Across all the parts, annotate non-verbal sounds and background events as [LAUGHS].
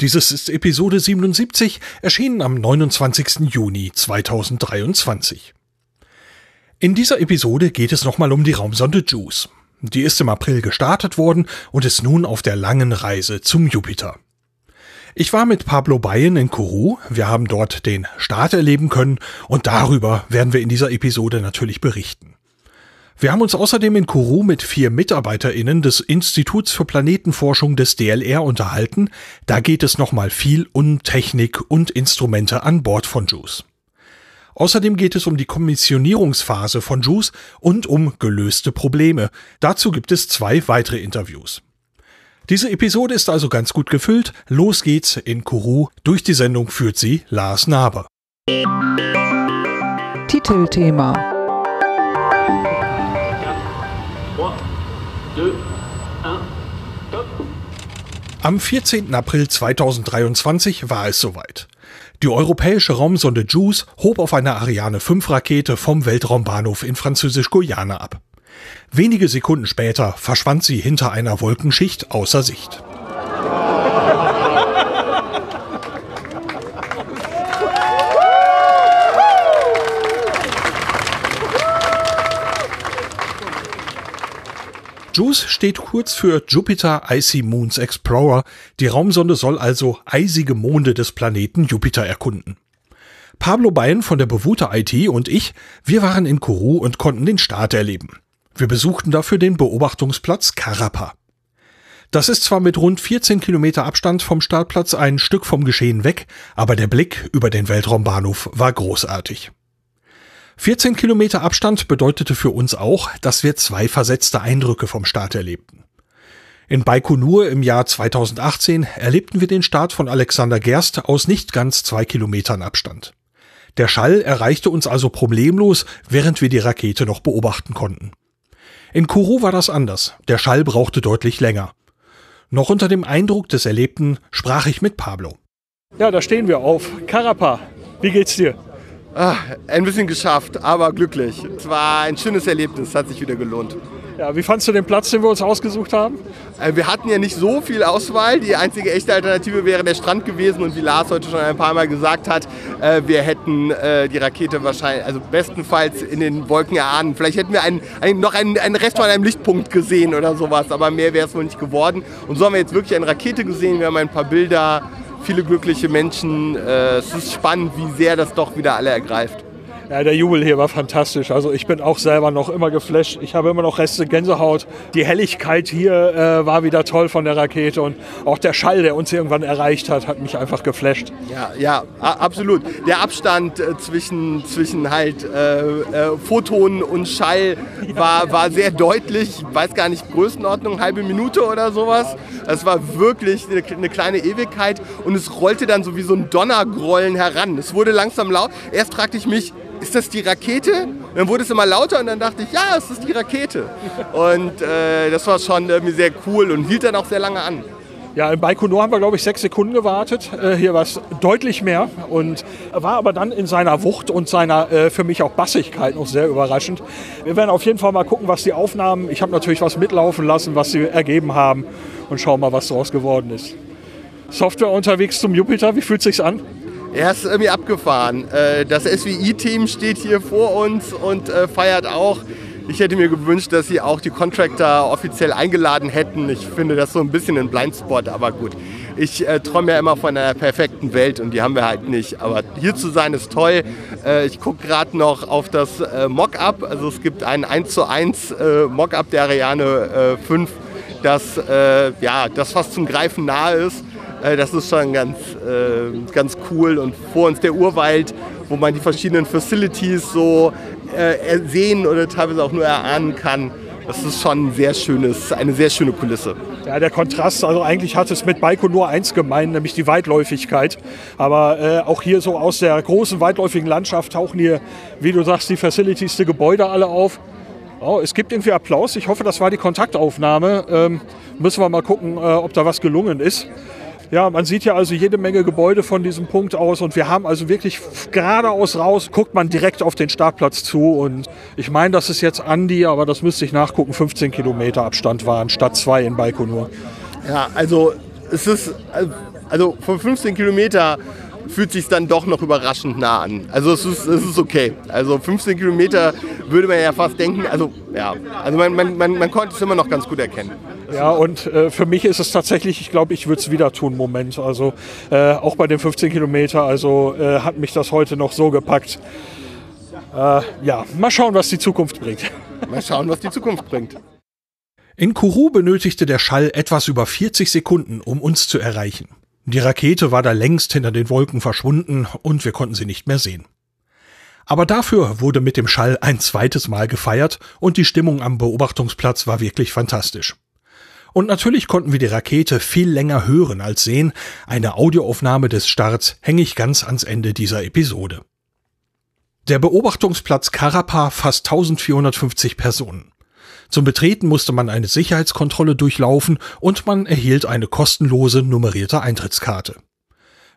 Dieses ist Episode 77, erschienen am 29. Juni 2023. In dieser Episode geht es nochmal um die Raumsonde JUICE. Die ist im April gestartet worden und ist nun auf der langen Reise zum Jupiter. Ich war mit Pablo Bayen in Kourou, wir haben dort den Start erleben können und darüber werden wir in dieser Episode natürlich berichten. Wir haben uns außerdem in Kourou mit vier MitarbeiterInnen des Instituts für Planetenforschung des DLR unterhalten. Da geht es nochmal viel um Technik und Instrumente an Bord von JUICE. Außerdem geht es um die Kommissionierungsphase von JUICE und um gelöste Probleme. Dazu gibt es zwei weitere Interviews. Diese Episode ist also ganz gut gefüllt. Los geht's in Kourou. Durch die Sendung führt sie Lars Naber. Titelthema Am 14. April 2023 war es soweit. Die europäische Raumsonde JUICE hob auf einer Ariane 5 Rakete vom Weltraumbahnhof in Französisch-Guyana ab. Wenige Sekunden später verschwand sie hinter einer Wolkenschicht außer Sicht. JUICE steht kurz für Jupiter Icy Moons Explorer. Die Raumsonde soll also eisige Monde des Planeten Jupiter erkunden. Pablo Bein von der Bewuter IT und ich, wir waren in Kourou und konnten den Start erleben. Wir besuchten dafür den Beobachtungsplatz Carapa. Das ist zwar mit rund 14 Kilometer Abstand vom Startplatz ein Stück vom Geschehen weg, aber der Blick über den Weltraumbahnhof war großartig. 14 Kilometer Abstand bedeutete für uns auch, dass wir zwei versetzte Eindrücke vom Start erlebten. In Baikonur im Jahr 2018 erlebten wir den Start von Alexander Gerst aus nicht ganz zwei Kilometern Abstand. Der Schall erreichte uns also problemlos, während wir die Rakete noch beobachten konnten. In Kourou war das anders. Der Schall brauchte deutlich länger. Noch unter dem Eindruck des Erlebten sprach ich mit Pablo. Ja, da stehen wir auf Karapa. Wie geht's dir? Ah, ein bisschen geschafft, aber glücklich. Es war ein schönes Erlebnis, hat sich wieder gelohnt. Ja, wie fandst du den Platz, den wir uns ausgesucht haben? Äh, wir hatten ja nicht so viel Auswahl. Die einzige echte Alternative wäre der Strand gewesen. Und wie Lars heute schon ein paar Mal gesagt hat, äh, wir hätten äh, die Rakete wahrscheinlich, also bestenfalls in den Wolken erahnen. Vielleicht hätten wir ein, ein, noch einen, einen Rest von einem Lichtpunkt gesehen oder sowas. Aber mehr wäre es wohl nicht geworden. Und so haben wir jetzt wirklich eine Rakete gesehen. Wir haben ein paar Bilder viele glückliche Menschen. Äh, es ist spannend, wie sehr das doch wieder alle ergreift. Ja, der Jubel hier war fantastisch. Also ich bin auch selber noch immer geflasht. Ich habe immer noch Reste Gänsehaut. Die Helligkeit hier äh, war wieder toll von der Rakete und auch der Schall, der uns irgendwann erreicht hat, hat mich einfach geflasht. Ja, ja, absolut. Der Abstand äh, zwischen, zwischen halt äh, äh, Photon und Schall war, war sehr deutlich. Ich weiß gar nicht, Größenordnung, halbe Minute oder sowas. Es war wirklich eine, eine kleine Ewigkeit und es rollte dann so wie so ein Donnergrollen heran. Es wurde langsam laut. Erst fragte ich mich, ist das die Rakete? Und dann wurde es immer lauter und dann dachte ich, ja, es ist die Rakete. Und äh, das war schon irgendwie sehr cool und hielt dann auch sehr lange an. Ja, in Baikonur haben wir, glaube ich, sechs Sekunden gewartet. Äh, hier war es deutlich mehr und war aber dann in seiner Wucht und seiner äh, für mich auch Bassigkeit noch sehr überraschend. Wir werden auf jeden Fall mal gucken, was die Aufnahmen, ich habe natürlich was mitlaufen lassen, was sie ergeben haben und schauen mal, was daraus geworden ist. Software unterwegs zum Jupiter, wie fühlt es sich an? Er ist irgendwie abgefahren. Äh, das SWI-Team steht hier vor uns und äh, feiert auch. Ich hätte mir gewünscht, dass sie auch die Contractor offiziell eingeladen hätten. Ich finde das so ein bisschen ein Blindspot, aber gut. Ich äh, träume ja immer von einer perfekten Welt und die haben wir halt nicht. Aber hier zu sein ist toll. Äh, ich gucke gerade noch auf das äh, Mockup. Also es gibt ein 1 zu 1 äh, Mockup der Ariane 5, das, ja, das fast zum Greifen nahe ist. Äh, das ist schon ganz, äh, ganz cool. Und vor uns der Urwald, wo man die verschiedenen Facilities so äh, sehen oder teilweise auch nur erahnen kann. Das ist schon ein sehr schönes, eine sehr schöne Kulisse. Ja, der Kontrast, also eigentlich hat es mit Baiko nur eins gemein, nämlich die Weitläufigkeit. Aber äh, auch hier so aus der großen weitläufigen Landschaft tauchen hier, wie du sagst, die Facilities, die Gebäude alle auf. Oh, es gibt irgendwie Applaus. Ich hoffe, das war die Kontaktaufnahme. Ähm, müssen wir mal gucken, äh, ob da was gelungen ist. Ja, man sieht ja also jede Menge Gebäude von diesem Punkt aus und wir haben also wirklich geradeaus raus, guckt man direkt auf den Startplatz zu und ich meine, das ist jetzt Andi, aber das müsste ich nachgucken, 15 Kilometer Abstand waren statt zwei in Baikonur. Ja, also es ist, also von 15 Kilometer fühlt sich dann doch noch überraschend nah an. Also es ist, es ist okay. Also 15 Kilometer würde man ja fast denken, also ja, also man, man, man, man konnte es immer noch ganz gut erkennen. Ja, und äh, für mich ist es tatsächlich, ich glaube, ich würde es wieder tun, Moment. Also äh, auch bei den 15 Kilometer, also äh, hat mich das heute noch so gepackt. Äh, ja, mal schauen, was die Zukunft bringt. [LAUGHS] Mal schauen, was die Zukunft bringt. In Kourou benötigte der Schall etwas über 40 Sekunden, um uns zu erreichen. Die Rakete war da längst hinter den Wolken verschwunden und wir konnten sie nicht mehr sehen. Aber dafür wurde mit dem Schall ein zweites Mal gefeiert und die Stimmung am Beobachtungsplatz war wirklich fantastisch. Und natürlich konnten wir die Rakete viel länger hören als sehen. Eine Audioaufnahme des Starts hänge ich ganz ans Ende dieser Episode. Der Beobachtungsplatz Karapa fasst 1450 Personen. Zum Betreten musste man eine Sicherheitskontrolle durchlaufen und man erhielt eine kostenlose nummerierte Eintrittskarte.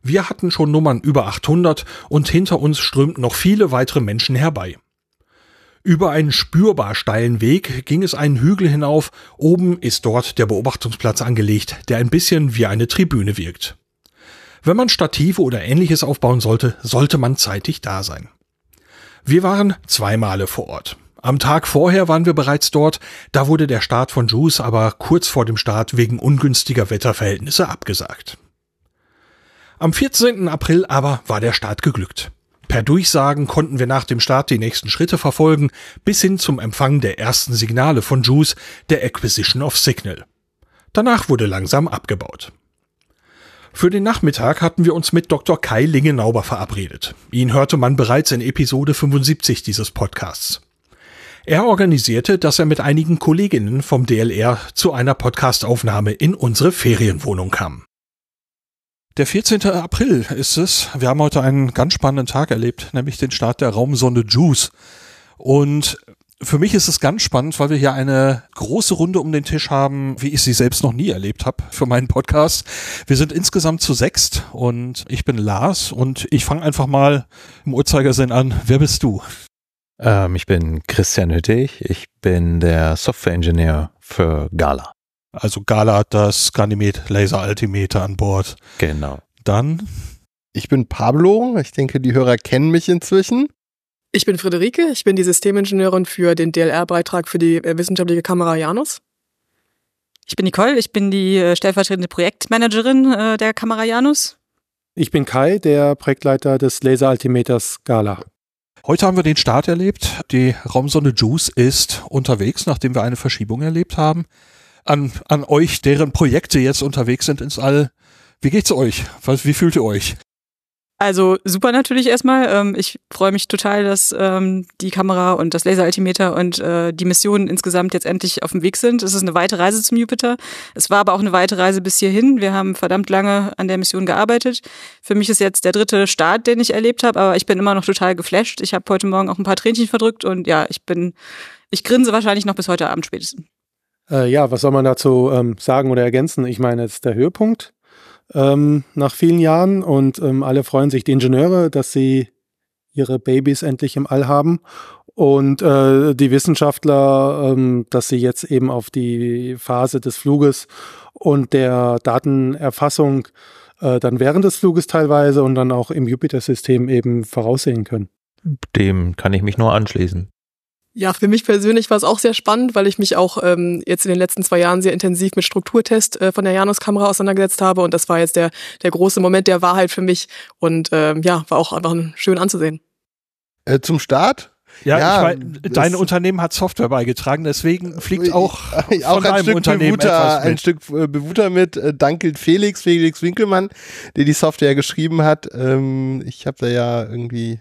Wir hatten schon Nummern über 800 und hinter uns strömten noch viele weitere Menschen herbei. Über einen spürbar steilen Weg ging es einen Hügel hinauf, oben ist dort der Beobachtungsplatz angelegt, der ein bisschen wie eine Tribüne wirkt. Wenn man Stative oder ähnliches aufbauen sollte, sollte man zeitig da sein. Wir waren zwei Male vor Ort. Am Tag vorher waren wir bereits dort, da wurde der Start von Juice aber kurz vor dem Start wegen ungünstiger Wetterverhältnisse abgesagt. Am 14. April aber war der Start geglückt. Per Durchsagen konnten wir nach dem Start die nächsten Schritte verfolgen, bis hin zum Empfang der ersten Signale von Juice, der Acquisition of Signal. Danach wurde langsam abgebaut. Für den Nachmittag hatten wir uns mit Dr. Kai Lingenauber verabredet. Ihn hörte man bereits in Episode 75 dieses Podcasts. Er organisierte, dass er mit einigen Kolleginnen vom DLR zu einer Podcastaufnahme in unsere Ferienwohnung kam. Der 14. April ist es. Wir haben heute einen ganz spannenden Tag erlebt, nämlich den Start der Raumsonde JUICE. Und für mich ist es ganz spannend, weil wir hier eine große Runde um den Tisch haben, wie ich sie selbst noch nie erlebt habe für meinen Podcast. Wir sind insgesamt zu sechst und ich bin Lars und ich fange einfach mal im Uhrzeigersinn an. Wer bist du? Ähm, ich bin Christian Hüttig. Ich bin der Software-Ingenieur für Gala. Also Gala hat das Ganymed Laser Altimeter an Bord. Genau. Dann? Ich bin Pablo. Ich denke, die Hörer kennen mich inzwischen. Ich bin Friederike. Ich bin die Systemingenieurin für den DLR-Beitrag für die äh, wissenschaftliche Kamera Janus. Ich bin Nicole. Ich bin die äh, stellvertretende Projektmanagerin äh, der Kamera Janus. Ich bin Kai, der Projektleiter des Laser Altimeters Gala. Heute haben wir den Start erlebt. Die Raumsonde JUICE ist unterwegs, nachdem wir eine Verschiebung erlebt haben. An, an euch, deren Projekte jetzt unterwegs sind ins All. Wie geht's euch? Wie fühlt ihr euch? Also super natürlich erstmal. Ähm, ich freue mich total, dass ähm, die Kamera und das Laseraltimeter und äh, die Missionen insgesamt jetzt endlich auf dem Weg sind. Es ist eine weite Reise zum Jupiter. Es war aber auch eine weite Reise bis hierhin. Wir haben verdammt lange an der Mission gearbeitet. Für mich ist jetzt der dritte Start, den ich erlebt habe, aber ich bin immer noch total geflasht. Ich habe heute Morgen auch ein paar Tränchen verdrückt und ja, ich bin, ich grinse wahrscheinlich noch bis heute Abend spätestens. Äh, ja, was soll man dazu ähm, sagen oder ergänzen? Ich meine, jetzt der Höhepunkt ähm, nach vielen Jahren und ähm, alle freuen sich, die Ingenieure, dass sie ihre Babys endlich im All haben und äh, die Wissenschaftler, ähm, dass sie jetzt eben auf die Phase des Fluges und der Datenerfassung äh, dann während des Fluges teilweise und dann auch im Jupiter-System eben voraussehen können. Dem kann ich mich nur anschließen. Ja, für mich persönlich war es auch sehr spannend, weil ich mich auch ähm, jetzt in den letzten zwei Jahren sehr intensiv mit Strukturtest äh, von der Janus-Kamera auseinandergesetzt habe und das war jetzt der, der große Moment der Wahrheit für mich und ähm, ja, war auch einfach schön anzusehen. Äh, zum Start Ja, ja ich mein, dein Unternehmen hat Software beigetragen, deswegen fliegt auch, [LAUGHS] auch von ein Stück Unternehmen Bewuter, ein Stück äh, Bewuter mit. Äh, dankelt Felix, Felix Winkelmann, der die Software geschrieben hat. Ähm, ich habe da ja irgendwie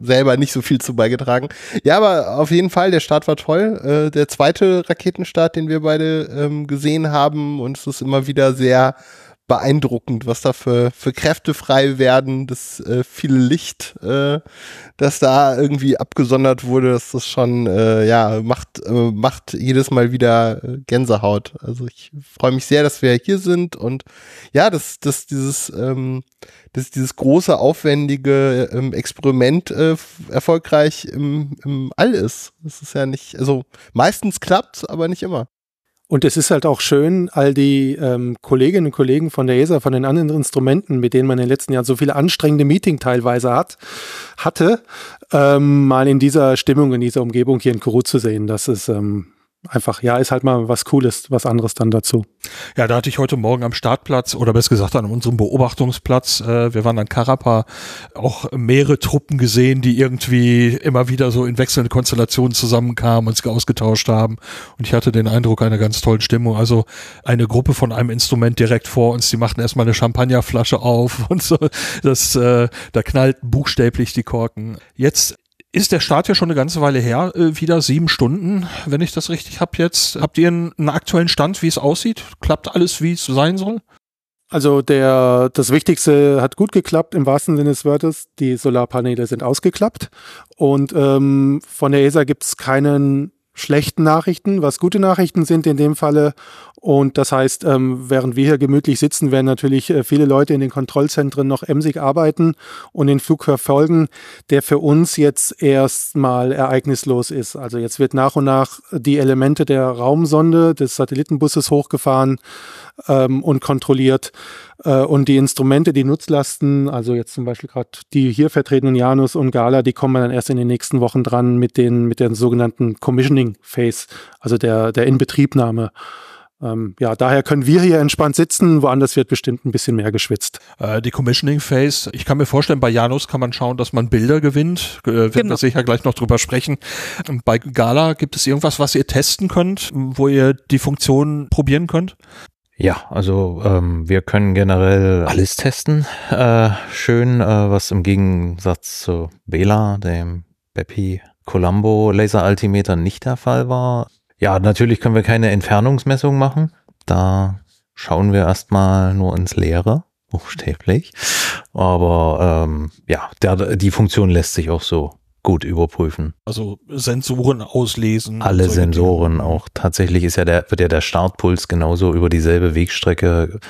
selber nicht so viel zu beigetragen. Ja, aber auf jeden Fall, der Start war toll. Äh, der zweite Raketenstart, den wir beide ähm, gesehen haben und es ist immer wieder sehr beeindruckend, was da für, für Kräfte frei werden, das äh, viele Licht, äh, das da irgendwie abgesondert wurde, das ist schon, äh, ja, macht, äh, macht jedes Mal wieder äh, Gänsehaut. Also ich freue mich sehr, dass wir hier sind und ja, dass, dass dieses, ähm, dass dieses große, aufwendige ähm, Experiment äh, erfolgreich im, im All ist. Das ist ja nicht, also meistens klappt aber nicht immer. Und es ist halt auch schön, all die ähm, Kolleginnen und Kollegen von der ESA, von den anderen Instrumenten, mit denen man in den letzten Jahren so viele anstrengende Meeting teilweise hat, hatte, ähm, mal in dieser Stimmung, in dieser Umgebung hier in Kourou zu sehen. Das ist ähm, einfach, ja, ist halt mal was Cooles, was anderes dann dazu. Ja, da hatte ich heute Morgen am Startplatz oder besser gesagt an unserem Beobachtungsplatz, äh, wir waren an Karapa, auch mehrere Truppen gesehen, die irgendwie immer wieder so in wechselnde Konstellationen zusammenkamen und sich ausgetauscht haben. Und ich hatte den Eindruck einer ganz tollen Stimmung. Also eine Gruppe von einem Instrument direkt vor uns, die machten erstmal eine Champagnerflasche auf [LAUGHS] und so. Das, äh, da knallten buchstäblich die Korken. Jetzt ist der Start ja schon eine ganze Weile her, äh, wieder sieben Stunden, wenn ich das richtig habe jetzt. Habt ihr einen, aktuellen Stand, wie es aussieht? Klappt alles, wie es sein soll? Also der, das Wichtigste hat gut geklappt im wahrsten Sinne des Wortes. Die Solarpaneele sind ausgeklappt und ähm, von der ESA gibt es keinen schlechten Nachrichten, was gute Nachrichten sind in dem Falle. Und das heißt, ähm, während wir hier gemütlich sitzen, werden natürlich äh, viele Leute in den Kontrollzentren noch emsig arbeiten und den Flug verfolgen, der für uns jetzt erstmal ereignislos ist. Also jetzt wird nach und nach die Elemente der Raumsonde des Satellitenbusses hochgefahren ähm, und kontrolliert. Äh, und die Instrumente, die Nutzlasten, also jetzt zum Beispiel gerade die hier vertretenen Janus und Gala, die kommen dann erst in den nächsten Wochen dran mit den, mit der sogenannten Commissioning Phase, also der, der Inbetriebnahme. Ähm, ja, daher können wir hier entspannt sitzen, woanders wird bestimmt ein bisschen mehr geschwitzt. Äh, die Commissioning Phase, ich kann mir vorstellen, bei Janus kann man schauen, dass man Bilder gewinnt. Äh, werden genau. wir sicher gleich noch drüber sprechen. Bei Gala gibt es irgendwas, was ihr testen könnt, wo ihr die Funktion probieren könnt? Ja, also ähm, wir können generell alles testen. Äh, schön, äh, was im Gegensatz zu Bela, dem Bepi Colombo Laser Altimeter nicht der Fall war. Ja, natürlich können wir keine Entfernungsmessung machen. Da schauen wir erstmal nur ins Leere, buchstäblich. Aber ähm, ja, der, die Funktion lässt sich auch so gut überprüfen. Also Sensoren auslesen. Alle Sensoren Dinge. auch. Tatsächlich ist ja der, wird ja der Startpuls genauso über dieselbe Wegstrecke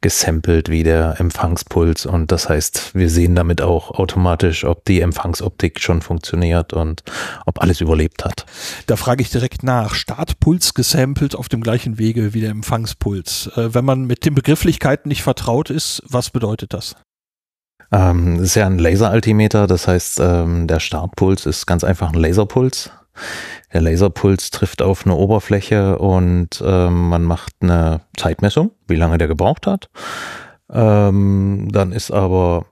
gesampelt wie der Empfangspuls und das heißt, wir sehen damit auch automatisch, ob die Empfangsoptik schon funktioniert und ob alles überlebt hat. Da frage ich direkt nach. Startpuls gesampelt auf dem gleichen Wege wie der Empfangspuls. Äh, wenn man mit den Begrifflichkeiten nicht vertraut ist, was bedeutet das? Ähm, das ist ja ein Laseraltimeter, das heißt, ähm, der Startpuls ist ganz einfach ein Laserpuls. Der Laserpuls trifft auf eine Oberfläche und ähm, man macht eine Zeitmessung, wie lange der gebraucht hat. Ähm, dann ist aber,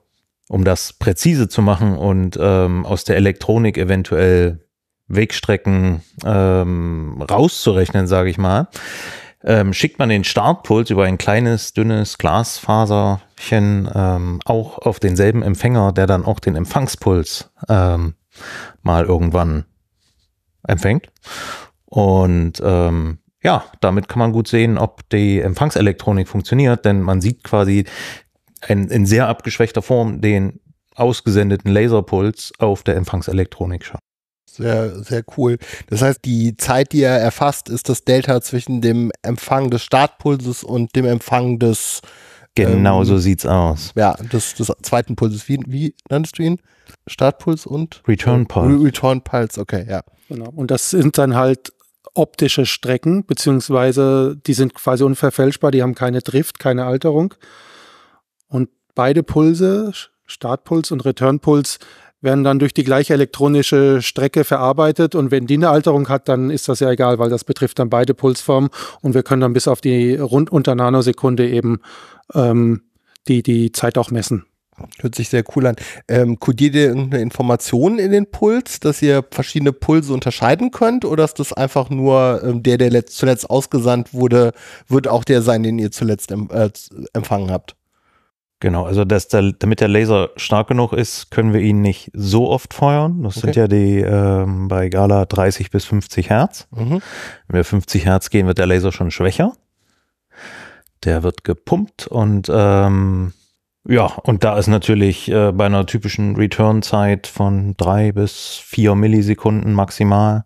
um das präzise zu machen und ähm, aus der Elektronik eventuell Wegstrecken ähm, rauszurechnen, sage ich mal, ähm, schickt man den Startpuls über ein kleines, dünnes Glasfaserchen ähm, auch auf denselben Empfänger, der dann auch den Empfangspuls ähm, mal irgendwann empfängt. Und ähm, ja, damit kann man gut sehen, ob die Empfangselektronik funktioniert, denn man sieht quasi ein, in sehr abgeschwächter Form den ausgesendeten Laserpuls auf der Empfangselektronik schauen. Sehr, sehr cool. Das heißt, die Zeit, die er erfasst, ist das Delta zwischen dem Empfang des Startpulses und dem Empfang des Genau ähm, so sieht's aus. Ja, des, des zweiten Pulses. Wie, wie nanntest du ihn? Startpuls und? Return Pulse. Return Pulse, okay, ja. Genau. Und das sind dann halt optische Strecken, beziehungsweise die sind quasi unverfälschbar, die haben keine Drift, keine Alterung. Und beide Pulse, Startpuls und Returnpuls, werden dann durch die gleiche elektronische Strecke verarbeitet und wenn die eine Alterung hat, dann ist das ja egal, weil das betrifft dann beide Pulsformen und wir können dann bis auf die rund unter Nanosekunde eben ähm, die, die Zeit auch messen. Hört sich sehr cool an. Ähm, kodiert ihr irgendeine Information in den Puls, dass ihr verschiedene Pulse unterscheiden könnt? Oder ist das einfach nur ähm, der, der letzt, zuletzt ausgesandt wurde, wird auch der sein, den ihr zuletzt em, äh, empfangen habt? Genau, also dass der, damit der Laser stark genug ist, können wir ihn nicht so oft feuern. Das Okay. sind ja die ähm, bei Gala 30 bis 50 Hertz. Mhm. Wenn wir 50 Hertz gehen, wird der Laser schon schwächer. Der wird gepumpt und ähm, ja, und da ist natürlich äh, bei einer typischen Return-Zeit von drei bis vier Millisekunden maximal,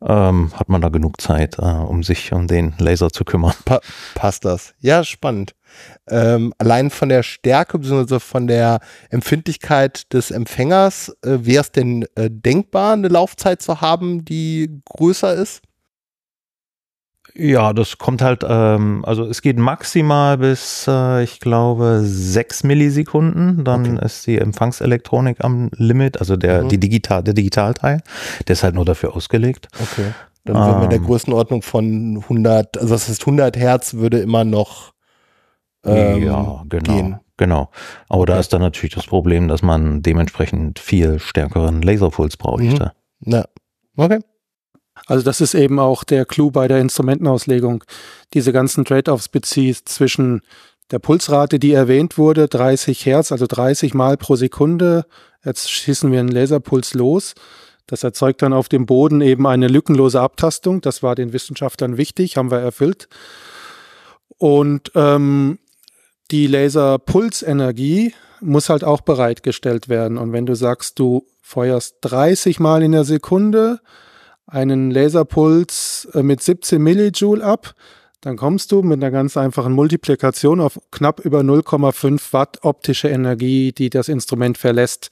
ähm, hat man da genug Zeit, äh, um sich um den Laser zu kümmern. Pa passt das? Ja, spannend. Ähm, allein von der Stärke bzw. von der Empfindlichkeit des Empfängers, äh, wäre es denn äh, denkbar, eine Laufzeit zu haben, die größer ist? Ja, das kommt halt, ähm, also es geht maximal bis, äh, ich glaube, sechs Millisekunden. Dann Okay. ist die Empfangselektronik am Limit, also der, Mhm. die Digital, der Digitalteil. Der ist halt nur dafür ausgelegt. Okay. Dann wären wir in der Ähm. Größenordnung von 100, also das heißt 100 Hertz würde immer noch ähm, ja, genau. gehen. Genau. Aber da Okay. ist dann natürlich das Problem, dass man dementsprechend viel stärkeren Laserpuls bräuchte. Ja. Okay. Also das ist eben auch der Clou bei der Instrumentenauslegung. Diese ganzen Trade-offs bezieht zwischen der Pulsrate, die erwähnt wurde, 30 Hertz, also 30 Mal pro Sekunde. Jetzt schießen wir einen Laserpuls los. Das erzeugt dann auf dem Boden eben eine lückenlose Abtastung. Das war den Wissenschaftlern wichtig, haben wir erfüllt. Und ähm, die Laserpulsenergie muss halt auch bereitgestellt werden. Und wenn du sagst, du feuerst 30 Mal in der Sekunde, einen Laserpuls äh, mit 17 Millijoule ab, dann kommst du mit einer ganz einfachen Multiplikation auf knapp über 0,5 Watt optische Energie, die das Instrument verlässt.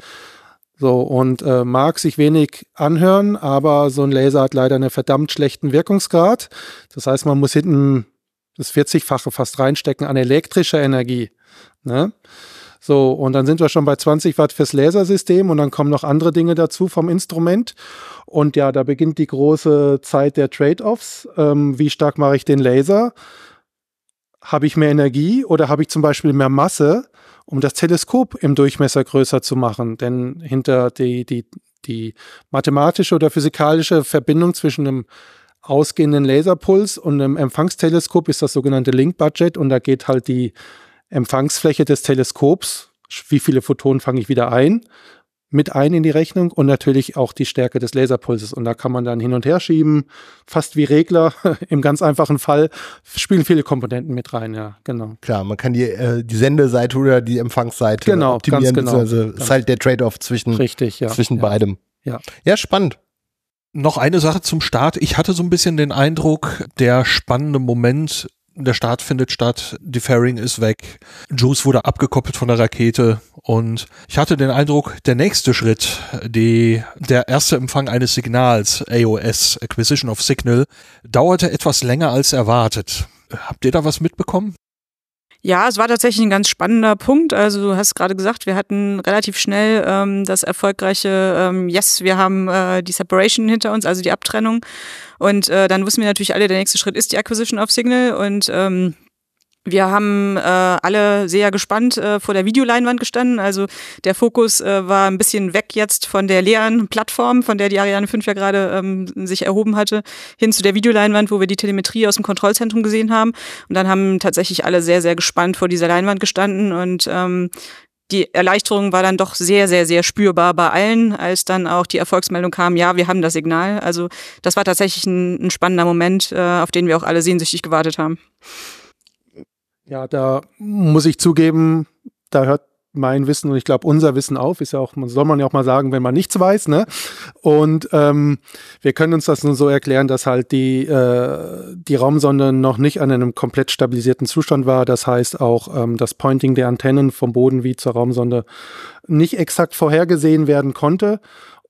So, und äh, mag sich wenig anhören, aber so ein Laser hat leider einen verdammt schlechten Wirkungsgrad. Das heißt, man muss hinten das 40-fache fast reinstecken an elektrischer Energie. Ne? So, und dann sind wir schon bei 20 Watt fürs Lasersystem und dann kommen noch andere Dinge dazu vom Instrument. Und ja, da beginnt die große Zeit der Trade-offs. Ähm, wie stark mache ich den Laser? Habe ich mehr Energie oder habe ich zum Beispiel mehr Masse, um das Teleskop im Durchmesser größer zu machen? Denn hinter die, die, die mathematische oder physikalische Verbindung zwischen einem ausgehenden Laserpuls und einem Empfangsteleskop ist das sogenannte Link-Budget und da geht halt die Empfangsfläche des Teleskops, wie viele Photonen fange ich wieder ein, mit ein in die Rechnung und natürlich auch die Stärke des Laserpulses. Und da kann man dann hin und her schieben, fast wie Regler. [LAUGHS] Im ganz einfachen Fall spielen viele Komponenten mit rein, ja, genau. Klar, man kann die, äh, die Sendeseite oder die Empfangsseite Genau, optimieren. ganz genau. beziehungsweise ist halt der Trade-off zwischen, Richtig, ja. zwischen ja. beidem. Ja. ja, spannend. Noch eine Sache zum Start. Ich hatte so ein bisschen den Eindruck, der spannende Moment, der Start findet statt, die Fairing ist weg, Juice wurde abgekoppelt von der Rakete und ich hatte den Eindruck, der nächste Schritt, die, der erste Empfang eines Signals, AOS, Acquisition of Signal, dauerte etwas länger als erwartet. Habt ihr da was mitbekommen? Ja, es war tatsächlich ein ganz spannender Punkt. Also du hast gerade gesagt, wir hatten relativ schnell ähm, das erfolgreiche ähm, Yes, wir haben äh, die Separation hinter uns, also die Abtrennung. Und äh, dann wussten wir natürlich alle, der nächste Schritt ist die Acquisition of Signal. Und ähm, wir haben äh, alle sehr gespannt äh, vor der Videoleinwand gestanden. Also der Fokus äh, war ein bisschen weg jetzt von der leeren Plattform, von der die Ariane 5 ja gerade ähm, sich erhoben hatte, hin zu der Videoleinwand, wo wir die Telemetrie aus dem Kontrollzentrum gesehen haben. Und dann haben tatsächlich alle sehr, sehr gespannt vor dieser Leinwand gestanden und ähm, die Erleichterung war dann doch sehr, sehr, sehr spürbar bei allen, als dann auch die Erfolgsmeldung kam, ja, wir haben das Signal. Also das war tatsächlich ein, ein spannender Moment, äh, auf den wir auch alle sehnsüchtig gewartet haben. Ja, da muss ich zugeben, da hört mein Wissen und ich glaube unser Wissen auf, ist ja auch, soll man ja auch mal sagen, wenn man nichts weiß, ne? Und ähm, wir können uns das nun so erklären, dass halt die äh, die Raumsonde noch nicht an einem komplett stabilisierten Zustand war. Das heißt auch ähm, das Pointing der Antennen vom Boden wie zur Raumsonde nicht exakt vorhergesehen werden konnte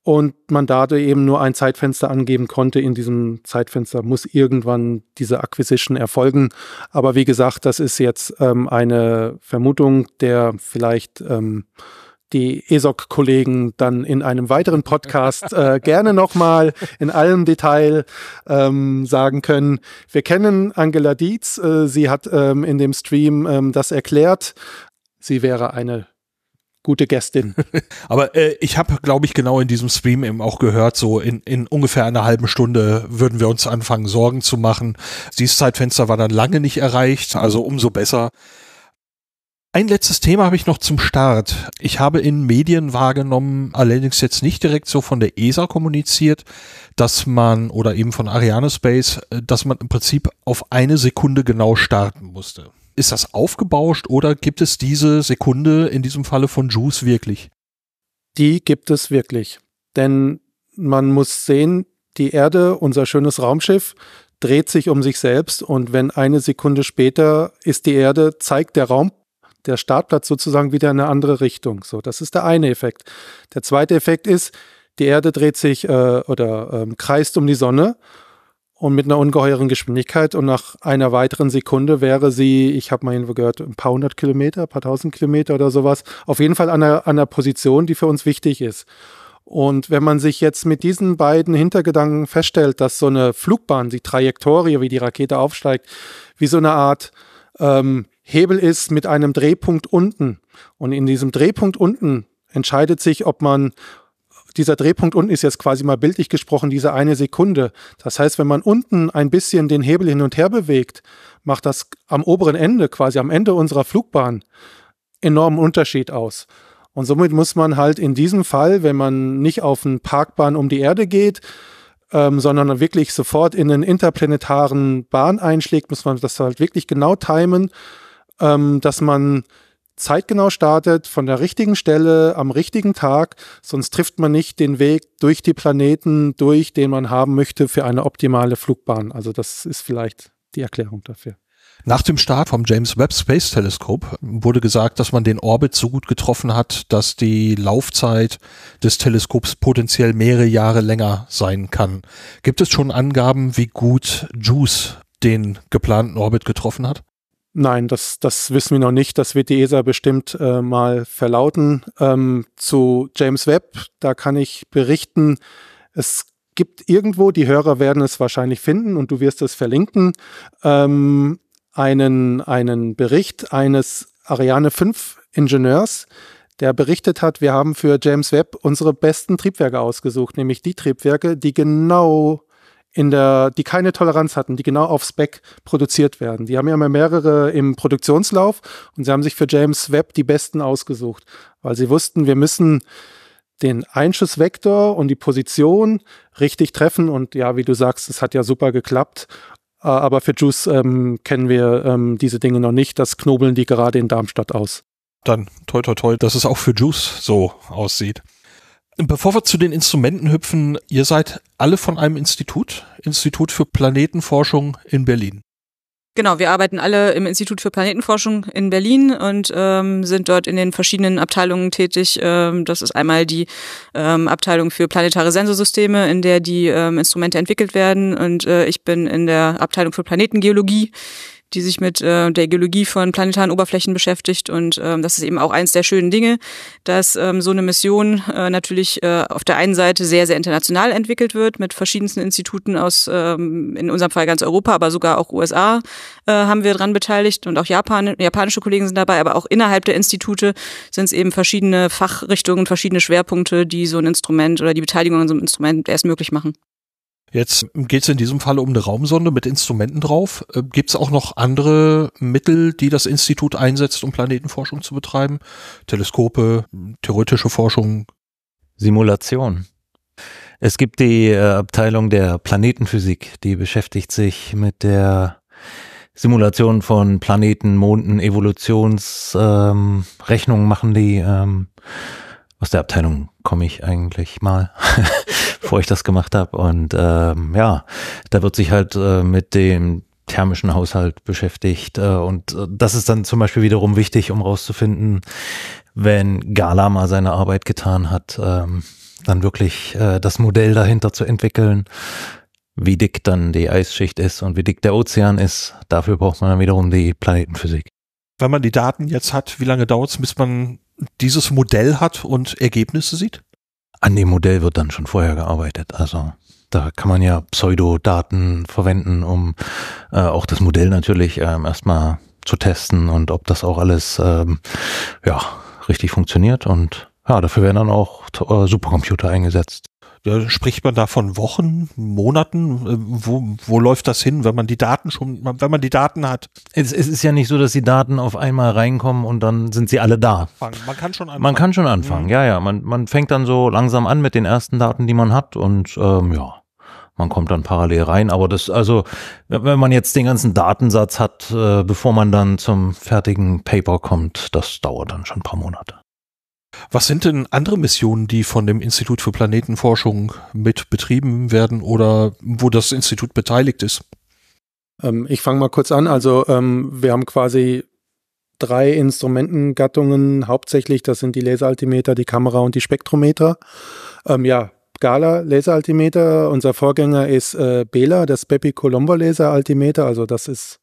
und man dadurch eben nur ein Zeitfenster angeben konnte. In diesem Zeitfenster muss irgendwann diese Acquisition erfolgen. Aber wie gesagt, das ist jetzt ähm, eine Vermutung, der vielleicht ähm, die ESOC-Kollegen dann in einem weiteren Podcast äh, [LAUGHS] gerne nochmal in allem Detail ähm, sagen können. Wir kennen Angela Dietz. Äh, sie hat ähm, in dem Stream ähm, das erklärt. Sie wäre eine gute Gästin. [LAUGHS] Aber äh, ich habe, glaube ich, genau in diesem Stream eben auch gehört, so in, in ungefähr einer halben Stunde würden wir uns anfangen, Sorgen zu machen. Dieses Zeitfenster war dann lange nicht erreicht, also umso besser. Ein letztes Thema habe ich noch zum Start. Ich habe in Medien wahrgenommen, allerdings jetzt nicht direkt so von der ESA kommuniziert, dass man oder eben von Ariane Space, äh, dass man im Prinzip auf eine Sekunde genau starten musste. Ist das aufgebauscht oder gibt es diese Sekunde in diesem Falle von Juice wirklich? Die gibt es wirklich. Denn man muss sehen, die Erde, unser schönes Raumschiff, dreht sich um sich selbst und wenn eine Sekunde später ist die Erde, zeigt der Raum der Startplatz sozusagen wieder in eine andere Richtung. So, das ist der eine Effekt. Der zweite Effekt ist, die Erde dreht sich äh, oder ähm, kreist um die Sonne und mit einer ungeheuren Geschwindigkeit und nach einer weiteren Sekunde wäre sie, ich habe mal irgendwo gehört, ein paar hundert Kilometer, ein paar tausend Kilometer oder sowas, auf jeden Fall an einer, an einer Position, die für uns wichtig ist. Und wenn man sich jetzt mit diesen beiden Hintergedanken feststellt, dass so eine Flugbahn, die Trajektorie, wie die Rakete aufsteigt, wie so eine Art ähm, Hebel ist mit einem Drehpunkt unten. Und in diesem Drehpunkt unten entscheidet sich, ob man dieser Drehpunkt unten ist jetzt quasi mal bildlich gesprochen diese eine Sekunde. Das heißt, wenn man unten ein bisschen den Hebel hin und her bewegt, macht das am oberen Ende, quasi am Ende unserer Flugbahn, enormen Unterschied aus. Und somit muss man halt in diesem Fall, wenn man nicht auf eine Parkbahn um die Erde geht, ähm, sondern wirklich sofort in einen interplanetaren Bahn einschlägt, muss man das halt wirklich genau timen, ähm, dass man zeitgenau startet, von der richtigen Stelle, am richtigen Tag, sonst trifft man nicht den Weg durch die Planeten durch, den man haben möchte für eine optimale Flugbahn. Also das ist vielleicht die Erklärung dafür. Nach dem Start vom James Webb Space Telescope wurde gesagt, dass man den Orbit so gut getroffen hat, dass die Laufzeit des Teleskops potenziell mehrere Jahre länger sein kann. Gibt es schon Angaben, wie gut JUICE den geplanten Orbit getroffen hat? Nein, das, das wissen wir noch nicht. Das wird die ESA bestimmt äh, mal verlauten. Ähm, zu James Webb, da kann ich berichten, es gibt irgendwo, die Hörer werden es wahrscheinlich finden und du wirst es verlinken, ähm, einen, einen Bericht eines Ariane 5 Ingenieurs, der berichtet hat, wir haben für James Webb unsere besten Triebwerke ausgesucht, nämlich die Triebwerke, die genau in der, die keine Toleranz hatten, die genau auf Spec produziert werden. Die haben ja immer mehrere im Produktionslauf und sie haben sich für James Webb die besten ausgesucht, weil sie wussten, wir müssen den Einschussvektor und die Position richtig treffen und ja, wie du sagst, es hat ja super geklappt. Äh, aber für Juice ähm, kennen wir ähm, diese Dinge noch nicht. Das knobeln die gerade in Darmstadt aus. Dann toi toi toi, dass es auch für Juice so aussieht. Bevor wir zu den Instrumenten hüpfen, ihr seid alle von einem Institut, Institut für Planetenforschung in Berlin. Genau, wir arbeiten alle im Institut für Planetenforschung in Berlin und ähm, sind dort in den verschiedenen Abteilungen tätig. Ähm, das ist einmal die ähm, Abteilung für planetare Sensorsysteme, in der die ähm, Instrumente entwickelt werden. Und äh, ich bin in der Abteilung für Planetengeologie die sich mit äh, der Geologie von planetaren Oberflächen beschäftigt. Und ähm, das ist eben auch eins der schönen Dinge, dass ähm, so eine Mission äh, natürlich äh, auf der einen Seite sehr, sehr international entwickelt wird, mit verschiedensten Instituten aus, ähm, in unserem Fall ganz Europa, aber sogar auch USA äh, haben wir dran beteiligt und auch Japan, japanische Kollegen sind dabei, aber auch innerhalb der Institute sind es eben verschiedene Fachrichtungen, verschiedene Schwerpunkte, die so ein Instrument oder die Beteiligung an so einem Instrument erst möglich machen. Jetzt geht es in diesem Fall um eine Raumsonde mit Instrumenten drauf. Äh, Gibt es auch noch andere Mittel, die das Institut einsetzt, um Planetenforschung zu betreiben? Teleskope, theoretische Forschung? Simulation. Es gibt die äh, Abteilung der Planetenphysik, die beschäftigt sich mit der Simulation von Planeten, Monden, Evolutionsrechnungen ähm, machen die. Ähm, aus der Abteilung komme ich eigentlich mal, [LAUGHS] bevor ich das gemacht habe. Und ähm, ja, da wird sich halt äh, mit dem thermischen Haushalt beschäftigt. Äh, und äh, das ist dann zum Beispiel wiederum wichtig, um rauszufinden, wenn Gala mal seine Arbeit getan hat, ähm, dann wirklich äh, das Modell dahinter zu entwickeln, wie dick dann die Eisschicht ist und wie dick der Ozean ist. Dafür braucht man dann wiederum die Planetenphysik. Wenn man die Daten jetzt hat, wie lange dauert es, bis man dieses Modell hat und Ergebnisse sieht? An dem Modell wird dann schon vorher gearbeitet. Also da kann man ja Pseudodaten verwenden, um äh, auch das Modell natürlich ähm, erstmal zu testen und ob das auch alles ähm, ja richtig funktioniert und ja, dafür werden dann auch äh, Supercomputer eingesetzt. Spricht man da von Wochen, Monaten? Äh, wo, wo läuft das hin, wenn man die Daten schon, wenn man die Daten hat? Es, es ist ja nicht so, dass die Daten auf einmal reinkommen und dann sind sie alle da. Man kann schon anfangen. Man kann schon anfangen, mhm. ja, ja. Man, man fängt dann so langsam an mit den ersten Daten, die man hat und ähm, ja, man kommt dann parallel rein. Aber das, also, wenn man jetzt den ganzen Datensatz hat, äh, bevor man dann zum fertigen Paper kommt, das dauert dann schon ein paar Monate. Was sind denn andere Missionen, die von dem Institut für Planetenforschung mit betrieben werden oder wo das Institut beteiligt ist? Ähm, ich fange mal kurz an. Also ähm, wir haben quasi drei Instrumentengattungen hauptsächlich. Das sind die Laseraltimeter, die Kamera und die Spektrometer. Ähm, ja, Gala Laseraltimeter. Unser Vorgänger ist äh, Bela, das Bepi Colombo Laseraltimeter. Also das ist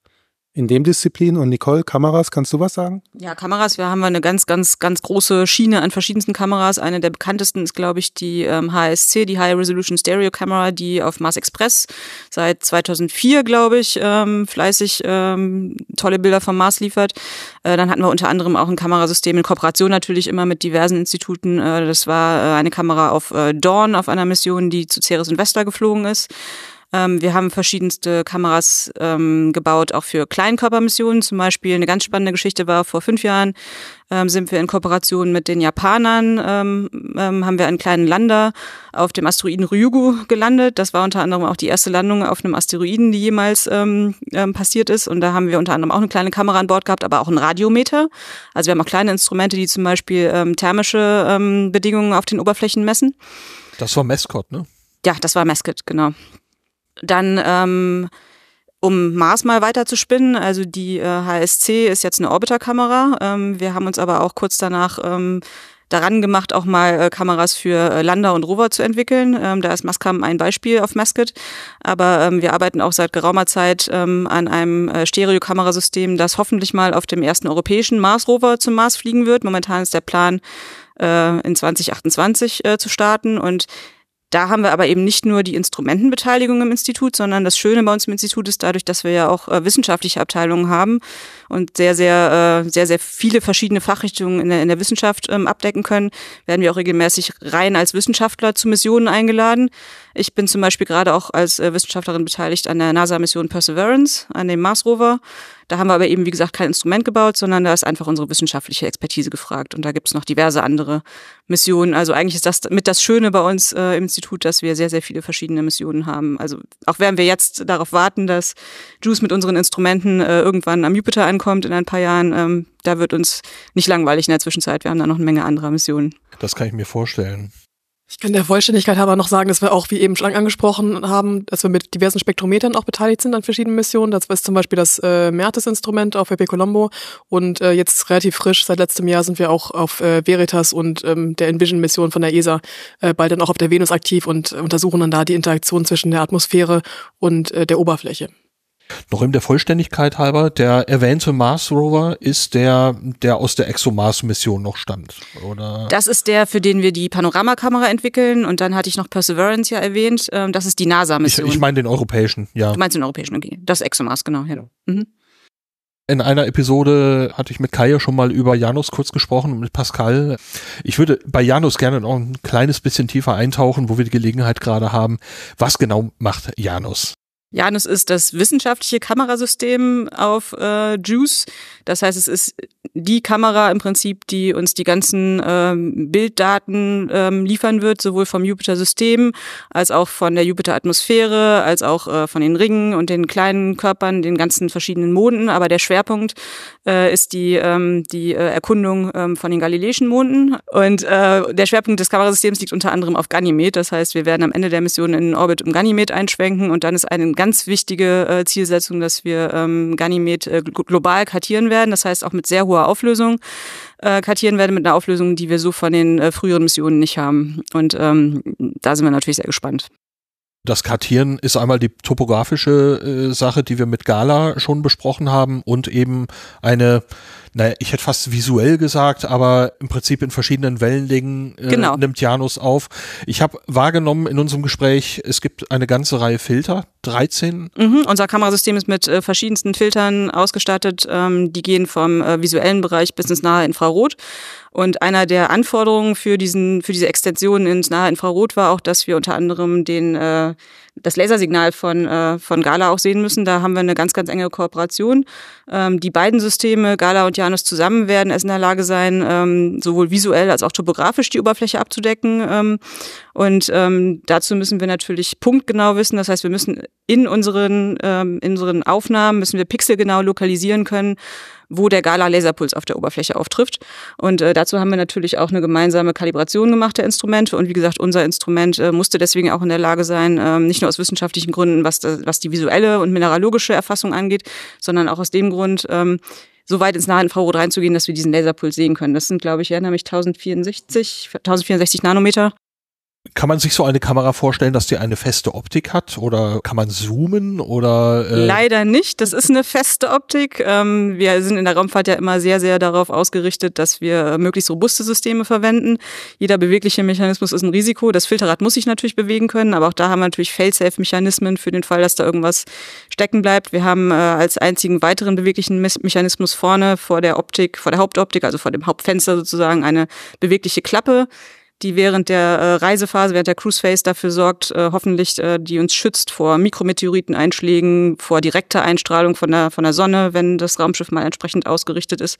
in dem Disziplin. Und Nicole, Kameras, kannst du was sagen? Ja, Kameras, wir haben eine ganz, ganz, ganz große Schiene an verschiedensten Kameras. Eine der bekanntesten ist, glaube ich, die ähm, HSC, die High Resolution Stereo Camera, die auf Mars Express seit 2004, glaube ich, ähm, fleißig ähm, tolle Bilder vom Mars liefert. Äh, dann hatten wir unter anderem auch ein Kamerasystem in Kooperation natürlich immer mit diversen Instituten. Äh, das war äh, eine Kamera auf äh, Dawn, auf einer Mission, die zu Ceres und Vesta geflogen ist. Ähm, wir haben verschiedenste Kameras ähm, gebaut, auch für Kleinkörpermissionen. Zum Beispiel eine ganz spannende Geschichte war vor fünf Jahren ähm, sind wir in Kooperation mit den Japanern, ähm, ähm, haben wir einen kleinen Lander auf dem Asteroiden Ryugu gelandet. Das war unter anderem auch die erste Landung auf einem Asteroiden, die jemals ähm, ähm, passiert ist. Und da haben wir unter anderem auch eine kleine Kamera an Bord gehabt, aber auch ein Radiometer. Also wir haben auch kleine Instrumente, die zum Beispiel ähm, thermische ähm, Bedingungen auf den Oberflächen messen. Das war Mascot, ne? Ja, das war Mascot, genau. Dann ähm, um Mars mal weiter zu spinnen, also die äh, HSC ist jetzt eine Orbiterkamera. Ähm, wir haben uns aber auch kurz danach ähm, daran gemacht, auch mal äh, Kameras für äh, Lander und Rover zu entwickeln. Ähm, da ist Mascam ein Beispiel auf Mascot. Aber ähm, wir arbeiten auch seit geraumer Zeit ähm, an einem äh, Stereokamerasystem, das hoffentlich mal auf dem ersten europäischen Mars-Rover zum Mars fliegen wird. Momentan ist der Plan, äh, in 2028 äh, zu starten. Und da haben wir aber eben nicht nur die Instrumentenbeteiligung im Institut, sondern das Schöne bei uns im Institut ist dadurch, dass wir ja auch äh, wissenschaftliche Abteilungen haben und sehr, sehr, äh, sehr, sehr viele verschiedene Fachrichtungen in der, in der Wissenschaft ähm, abdecken können, werden wir auch regelmäßig rein als Wissenschaftler zu Missionen eingeladen. Ich bin zum Beispiel gerade auch als äh, Wissenschaftlerin beteiligt an der NASA-Mission Perseverance, an dem Mars Rover. Da haben wir aber eben, wie gesagt, kein Instrument gebaut, sondern da ist einfach unsere wissenschaftliche Expertise gefragt. Und da gibt es noch diverse andere Missionen. Also eigentlich ist das mit das Schöne bei uns äh, im Institut, dass wir sehr, sehr viele verschiedene Missionen haben. Also auch während wir jetzt darauf warten, dass JUICE mit unseren Instrumenten äh, irgendwann am Jupiter ankommt in ein paar Jahren, ähm, da wird uns nicht langweilig in der Zwischenzeit. Wir haben da noch eine Menge anderer Missionen. Das kann ich mir vorstellen. Ich kann der Vollständigkeit aber noch sagen, dass wir auch, wie eben schon angesprochen haben, dass wir mit diversen Spektrometern auch beteiligt sind an verschiedenen Missionen. Das ist zum Beispiel das äh, Mertes-Instrument auf WP Colombo und äh, jetzt relativ frisch, seit letztem Jahr sind wir auch auf äh, Veritas und ähm, der Envision-Mission von der ESA äh, bald dann auch auf der Venus aktiv und untersuchen dann da die Interaktion zwischen der Atmosphäre und äh, der Oberfläche. Noch in der Vollständigkeit halber, der erwähnte Mars Rover ist der, der aus der ExoMars-Mission noch stammt, oder? Das ist der, für den wir die Panoramakamera entwickeln und dann hatte ich noch Perseverance ja erwähnt. Ähm, das ist die NASA-Mission. Ich, ich meine den europäischen, ja. Du meinst den europäischen, okay. Das ExoMars, genau. Ja. Mhm. In einer Episode hatte ich mit Kai ja schon mal über Janus kurz gesprochen und mit Pascal. Ich würde bei Janus gerne noch ein kleines bisschen tiefer eintauchen, wo wir die Gelegenheit gerade haben. Was genau macht Janus? Janus ist das wissenschaftliche Kamerasystem auf äh, JUICE. Das heißt, es ist die Kamera im Prinzip, die uns die ganzen ähm, Bilddaten ähm, liefern wird, sowohl vom Jupiter-System als auch von der Jupiter-Atmosphäre, als auch äh, von den Ringen und den kleinen Körpern, den ganzen verschiedenen Monden. Aber der Schwerpunkt äh, ist die, ähm, die äh, Erkundung ähm, von den galileischen Monden. Und äh, der Schwerpunkt des Kamerasystems liegt unter anderem auf Ganymed. Das heißt, wir werden am Ende der Mission in den Orbit um Ganymed einschwenken und dann ist eine ganz wichtige äh, Zielsetzung, dass wir ähm, Ganymed äh, global kartieren werden. Das heißt auch mit sehr hoher Auflösung äh, kartieren werden, mit einer Auflösung, die wir so von den äh, früheren Missionen nicht haben. Und ähm, da sind wir natürlich sehr gespannt. Das Kartieren ist einmal die topografische äh, Sache, die wir mit Gala schon besprochen haben und eben eine naja, ich hätte fast visuell gesagt, aber im Prinzip in verschiedenen Wellenlängen äh, Genau. nimmt Janus auf. Ich habe wahrgenommen in unserem Gespräch, es gibt eine ganze Reihe Filter, 13. Mhm, unser Kamerasystem ist mit äh, verschiedensten Filtern ausgestattet. Ähm, die gehen vom äh, visuellen Bereich bis ins nahe Infrarot. Und einer der Anforderungen für diesen, für diese Extension ins nahe Infrarot war auch, dass wir unter anderem den, äh, das Lasersignal von, äh, von Gala auch sehen müssen. Da haben wir eine ganz, ganz enge Kooperation. Ähm, die beiden Systeme, Gala und Janus zusammen, werden es in der Lage sein, ähm, sowohl visuell als auch topografisch die Oberfläche abzudecken. Ähm, und ähm, dazu müssen wir natürlich punktgenau wissen. Das heißt, wir müssen in unseren, ähm, in unseren Aufnahmen müssen wir pixelgenau lokalisieren können, wo der Gala-Laserpuls auf der Oberfläche auftrifft. Und äh, dazu haben wir natürlich auch eine gemeinsame Kalibration gemacht der Instrumente. Und wie gesagt, unser Instrument äh, musste deswegen auch in der Lage sein, ähm, nicht nur aus wissenschaftlichen Gründen, was, was die visuelle und mineralogische Erfassung angeht, sondern auch aus dem Grund, ähm, so weit ins nahe Infrarot reinzugehen, dass wir diesen Laserpuls sehen können. Das sind, glaube ich, ja, nämlich 1064, 1064 Nanometer. Kann man sich so eine Kamera vorstellen, dass die eine feste Optik hat oder kann man zoomen oder äh, Leider nicht. Das ist eine feste Optik. Ähm, wir sind in der Raumfahrt ja immer sehr, sehr darauf ausgerichtet, dass wir möglichst robuste Systeme verwenden. Jeder bewegliche Mechanismus ist ein Risiko. Das Filterrad muss sich natürlich bewegen können, aber auch da haben wir natürlich Fail-Safe-Mechanismen für den Fall, dass da irgendwas stecken bleibt. Wir haben äh, als einzigen weiteren beweglichen Mes- Mechanismus vorne vor der Optik, vor der Hauptoptik, also vor dem Hauptfenster sozusagen eine bewegliche Klappe die während der äh, Reisephase, während der Cruise Phase dafür sorgt, äh, hoffentlich, äh, die uns schützt vor Mikrometeoriteneinschlägen, vor direkter Einstrahlung von der, von der Sonne, wenn das Raumschiff mal entsprechend ausgerichtet ist.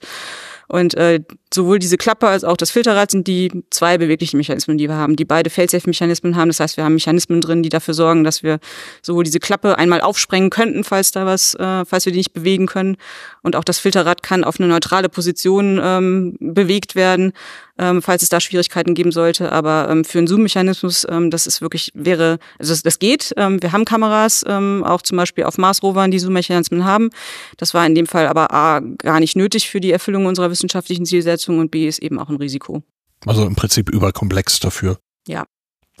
Und äh, sowohl diese Klappe als auch das Filterrad sind die zwei beweglichen Mechanismen, die wir haben, die beide Fail-Safe-Mechanismen haben. Das heißt, wir haben Mechanismen drin, die dafür sorgen, dass wir sowohl diese Klappe einmal aufsprengen könnten, falls da was, äh, falls wir die nicht bewegen können. Und auch das Filterrad kann auf eine neutrale Position ähm, bewegt werden, ähm, falls es da Schwierigkeiten geben sollte. Aber ähm, für einen Zoom-Mechanismus, ähm, das ist wirklich, wäre, also das, das geht. Ähm, wir haben Kameras, ähm, auch zum Beispiel auf Mars-Rovern, die Zoom-Mechanismen haben. Das war in dem Fall aber A, gar nicht nötig für die Erfüllung unserer wissenschaftlichen Zielsetzung und B ist eben auch ein Risiko. also im Prinzip überkomplex dafür. Ja.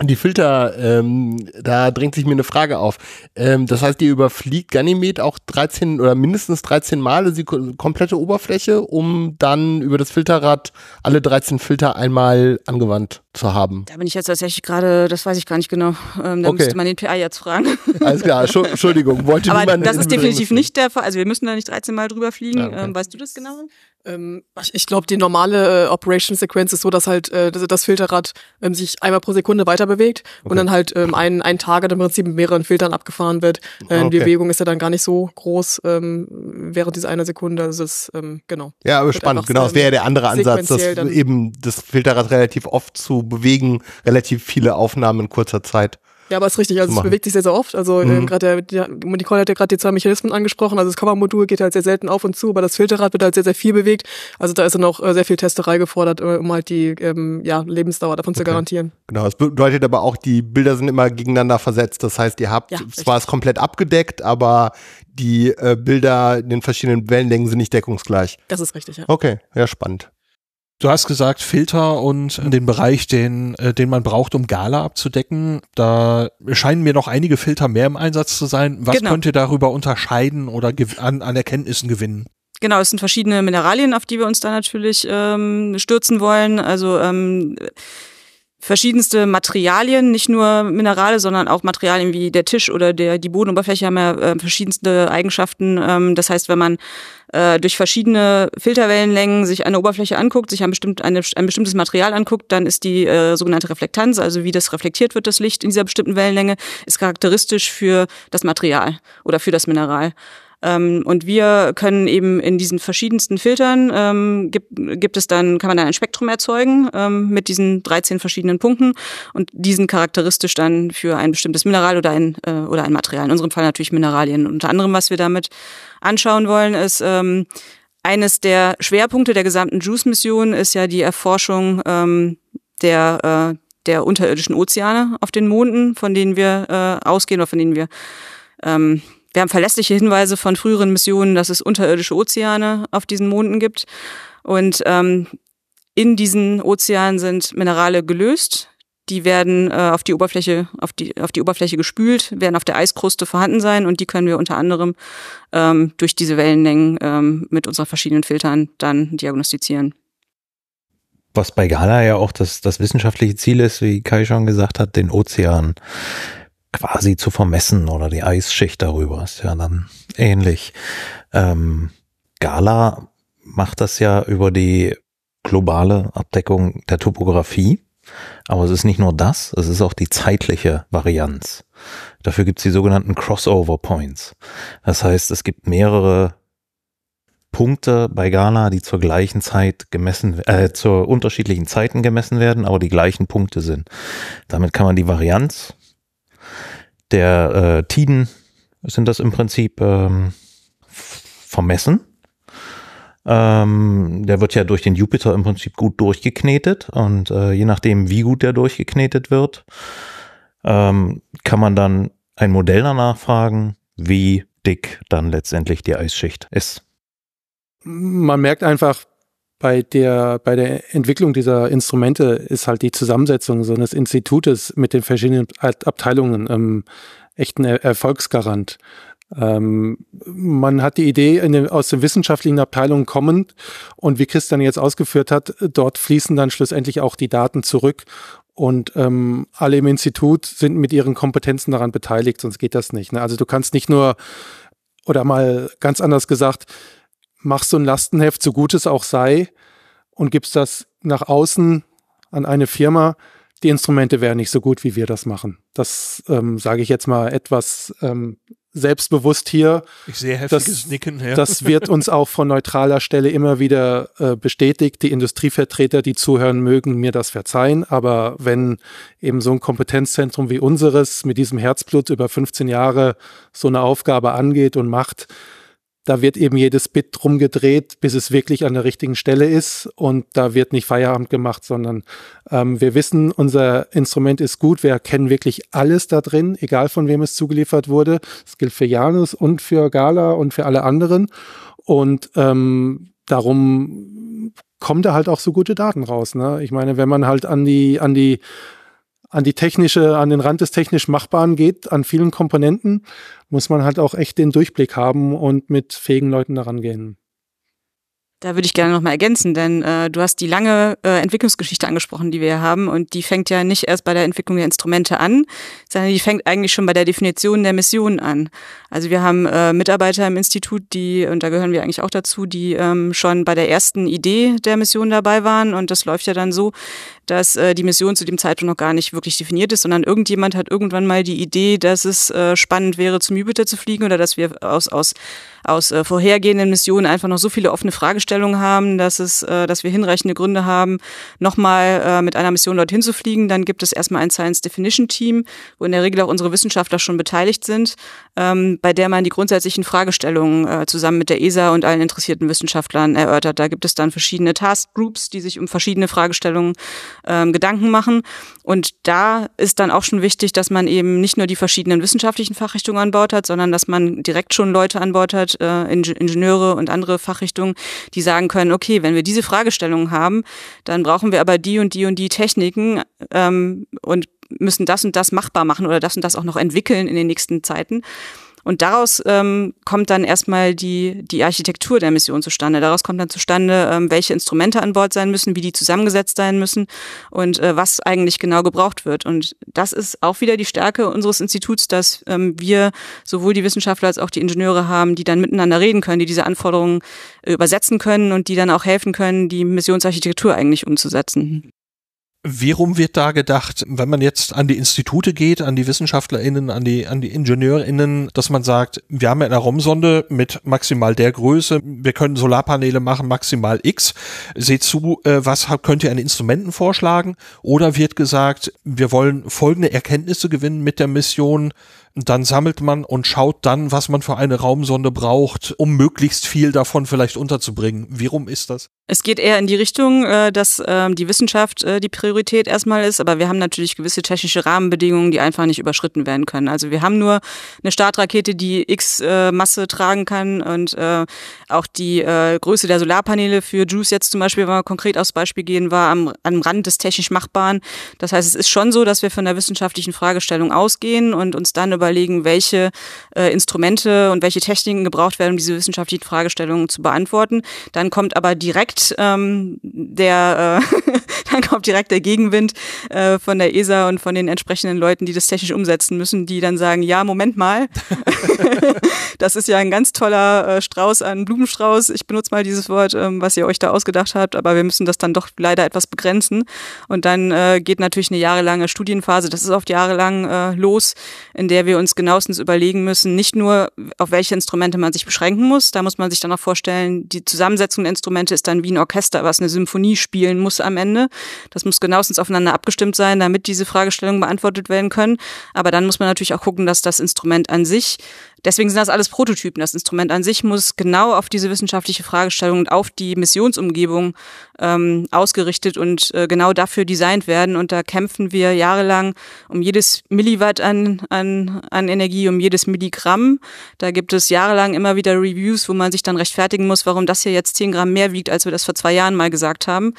Die Filter, ähm, da drängt sich mir eine Frage auf. Ähm, das heißt, ihr überfliegt Ganymed auch 13 oder mindestens 13 Male die ko- komplette Oberfläche, um dann über das Filterrad alle 13 Filter einmal angewandt zu haben. Da bin ich jetzt tatsächlich gerade, das weiß ich gar nicht genau. Ähm, da Okay. müsste man den PA jetzt fragen. Alles klar, Entschu- [LAUGHS] Entschuldigung, wollte Aber das ist definitiv nicht der Fall. Also wir müssen da nicht 13 Mal drüber fliegen. Ja, okay. ähm, weißt du das genau? Ähm, ich glaube, die normale äh, Operation-Sequenz ist so, dass halt äh, das, das Filterrad ähm, sich einmal pro Sekunde weiter bewegt und dann halt ähm, ein, ein Target im Prinzip mit mehreren Filtern abgefahren wird. Äh, Okay. Die Bewegung ist ja dann gar nicht so groß während dieser einer Sekunde. Also ähm, genau. Ja, aber spannend. Genau, das wäre ja der andere Ansatz, das dann- eben das Filterrad relativ oft zu bewegen, relativ viele Aufnahmen in kurzer Zeit. Ja, aber ist richtig. Also zu es bewegt sich sehr, sehr oft. Also Mhm. ähm, gerade der, Nicole hat ja gerade die zwei Mechanismen angesprochen. Also das Covermodul geht halt sehr selten auf und zu, aber das Filterrad wird halt sehr, sehr viel bewegt. Also da ist dann auch äh, sehr viel Testerei gefordert, äh, um halt die ähm, ja, Lebensdauer davon zu Okay. garantieren. Genau, das bedeutet aber auch, die Bilder sind immer gegeneinander versetzt. Das heißt, ihr habt Ja, zwar es komplett abgedeckt, aber die äh, Bilder in den verschiedenen Wellenlängen sind nicht deckungsgleich. Das ist richtig, ja. Okay, ja, spannend. Du hast gesagt, Filter und den Bereich, den, äh, den man braucht, um Gala abzudecken. Da scheinen mir noch einige Filter mehr im Einsatz zu sein. Was Genau. könnt ihr darüber unterscheiden oder an, an Erkenntnissen gewinnen? Genau, es sind verschiedene Mineralien, auf die wir uns da natürlich ähm, stürzen wollen. Also ähm, verschiedenste Materialien, nicht nur Minerale, sondern auch Materialien wie der Tisch oder der die Bodenoberfläche haben ja äh, verschiedenste Eigenschaften. Ähm, das heißt, wenn man äh, durch verschiedene Filterwellenlängen sich eine Oberfläche anguckt, sich ein, bestimmt, eine, ein bestimmtes Material anguckt, dann ist die äh, sogenannte Reflektanz, also wie das reflektiert wird, das Licht in dieser bestimmten Wellenlänge, ist charakteristisch für das Material oder für das Mineral. Ähm, und wir können eben in diesen verschiedensten Filtern ähm, gibt, gibt es dann, kann man dann ein Spektrum erzeugen ähm, mit diesen 13 verschiedenen Punkten und diesen charakteristisch dann für ein bestimmtes Mineral oder ein äh, oder ein Material. In unserem Fall natürlich Mineralien. Unter anderem, was wir damit anschauen wollen, ist ähm, eines der Schwerpunkte der gesamten JUICE-Mission ist ja die Erforschung ähm, der äh, der unterirdischen Ozeane auf den Monden, von denen wir äh, ausgehen oder von denen wir ähm, wir haben verlässliche Hinweise von früheren Missionen, dass es unterirdische Ozeane auf diesen Monden gibt. Und ähm, in diesen Ozeanen sind Minerale gelöst, Die werden äh, auf die Oberfläche, auf die, auf die Oberfläche gespült, werden auf der Eiskruste vorhanden sein und die können wir unter anderem ähm, durch diese Wellenlängen ähm, mit unseren verschiedenen Filtern dann diagnostizieren. Was bei Gala ja auch das, das wissenschaftliche Ziel ist, wie Kai schon gesagt hat, den Ozean quasi zu vermessen oder die Eisschicht darüber ist ja dann ähnlich. Ähm, Gala macht das ja über die globale Abdeckung der Topografie. Aber es ist nicht nur das, es ist auch die zeitliche Varianz. Dafür gibt es die sogenannten Crossover Points. Das heißt, es gibt mehrere Punkte bei Gala, die zur gleichen Zeit gemessen, äh, zur unterschiedlichen Zeiten gemessen werden, aber die gleichen Punkte sind. Damit kann man die Varianz der äh, Tiden, sind das im Prinzip, ähm, vermessen ähm, der wird ja durch den Jupiter im Prinzip gut durchgeknetet und äh, je nachdem, wie gut der durchgeknetet wird, ähm, kann man dann ein Modell danach fragen, wie dick dann letztendlich die Eisschicht ist. Man merkt einfach, bei der, bei der Entwicklung dieser Instrumente ist halt die Zusammensetzung so eines Institutes mit den verschiedenen Abteilungen ähm, echt ein Erfolgsgarant. Ähm, man hat die Idee den, aus den wissenschaftlichen Abteilungen kommend und wie Christian jetzt ausgeführt hat, dort fließen dann schlussendlich auch die Daten zurück und ähm, alle im Institut sind mit ihren Kompetenzen daran beteiligt, sonst geht das nicht. Ne? Also du kannst nicht nur, oder mal ganz anders gesagt, machst so ein Lastenheft, so gut es auch sei, und gibst das nach außen an eine Firma, die Instrumente wären nicht so gut, wie wir das machen. Das ähm, sage ich jetzt mal etwas ähm, selbstbewusst hier. Ich sehe heftiges das, Nicken. Ja. Das wird [LAUGHS] uns auch von neutraler Stelle immer wieder äh, bestätigt. Die Industrievertreter, die zuhören mögen, mir das verzeihen. Aber wenn eben so ein Kompetenzzentrum wie unseres mit diesem Herzblut über 15 Jahre so eine Aufgabe angeht und macht, da wird eben jedes Bit drum gedreht, bis es wirklich an der richtigen Stelle ist. Und da wird nicht Feierabend gemacht, sondern ähm, wir wissen, unser Instrument ist gut. Wir erkennen wirklich alles da drin, egal von wem es zugeliefert wurde. Das gilt für Janus und für Gala und für alle anderen. Und ähm, darum kommen da halt auch so gute Daten raus. Ne? Ich meine, wenn man halt an die, an die an die technische, an den Rand des technisch Machbaren geht, an vielen Komponenten, muss man halt auch echt den Durchblick haben und mit fähigen Leuten daran gehen. Da würde ich gerne noch mal ergänzen, denn äh, du hast die lange äh, Entwicklungsgeschichte angesprochen, die wir hier haben, und die fängt ja nicht erst bei der Entwicklung der Instrumente an, sondern die fängt eigentlich schon bei der Definition der Mission an. Also wir haben äh, Mitarbeiter im Institut, die, und da gehören wir eigentlich auch dazu, die ähm, schon bei der ersten Idee der Mission dabei waren. Und das läuft ja dann so, dass äh, die Mission zu dem Zeitpunkt noch gar nicht wirklich definiert ist, sondern irgendjemand hat irgendwann mal die Idee, dass es äh, spannend wäre, zum Jupiter zu fliegen oder dass wir aus, aus aus äh, vorhergehenden Missionen einfach noch so viele offene Fragestellungen haben, dass es, äh, dass wir hinreichende Gründe haben, nochmal äh, mit einer Mission dorthin zu fliegen. Dann gibt es erstmal ein Science Definition Team, wo in der Regel auch unsere Wissenschaftler schon beteiligt sind, ähm, bei der man die grundsätzlichen Fragestellungen äh, zusammen mit der ESA und allen interessierten Wissenschaftlern erörtert. Da gibt es dann verschiedene Task Groups, die sich um verschiedene Fragestellungen ähm, Gedanken machen. Und da ist dann auch schon wichtig, dass man eben nicht nur die verschiedenen wissenschaftlichen Fachrichtungen an Bord hat, sondern dass man direkt schon Leute an Bord hat, äh, Ingenieure und andere Fachrichtungen, die sagen können, okay, wenn wir diese Fragestellungen haben, dann brauchen wir aber die und die und die Techniken ähm, und müssen das und das machbar machen oder das und das auch noch entwickeln in den nächsten Zeiten. Und daraus ähm, kommt dann erstmal die, die Architektur der Mission zustande. Daraus kommt dann zustande, ähm, welche Instrumente an Bord sein müssen, wie die zusammengesetzt sein müssen und äh, was eigentlich genau gebraucht wird. Und das ist auch wieder die Stärke unseres Instituts, dass ähm, wir sowohl die Wissenschaftler als auch die Ingenieure haben, die dann miteinander reden können, die diese Anforderungen äh, übersetzen können und die dann auch helfen können, die Missionsarchitektur eigentlich umzusetzen. Warum wird da gedacht, wenn man jetzt an die Institute geht, an die WissenschaftlerInnen, an die, an die IngenieurInnen, dass man sagt, wir haben ja eine Raumsonde mit maximal der Größe, wir können Solarpaneele machen, maximal X. Seht zu, äh, was könnt ihr an Instrumenten vorschlagen? Oder wird gesagt, wir wollen folgende Erkenntnisse gewinnen mit der Mission, dann sammelt man und schaut dann, was man für eine Raumsonde braucht, um möglichst viel davon vielleicht unterzubringen. Wie rum ist das? Es geht eher in die Richtung, äh, dass ähm, die Wissenschaft äh, die Priorität erstmal ist, aber wir haben natürlich gewisse technische Rahmenbedingungen, die einfach nicht überschritten werden können. Also wir haben nur eine Startrakete, die X äh, Masse tragen kann und auch die Größe der Solarpaneele für JUICE jetzt zum Beispiel, wenn wir konkret aufs Beispiel gehen, war am, am Rand des technisch Machbaren. Das heißt, es ist schon so, dass wir von der wissenschaftlichen Fragestellung ausgehen und uns dann überlegen, welche Instrumente und welche Techniken gebraucht werden, um diese wissenschaftlichen Fragestellungen zu beantworten. Dann kommt aber direkt direkt ähm, der, äh, [LAUGHS] dann kommt direkt der Gegenwind äh, von der ESA und von den entsprechenden Leuten, die das technisch umsetzen müssen, die dann sagen, ja, Moment mal, [LAUGHS] das ist ja ein ganz toller äh, Strauß an Blumenstrauß. Ich benutze mal dieses Wort, ähm, was ihr euch da ausgedacht habt, aber wir müssen das dann doch leider etwas begrenzen. Und dann äh, geht natürlich eine jahrelange Studienphase, das ist oft jahrelang äh, los, in der wir uns genauestens überlegen müssen, nicht nur auf welche Instrumente man sich beschränken muss, da muss man sich dann auch vorstellen, die Zusammensetzung der Instrumente ist dann wie ein Orchester, was eine Symphonie spielen muss am Ende. Das muss genauestens aufeinander abgestimmt sein, damit diese Fragestellungen beantwortet werden können. Aber dann muss man natürlich auch gucken, dass das Instrument an sich Deswegen sind das alles Prototypen. Das Instrument an sich muss genau auf diese wissenschaftliche Fragestellung und auf die Missionsumgebung ähm, ausgerichtet und äh, genau dafür designt werden. Und da kämpfen wir jahrelang um jedes Milliwatt an, an, an Energie, um jedes Milligramm. Da gibt es jahrelang immer wieder Reviews, wo man sich dann rechtfertigen muss, warum das hier jetzt 10 Gramm mehr wiegt, als wir das vor zwei Jahren mal gesagt haben.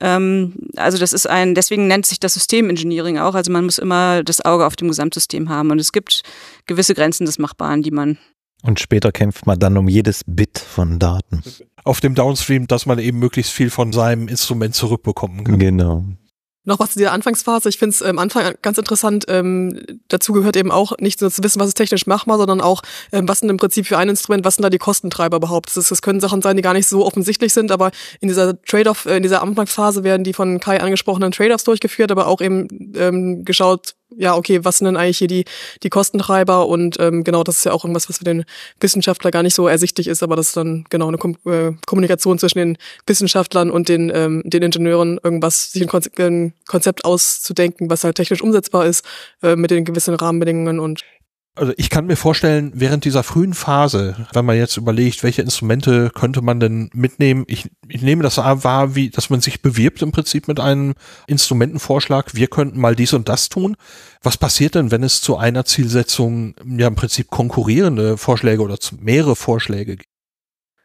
Ähm, also das ist ein, deswegen nennt sich das Systemengineering auch. Also man muss immer das Auge auf dem Gesamtsystem haben. Und es gibt gewisse Grenzen des Machbaren, die man und später kämpft man dann um jedes Bit von Daten. Auf dem Downstream, dass man eben möglichst viel von seinem Instrument zurückbekommen kann. Genau. Noch was zu der Anfangsphase. Ich finde es am Anfang ganz interessant. Ähm, dazu gehört eben auch nicht nur zu wissen, was ist technisch machbar, sondern auch, ähm, was sind im Prinzip für ein Instrument, was sind da die Kostentreiber überhaupt. Das, ist, das können Sachen sein, die gar nicht so offensichtlich sind, aber in dieser Trade-off, äh, in dieser Anfangsphase werden die von Kai angesprochenen Trade-offs durchgeführt, aber auch eben ähm, geschaut, ja, okay, was sind denn eigentlich hier die, die Kostentreiber? Und ähm, genau, das ist ja auch irgendwas, was für den Wissenschaftler gar nicht so ersichtlich ist, aber das ist dann genau eine Kom äh, Kommunikation zwischen den Wissenschaftlern und den, ähm, den Ingenieuren, irgendwas, sich ein, Konzept, auszudenken, was halt technisch umsetzbar ist, äh, mit den gewissen Rahmenbedingungen und also ich kann mir vorstellen, während dieser frühen Phase, wenn man jetzt überlegt, welche Instrumente könnte man denn mitnehmen, ich, ich nehme das wahr, wie, dass man sich bewirbt im Prinzip mit einem Instrumentenvorschlag, wir könnten mal dies und das tun. Was passiert denn, wenn es zu einer Zielsetzung ja im Prinzip konkurrierende Vorschläge oder mehrere Vorschläge gibt?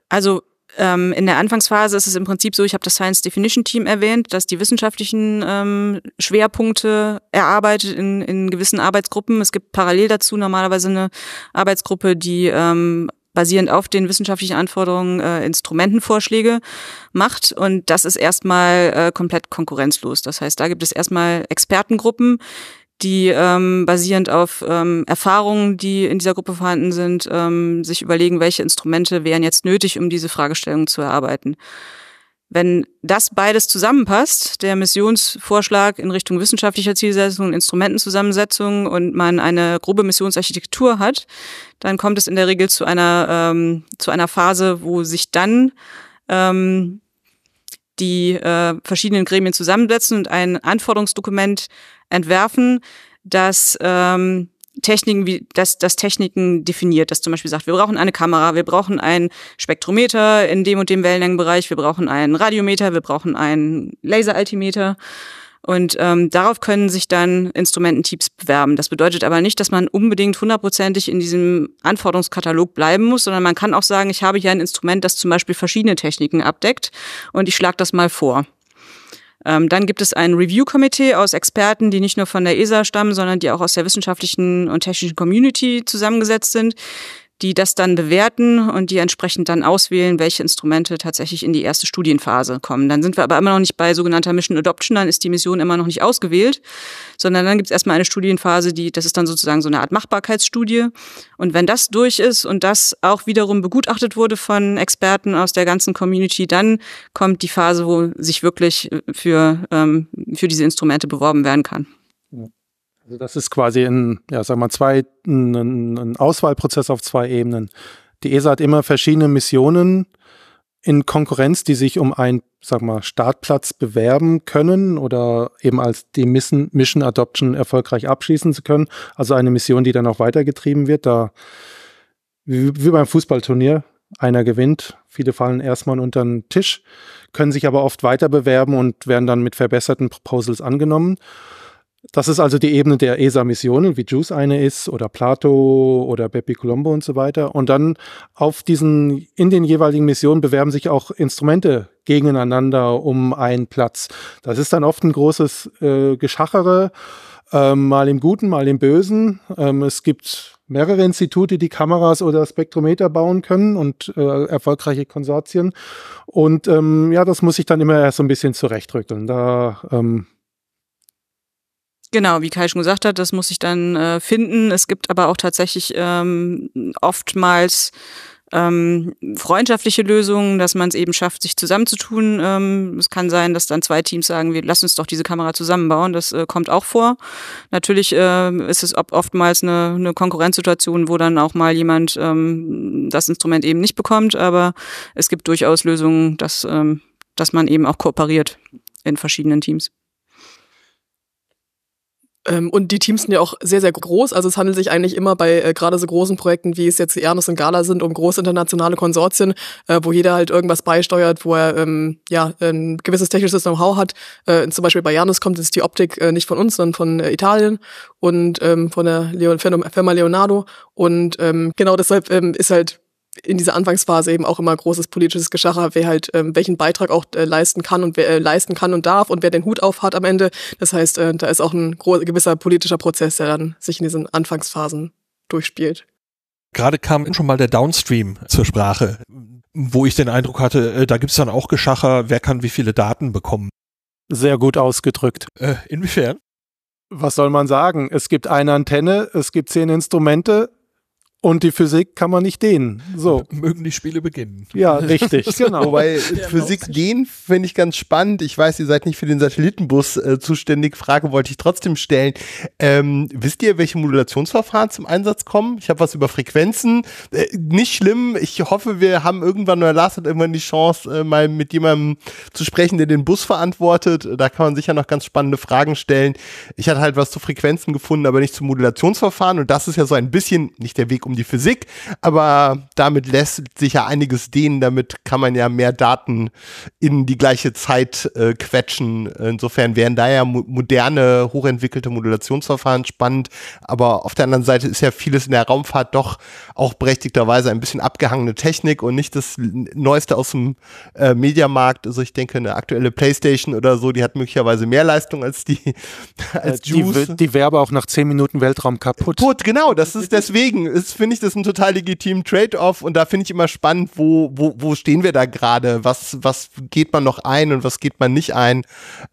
Also ähm, in der Anfangsphase ist es im Prinzip so, ich habe das Science Definition Team erwähnt, dass die wissenschaftlichen ähm, Schwerpunkte erarbeitet in, in gewissen Arbeitsgruppen. Es gibt parallel dazu normalerweise eine Arbeitsgruppe, die ähm, basierend auf den wissenschaftlichen Anforderungen äh, Instrumentenvorschläge macht. Und das ist erstmal äh, komplett konkurrenzlos. Das heißt, da gibt es erstmal Expertengruppen, die ähm, basierend auf ähm, Erfahrungen, die in dieser Gruppe vorhanden sind, ähm, sich überlegen, welche Instrumente wären jetzt nötig, um diese Fragestellung zu erarbeiten. Wenn das beides zusammenpasst, der Missionsvorschlag in Richtung wissenschaftlicher Zielsetzung, Instrumentenzusammensetzung und man eine grobe Missionsarchitektur hat, dann kommt es in der Regel zu einer, ähm, zu einer Phase, wo sich dann ähm, die äh, verschiedenen Gremien zusammensetzen und ein Anforderungsdokument entwerfen, das ähm, Techniken wie das, das Techniken definiert, das zum Beispiel sagt, wir brauchen eine Kamera, wir brauchen ein Spektrometer in dem und dem Wellenlängenbereich, wir brauchen einen Radiometer, wir brauchen einen Laseraltimeter und ähm, darauf können sich dann Instrumententeams bewerben. Das bedeutet aber nicht, dass man unbedingt hundertprozentig in diesem Anforderungskatalog bleiben muss, sondern man kann auch sagen, ich habe hier ein Instrument, das zum Beispiel verschiedene Techniken abdeckt und ich schlage das mal vor. Ähm, dann gibt es ein Review-Komitee aus Experten, die nicht nur von der ESA stammen, sondern die auch aus der wissenschaftlichen und technischen Community zusammengesetzt sind, die das dann bewerten und die entsprechend dann auswählen, welche Instrumente tatsächlich in die erste Studienphase kommen. Dann sind wir aber immer noch nicht bei sogenannter Mission Adoption, dann ist die Mission immer noch nicht ausgewählt, sondern dann gibt es erstmal eine Studienphase, die, das ist dann sozusagen so eine Art Machbarkeitsstudie. Und wenn das durch ist und das auch wiederum begutachtet wurde von Experten aus der ganzen Community, dann kommt die Phase, wo sich wirklich für, ähm, für diese Instrumente beworben werden kann. Also das ist quasi ein, ja, sag mal, zwei, ein, ein Auswahlprozess auf zwei Ebenen. Die ESA hat immer verschiedene Missionen in Konkurrenz, die sich um einen, sag mal, Startplatz bewerben können oder eben als die Mission, Mission Adoption erfolgreich abschließen zu können. Also eine Mission, die dann auch weitergetrieben wird. Da wie, wie beim Fußballturnier, einer gewinnt, viele fallen erstmal unter den Tisch, können sich aber oft weiter bewerben und werden dann mit verbesserten Proposals angenommen. Das ist also die Ebene der ESA-Missionen, wie JUICE eine ist oder Plato oder Bepi Colombo und so weiter. Und dann auf diesen, in den jeweiligen Missionen bewerben sich auch Instrumente gegeneinander um einen Platz. Das ist dann oft ein großes äh, Geschachere, äh, mal im Guten, mal im Bösen. Ähm, es gibt mehrere Institute, die Kameras oder Spektrometer bauen können und äh, erfolgreiche Konsortien. Und ähm, ja, das muss ich dann immer erst so ein bisschen zurechtrückeln. Da ähm, Genau, wie Kai schon gesagt hat, das muss ich dann äh, finden. Es gibt aber auch tatsächlich ähm, oftmals ähm, freundschaftliche Lösungen, dass man es eben schafft, sich zusammenzutun. Ähm, es kann sein, dass dann zwei Teams sagen, wir lassen uns doch diese Kamera zusammenbauen. Das äh, kommt auch vor. Natürlich äh, ist es oftmals eine, eine Konkurrenzsituation, wo dann auch mal jemand ähm, das Instrument eben nicht bekommt, aber es gibt durchaus Lösungen, dass, ähm, dass man eben auch kooperiert in verschiedenen Teams. Ähm, und die Teams sind ja auch sehr, sehr groß. Also es handelt sich eigentlich immer bei äh, gerade so großen Projekten, wie es jetzt Ernest und Gala sind, um große internationale Konsortien, äh, wo jeder halt irgendwas beisteuert, wo er ähm, ja ein gewisses technisches Know-how hat. Äh, zum Beispiel bei Janus kommt jetzt die Optik äh, nicht von uns, sondern von äh, Italien und ähm, von der Leon Firma Leonardo. Und ähm, genau deshalb ähm, ist halt in dieser Anfangsphase eben auch immer großes politisches Geschacher, wer halt ähm, welchen Beitrag auch äh, leisten kann und wer äh, leisten kann und darf und wer den Hut auf hat am Ende. Das heißt, äh, da ist auch ein gewisser politischer Prozess, der dann sich in diesen Anfangsphasen durchspielt. Gerade kam schon mal der Downstream zur Sprache, wo ich den Eindruck hatte, äh, da gibt's dann auch Geschacher, wer kann wie viele Daten bekommen. Sehr gut ausgedrückt. Äh, inwiefern? Was soll man sagen? Es gibt eine Antenne, es gibt zehn Instrumente, und die Physik kann man nicht dehnen. So. Mögen die Spiele beginnen. Ja, richtig, [LAUGHS] genau. Wobei Physik dehnen finde ich ganz spannend. Ich weiß, ihr seid nicht für den Satellitenbus äh, zuständig. Frage wollte ich trotzdem stellen. Ähm, wisst ihr, welche Modulationsverfahren zum Einsatz kommen? Ich habe was über Frequenzen. Äh, nicht schlimm. Ich hoffe, wir haben irgendwann oder Lars hat irgendwann die Chance, äh, mal mit jemandem zu sprechen, der den Bus verantwortet. Da kann man sicher noch ganz spannende Fragen stellen. Ich hatte halt was zu Frequenzen gefunden, aber nicht zu Modulationsverfahren. Und das ist ja so ein bisschen nicht der Weg, um um die Physik, aber damit lässt sich ja einiges dehnen, damit kann man ja mehr Daten in die gleiche Zeit äh, quetschen. Insofern wären da ja mo moderne, hochentwickelte Modulationsverfahren spannend, aber auf der anderen Seite ist ja vieles in der Raumfahrt doch auch berechtigterweise ein bisschen abgehangene Technik und nicht das Neueste aus dem äh, Mediamarkt. Also ich denke, eine aktuelle Playstation oder so, die hat möglicherweise mehr Leistung als die [LAUGHS] als äh, die, die Werbe auch nach zehn Minuten Weltraum kaputt. Kaputt, genau. Das [LAUGHS] ist deswegen. Ist finde ich das einen total legitimen Trade-off und da finde ich immer spannend, wo, wo, wo stehen wir da gerade? Was, was geht man noch ein und was geht man nicht ein?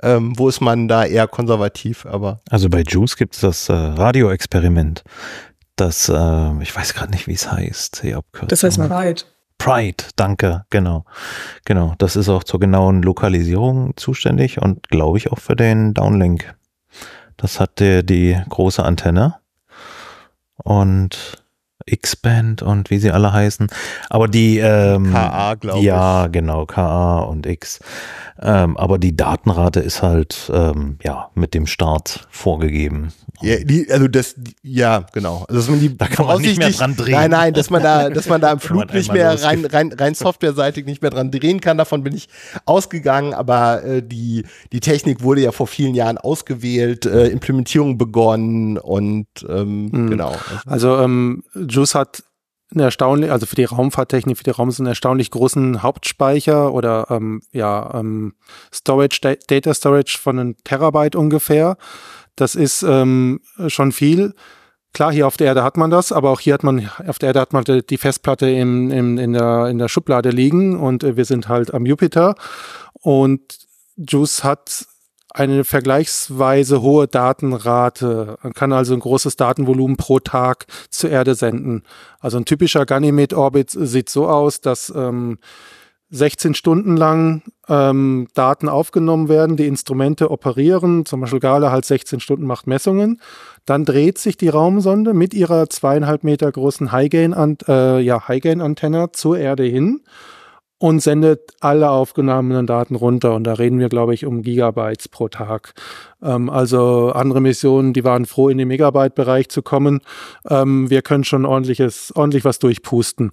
Ähm, wo ist man da eher konservativ? Aber also bei Juice gibt es das äh, Radioexperiment. Das, äh, ich weiß gerade nicht, wie es heißt. Das heißt Pride. Pride, danke, genau. Genau, das ist auch zur genauen Lokalisierung zuständig und glaube ich auch für den Downlink. Das hat der, die große Antenne. Und X-Band und wie sie alle heißen. Aber die ähm, KA, glaube ich. Ja, genau, KA und X. Ähm, aber die Datenrate ist halt ähm, ja mit dem Start vorgegeben. Ja, die, also das, ja, genau. Also dass man die da kann man nicht mehr dran drehen. Nein, nein, dass man da, dass man da im [LAUGHS] Flug nicht mehr rein, rein, rein softwareseitig nicht mehr dran drehen kann. Davon bin ich ausgegangen. Aber äh, die, die Technik wurde ja vor vielen Jahren ausgewählt, äh, Implementierung begonnen und ähm, mhm. genau. Also ähm, JUICE hat einen erstaunlich, also für die Raumfahrttechnik, für die Raum einen erstaunlich großen Hauptspeicher oder ähm, ja ähm, Storage, Data Storage von einem Terabyte ungefähr. Das ist ähm, schon viel. Klar, hier auf der Erde hat man das, aber auch hier hat man, auf der Erde hat man die Festplatte im, im, in, der, in der Schublade liegen und äh, wir sind halt am Jupiter. Und JUICE hat eine vergleichsweise hohe Datenrate. Man kann also ein großes Datenvolumen pro Tag zur Erde senden. Also ein typischer Ganymed-Orbit sieht so aus, dass ähm, 16 Stunden lang ähm, Daten aufgenommen werden, die Instrumente operieren, zum Beispiel Gala halt 16 Stunden macht Messungen, dann dreht sich die Raumsonde mit ihrer zweieinhalb Meter großen High-Gain-Antenne äh, ja, High zur Erde hin und sendet alle aufgenommenen Daten runter. Und da reden wir, glaube ich, um Gigabytes pro Tag. Ähm, also andere Missionen, die waren froh, in den Megabyte-Bereich zu kommen. Ähm, wir können schon ordentliches, ordentlich was durchpusten.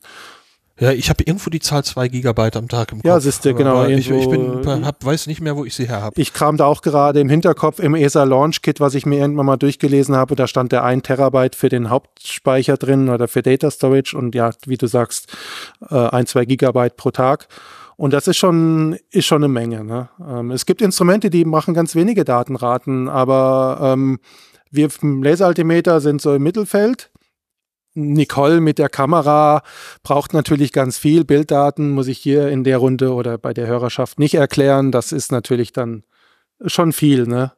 Ja, ich habe irgendwo die Zahl zwei Gigabyte am Tag im Kopf. Ja, siehste, genau. Ich, ich bin, hab, weiß nicht mehr, wo ich sie her habe. Ich kram da auch gerade im Hinterkopf im ESA Launch Kit, was ich mir irgendwann mal durchgelesen habe. Da stand der ein Terabyte für den Hauptspeicher drin oder für Data Storage und ja, wie du sagst, äh, ein, zwei Gigabyte pro Tag. Und das ist schon, ist schon eine Menge. Ne? Ähm, es gibt Instrumente, die machen ganz wenige Datenraten, aber ähm, wir im Laseraltimeter sind so im Mittelfeld Nicole mit der Kamera braucht natürlich ganz viel. Bilddaten muss ich hier in der Runde oder bei der Hörerschaft nicht erklären. Das ist natürlich dann schon viel, ne?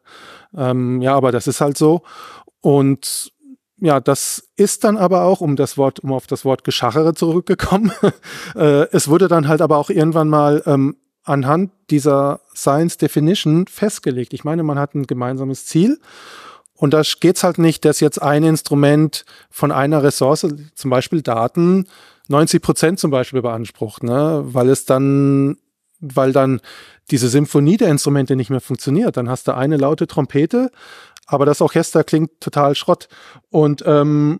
Ähm, ja, aber das ist halt so. Und ja, das ist dann aber auch, um das Wort, um auf das Wort Geschachere zurückgekommen. [LAUGHS] äh, es wurde dann halt aber auch irgendwann mal ähm, anhand dieser Science Definition festgelegt. Ich meine, man hat ein gemeinsames Ziel und da geht's halt nicht, dass jetzt ein Instrument von einer Ressource, zum Beispiel Daten, 90 Prozent zum Beispiel beansprucht, ne? weil es dann, weil dann diese Symphonie der Instrumente nicht mehr funktioniert. Dann hast du eine laute Trompete, aber das Orchester klingt total Schrott. Und ähm,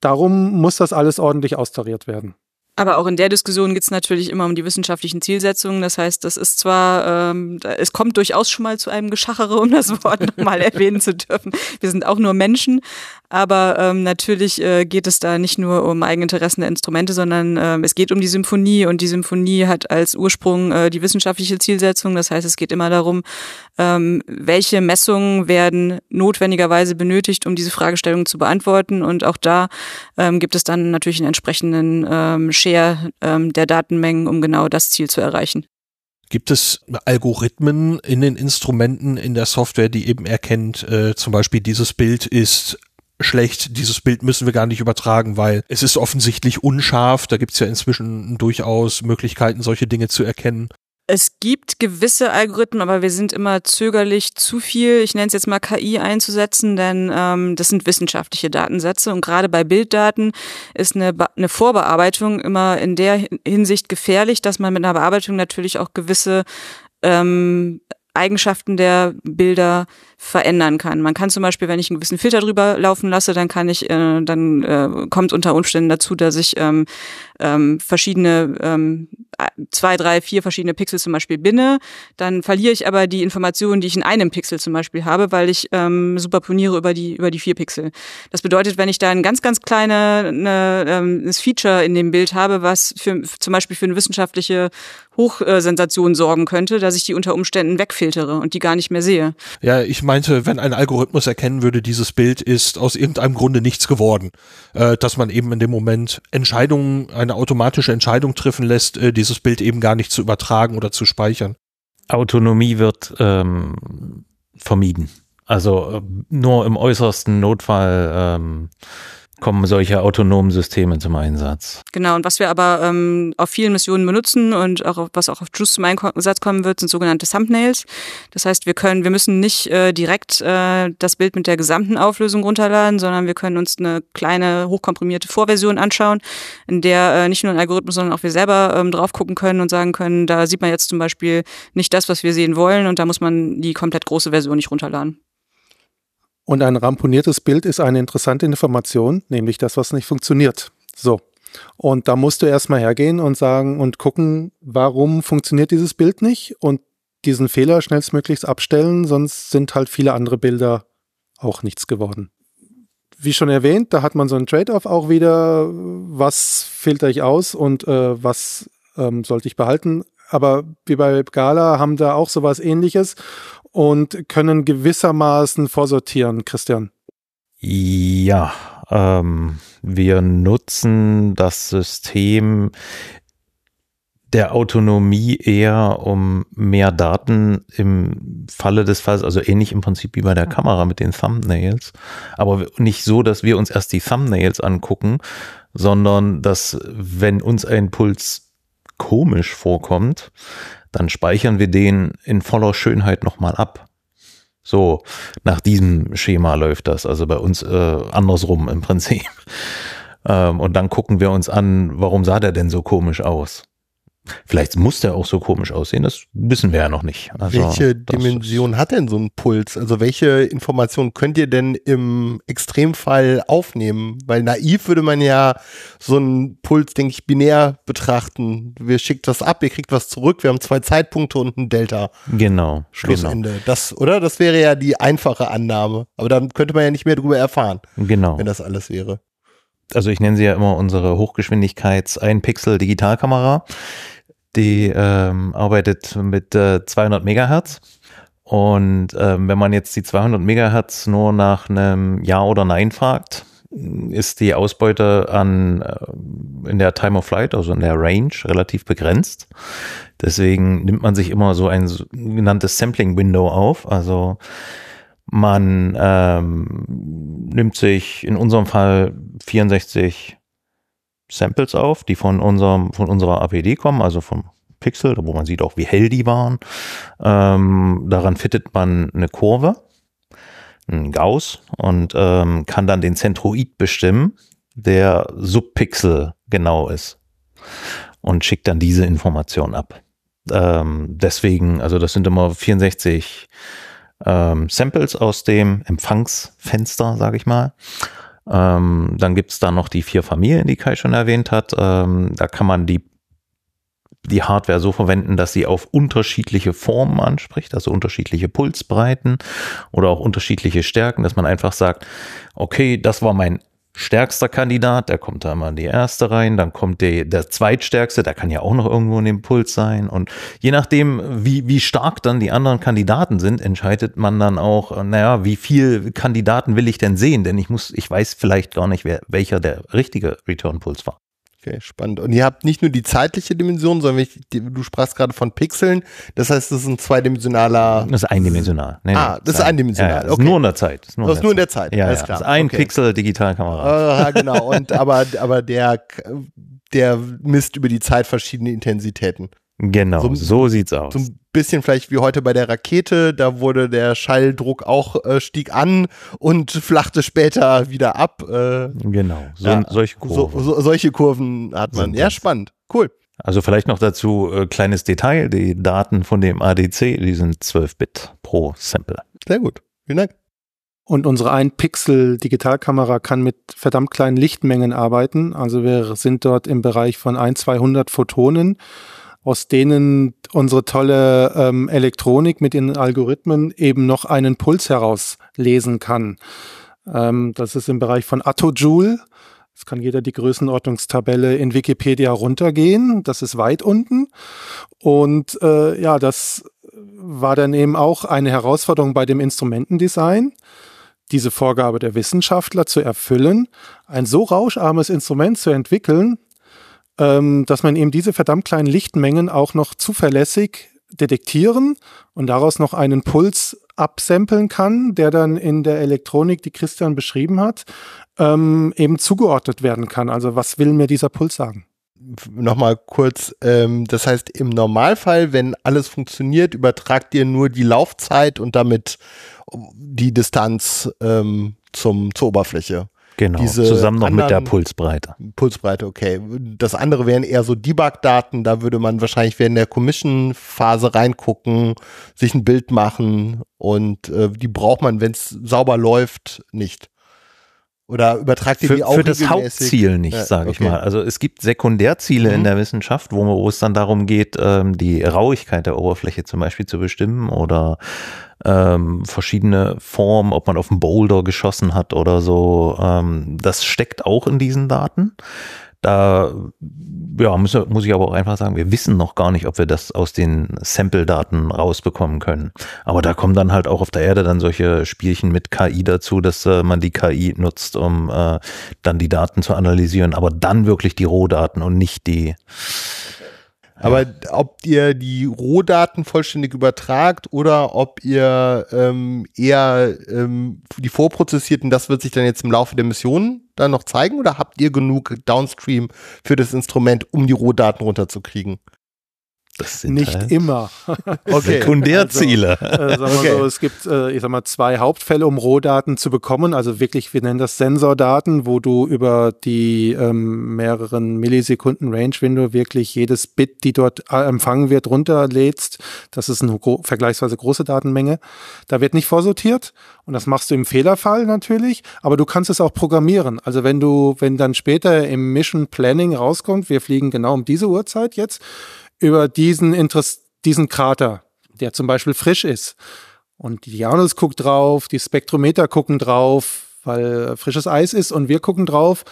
darum muss das alles ordentlich austariert werden. Aber auch in der Diskussion geht es natürlich immer um die wissenschaftlichen Zielsetzungen. Das heißt, das ist zwar, ähm, es kommt durchaus schon mal zu einem Geschachere, um das Wort nochmal [LAUGHS] erwähnen zu dürfen. Wir sind auch nur Menschen, aber ähm, natürlich äh, geht es da nicht nur um Eigeninteressen der Instrumente, sondern ähm, es geht um die Symphonie und die Symphonie hat als Ursprung äh, die wissenschaftliche Zielsetzung. Das heißt, es geht immer darum, ähm, welche Messungen werden notwendigerweise benötigt, um diese Fragestellung zu beantworten. Und auch da ähm, gibt es dann natürlich einen entsprechenden ähm, Share ähm, der Datenmengen, um genau das Ziel zu erreichen. Gibt es Algorithmen in den Instrumenten, in der Software, die eben erkennt, äh, zum Beispiel dieses Bild ist schlecht, dieses Bild müssen wir gar nicht übertragen, weil es ist offensichtlich unscharf. Da gibt es ja inzwischen durchaus Möglichkeiten, solche Dinge zu erkennen. Es gibt gewisse Algorithmen, aber wir sind immer zögerlich, zu viel, ich nenne es jetzt mal KI einzusetzen, denn ähm, das sind wissenschaftliche Datensätze und gerade bei Bilddaten ist eine, eine Vorbearbeitung immer in der Hinsicht gefährlich, dass man mit einer Bearbeitung natürlich auch gewisse ähm, Eigenschaften der Bilder verändern kann. Man kann zum Beispiel, wenn ich einen gewissen Filter drüber laufen lasse, dann kann ich, äh, dann äh, kommt unter Umständen dazu, dass ich ähm, ähm, verschiedene ähm, zwei, drei, vier verschiedene Pixel zum Beispiel binne. Dann verliere ich aber die Informationen, die ich in einem Pixel zum Beispiel habe, weil ich ähm, superponiere über die über die vier Pixel. Das bedeutet, wenn ich da ein ganz ganz kleine eine, ähm, Feature in dem Bild habe, was für zum Beispiel für eine wissenschaftliche Hochsensation sorgen könnte, dass ich die unter Umständen wegfiltere und die gar nicht mehr sehe. Ja, ich meinte, wenn ein Algorithmus erkennen würde, dieses Bild ist aus irgendeinem Grunde nichts geworden, äh, dass man eben in dem Moment Entscheidungen, eine automatische Entscheidung treffen lässt, äh, dieses Bild eben gar nicht zu übertragen oder zu speichern. Autonomie wird ähm, vermieden. Also äh, nur im äußersten Notfall ähm, kommen solche autonomen Systeme zum Einsatz. Genau, und was wir aber ähm, auf vielen Missionen benutzen und auch was auch auf Juice zum Einsatz kommen wird, sind sogenannte Thumbnails. Das heißt, wir können, wir müssen nicht äh, direkt äh, das Bild mit der gesamten Auflösung runterladen, sondern wir können uns eine kleine hochkomprimierte Vorversion anschauen, in der äh, nicht nur ein Algorithmus, sondern auch wir selber ähm, drauf gucken können und sagen können, da sieht man jetzt zum Beispiel nicht das, was wir sehen wollen, und da muss man die komplett große Version nicht runterladen. Und ein ramponiertes Bild ist eine interessante Information, nämlich das, was nicht funktioniert. So. Und da musst du erstmal hergehen und sagen und gucken, warum funktioniert dieses Bild nicht und diesen Fehler schnellstmöglichst abstellen, sonst sind halt viele andere Bilder auch nichts geworden. Wie schon erwähnt, da hat man so einen Trade-off auch wieder, was filter ich aus und äh, was ähm, sollte ich behalten. Aber wie bei Gala haben da auch sowas ähnliches und können gewissermaßen vorsortieren, Christian. Ja, ähm, wir nutzen das System der Autonomie eher, um mehr Daten im Falle des Falls, also ähnlich im Prinzip wie bei der Kamera mit den Thumbnails, aber nicht so, dass wir uns erst die Thumbnails angucken, sondern dass, wenn uns ein Puls komisch vorkommt, dann speichern wir den in voller Schönheit nochmal ab. So, nach diesem Schema läuft das, also bei uns äh, andersrum im Prinzip. [LAUGHS] Ähm, und dann gucken wir uns an, warum sah der denn so komisch aus? Vielleicht muss der auch so komisch aussehen, das wissen wir ja noch nicht. Also, welche Dimension hat denn so ein Puls? Also welche Informationen könnt ihr denn im Extremfall aufnehmen? Weil naiv würde man ja so einen Puls, denke ich, binär betrachten. Wir schickt was ab, ihr kriegt was zurück, wir haben zwei Zeitpunkte und ein Delta. Genau. Schlussende. Genau. Das, oder? Das wäre ja die einfache Annahme. Aber dann könnte man ja nicht mehr darüber erfahren. Genau. Wenn das alles wäre also ich nenne sie ja immer unsere Hochgeschwindigkeits 1 Pixel Digitalkamera. Die ähm, arbeitet mit äh, 200 Megahertz. Und ähm, wenn man jetzt die 200 Megahertz nur nach einem Ja oder Nein fragt, ist die Ausbeute an äh, in der Time of Flight, also in der Range, relativ begrenzt. Deswegen nimmt man sich immer so ein sogenanntes Sampling Window auf. Also man ähm, nimmt sich in unserem Fall 64 Samples auf, die von unserem, von unserer APD kommen, also vom Pixel, wo man sieht auch, wie hell die waren. Ähm, daran fittet man eine Kurve, einen Gauss und ähm, kann dann den Zentroid bestimmen, der Subpixel genau ist und schickt dann diese Information ab. Ähm, deswegen, also das sind immer 64 ähm, Samples aus dem Empfangsfenster, sage ich mal. Ähm, dann gibt's da noch die vier Familien, die Kai schon erwähnt hat. Ähm, da kann man die, die Hardware so verwenden, dass sie auf unterschiedliche Formen anspricht, also unterschiedliche Pulsbreiten oder auch unterschiedliche Stärken, dass man einfach sagt, okay, das war mein stärkster Kandidat, der kommt da mal in die erste rein, dann kommt der, der zweitstärkste, der kann ja auch noch irgendwo in dem Puls sein und je nachdem, wie, wie stark dann die anderen Kandidaten sind, entscheidet man dann auch, naja, wie viel Kandidaten will ich denn sehen, denn ich muss, ich weiß vielleicht gar nicht, wer, welcher der richtige Return-Puls war. Okay, spannend. Und ihr habt nicht nur die zeitliche Dimension, sondern ich, du sprachst gerade von Pixeln. Das heißt, das ist ein zweidimensionaler. Das ist eindimensional. Nee, ah, das ist eindimensional. Ja, ja, okay. nur in der Zeit. Das ist nur, das ist nur in der Zeit. Ja, Alles klar. Das ist ein okay. Pixel Digitalkamera. Ja, [LAUGHS] genau. Und aber, aber der, der misst über die Zeit verschiedene Intensitäten. Genau, so, so sieht's aus. So ein bisschen vielleicht wie heute bei der Rakete, da wurde der Schalldruck auch äh, stieg an und flachte später wieder ab. Äh, genau, so, ja, solche Kurven. So, solche Kurven hat man. Ja, spannend. Cool. Also vielleicht noch dazu äh, kleines Detail, die Daten von dem ADC, die sind 12 Bit pro Sample. Sehr gut. Vielen Dank. Und unsere 1 Pixel Digitalkamera kann mit verdammt kleinen Lichtmengen arbeiten. Also wir sind dort im Bereich von 1, 200 Photonen aus denen unsere tolle ähm, Elektronik mit den Algorithmen eben noch einen Puls herauslesen kann. Ähm, das ist im Bereich von Attojoule. Das kann jeder die Größenordnungstabelle in Wikipedia runtergehen. Das ist weit unten. Und äh, ja, das war dann eben auch eine Herausforderung bei dem Instrumentendesign diese Vorgabe der Wissenschaftler zu erfüllen, ein so rauscharmes Instrument zu entwickeln, ähm, dass man eben diese verdammt kleinen Lichtmengen auch noch zuverlässig detektieren und daraus noch einen Puls absampeln kann, der dann in der Elektronik, die Christian beschrieben hat, ähm, eben zugeordnet werden kann. Also was will mir dieser Puls sagen? Nochmal kurz, ähm, das heißt im Normalfall, wenn alles funktioniert, übertragt ihr nur die Laufzeit und damit die Distanz ähm, zum, zur Oberfläche. Genau, Diese zusammen noch mit der Pulsbreite. Pulsbreite, okay. Das andere wären eher so Debug-Daten, da würde man wahrscheinlich während der Commission-Phase reingucken, sich ein Bild machen und äh, die braucht man, wenn es sauber läuft, nicht. Oder übertragt ihr für, die auch Für das Hauptziel nicht, ja, sage ich okay. mal. Also es gibt Sekundärziele mhm. in der Wissenschaft, wo, wo es dann darum geht, ähm, die Rauigkeit der Oberfläche zum Beispiel zu bestimmen oder ähm, verschiedene Formen, ob man auf einen Boulder geschossen hat oder so. Ähm, das steckt auch in diesen Daten. Da ja, muss, muss ich aber auch einfach sagen, wir wissen noch gar nicht, ob wir das aus den Sample-Daten rausbekommen können. Aber da kommen dann halt auch auf der Erde dann solche Spielchen mit KI dazu, dass äh, man die KI nutzt, um äh, dann die Daten zu analysieren, aber dann wirklich die Rohdaten und nicht die aber ob ihr die Rohdaten vollständig übertragt oder ob ihr ähm, eher ähm, die vorprozessierten, das wird sich dann jetzt im Laufe der Mission dann noch zeigen oder habt ihr genug Downstream für das Instrument, um die Rohdaten runterzukriegen? Das sind Nicht halt immer. [LAUGHS] Okay. Sekundärziele. Äh, sagen wir Okay. so, es gibt, äh, ich sag mal, zwei Hauptfälle, um Rohdaten zu bekommen. Also wirklich, wir nennen das Sensordaten, wo du über die ähm, mehreren Millisekunden Range Window wirklich jedes Bit, die dort äh, empfangen wird, runterlädst. Das ist eine gro vergleichsweise große Datenmenge. Da wird nicht vorsortiert und das machst du im Fehlerfall natürlich, aber du kannst es auch programmieren. Also wenn du, wenn dann später im Mission Planning rauskommt, wir fliegen genau um diese Uhrzeit jetzt über diesen Interess diesen Krater, der zum Beispiel frisch ist. Und die Janus guckt drauf, die Spektrometer gucken drauf, weil frisches Eis ist und wir gucken drauf.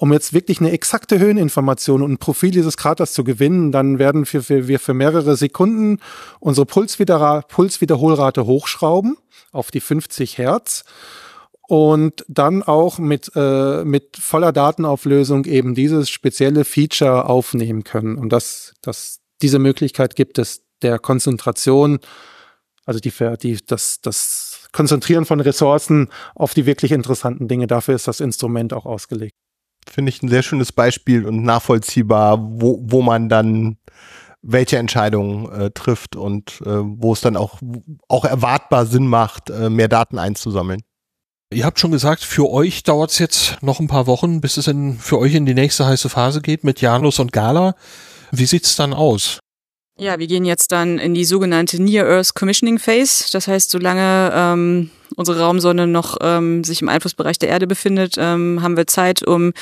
Um jetzt wirklich eine exakte Höheninformation und ein Profil dieses Kraters zu gewinnen, dann werden wir für, wir für mehrere Sekunden unsere Pulswiederra Pulswiederholrate hochschrauben auf die 50 Hertz und dann auch mit, äh, mit voller Datenauflösung eben dieses spezielle Feature aufnehmen können. Und das, das, diese Möglichkeit gibt es der Konzentration, also die, Ver- die, das, das Konzentrieren von Ressourcen auf die wirklich interessanten Dinge. Dafür ist das Instrument auch ausgelegt. Finde ich ein sehr schönes Beispiel und nachvollziehbar, wo, wo man dann welche Entscheidungen äh, trifft und äh, wo es dann auch, auch erwartbar Sinn macht, äh, mehr Daten einzusammeln. Ihr habt schon gesagt, für euch dauert es jetzt noch ein paar Wochen, bis es in, für euch in die nächste heiße Phase geht mit Janus und Gala. Wie sieht's dann aus? Ja, wir gehen jetzt dann in die sogenannte Near Earth Commissioning Phase. Das heißt, solange ähm, unsere Raumsonde noch ähm, sich im Einflussbereich der Erde befindet, ähm, haben wir Zeit, um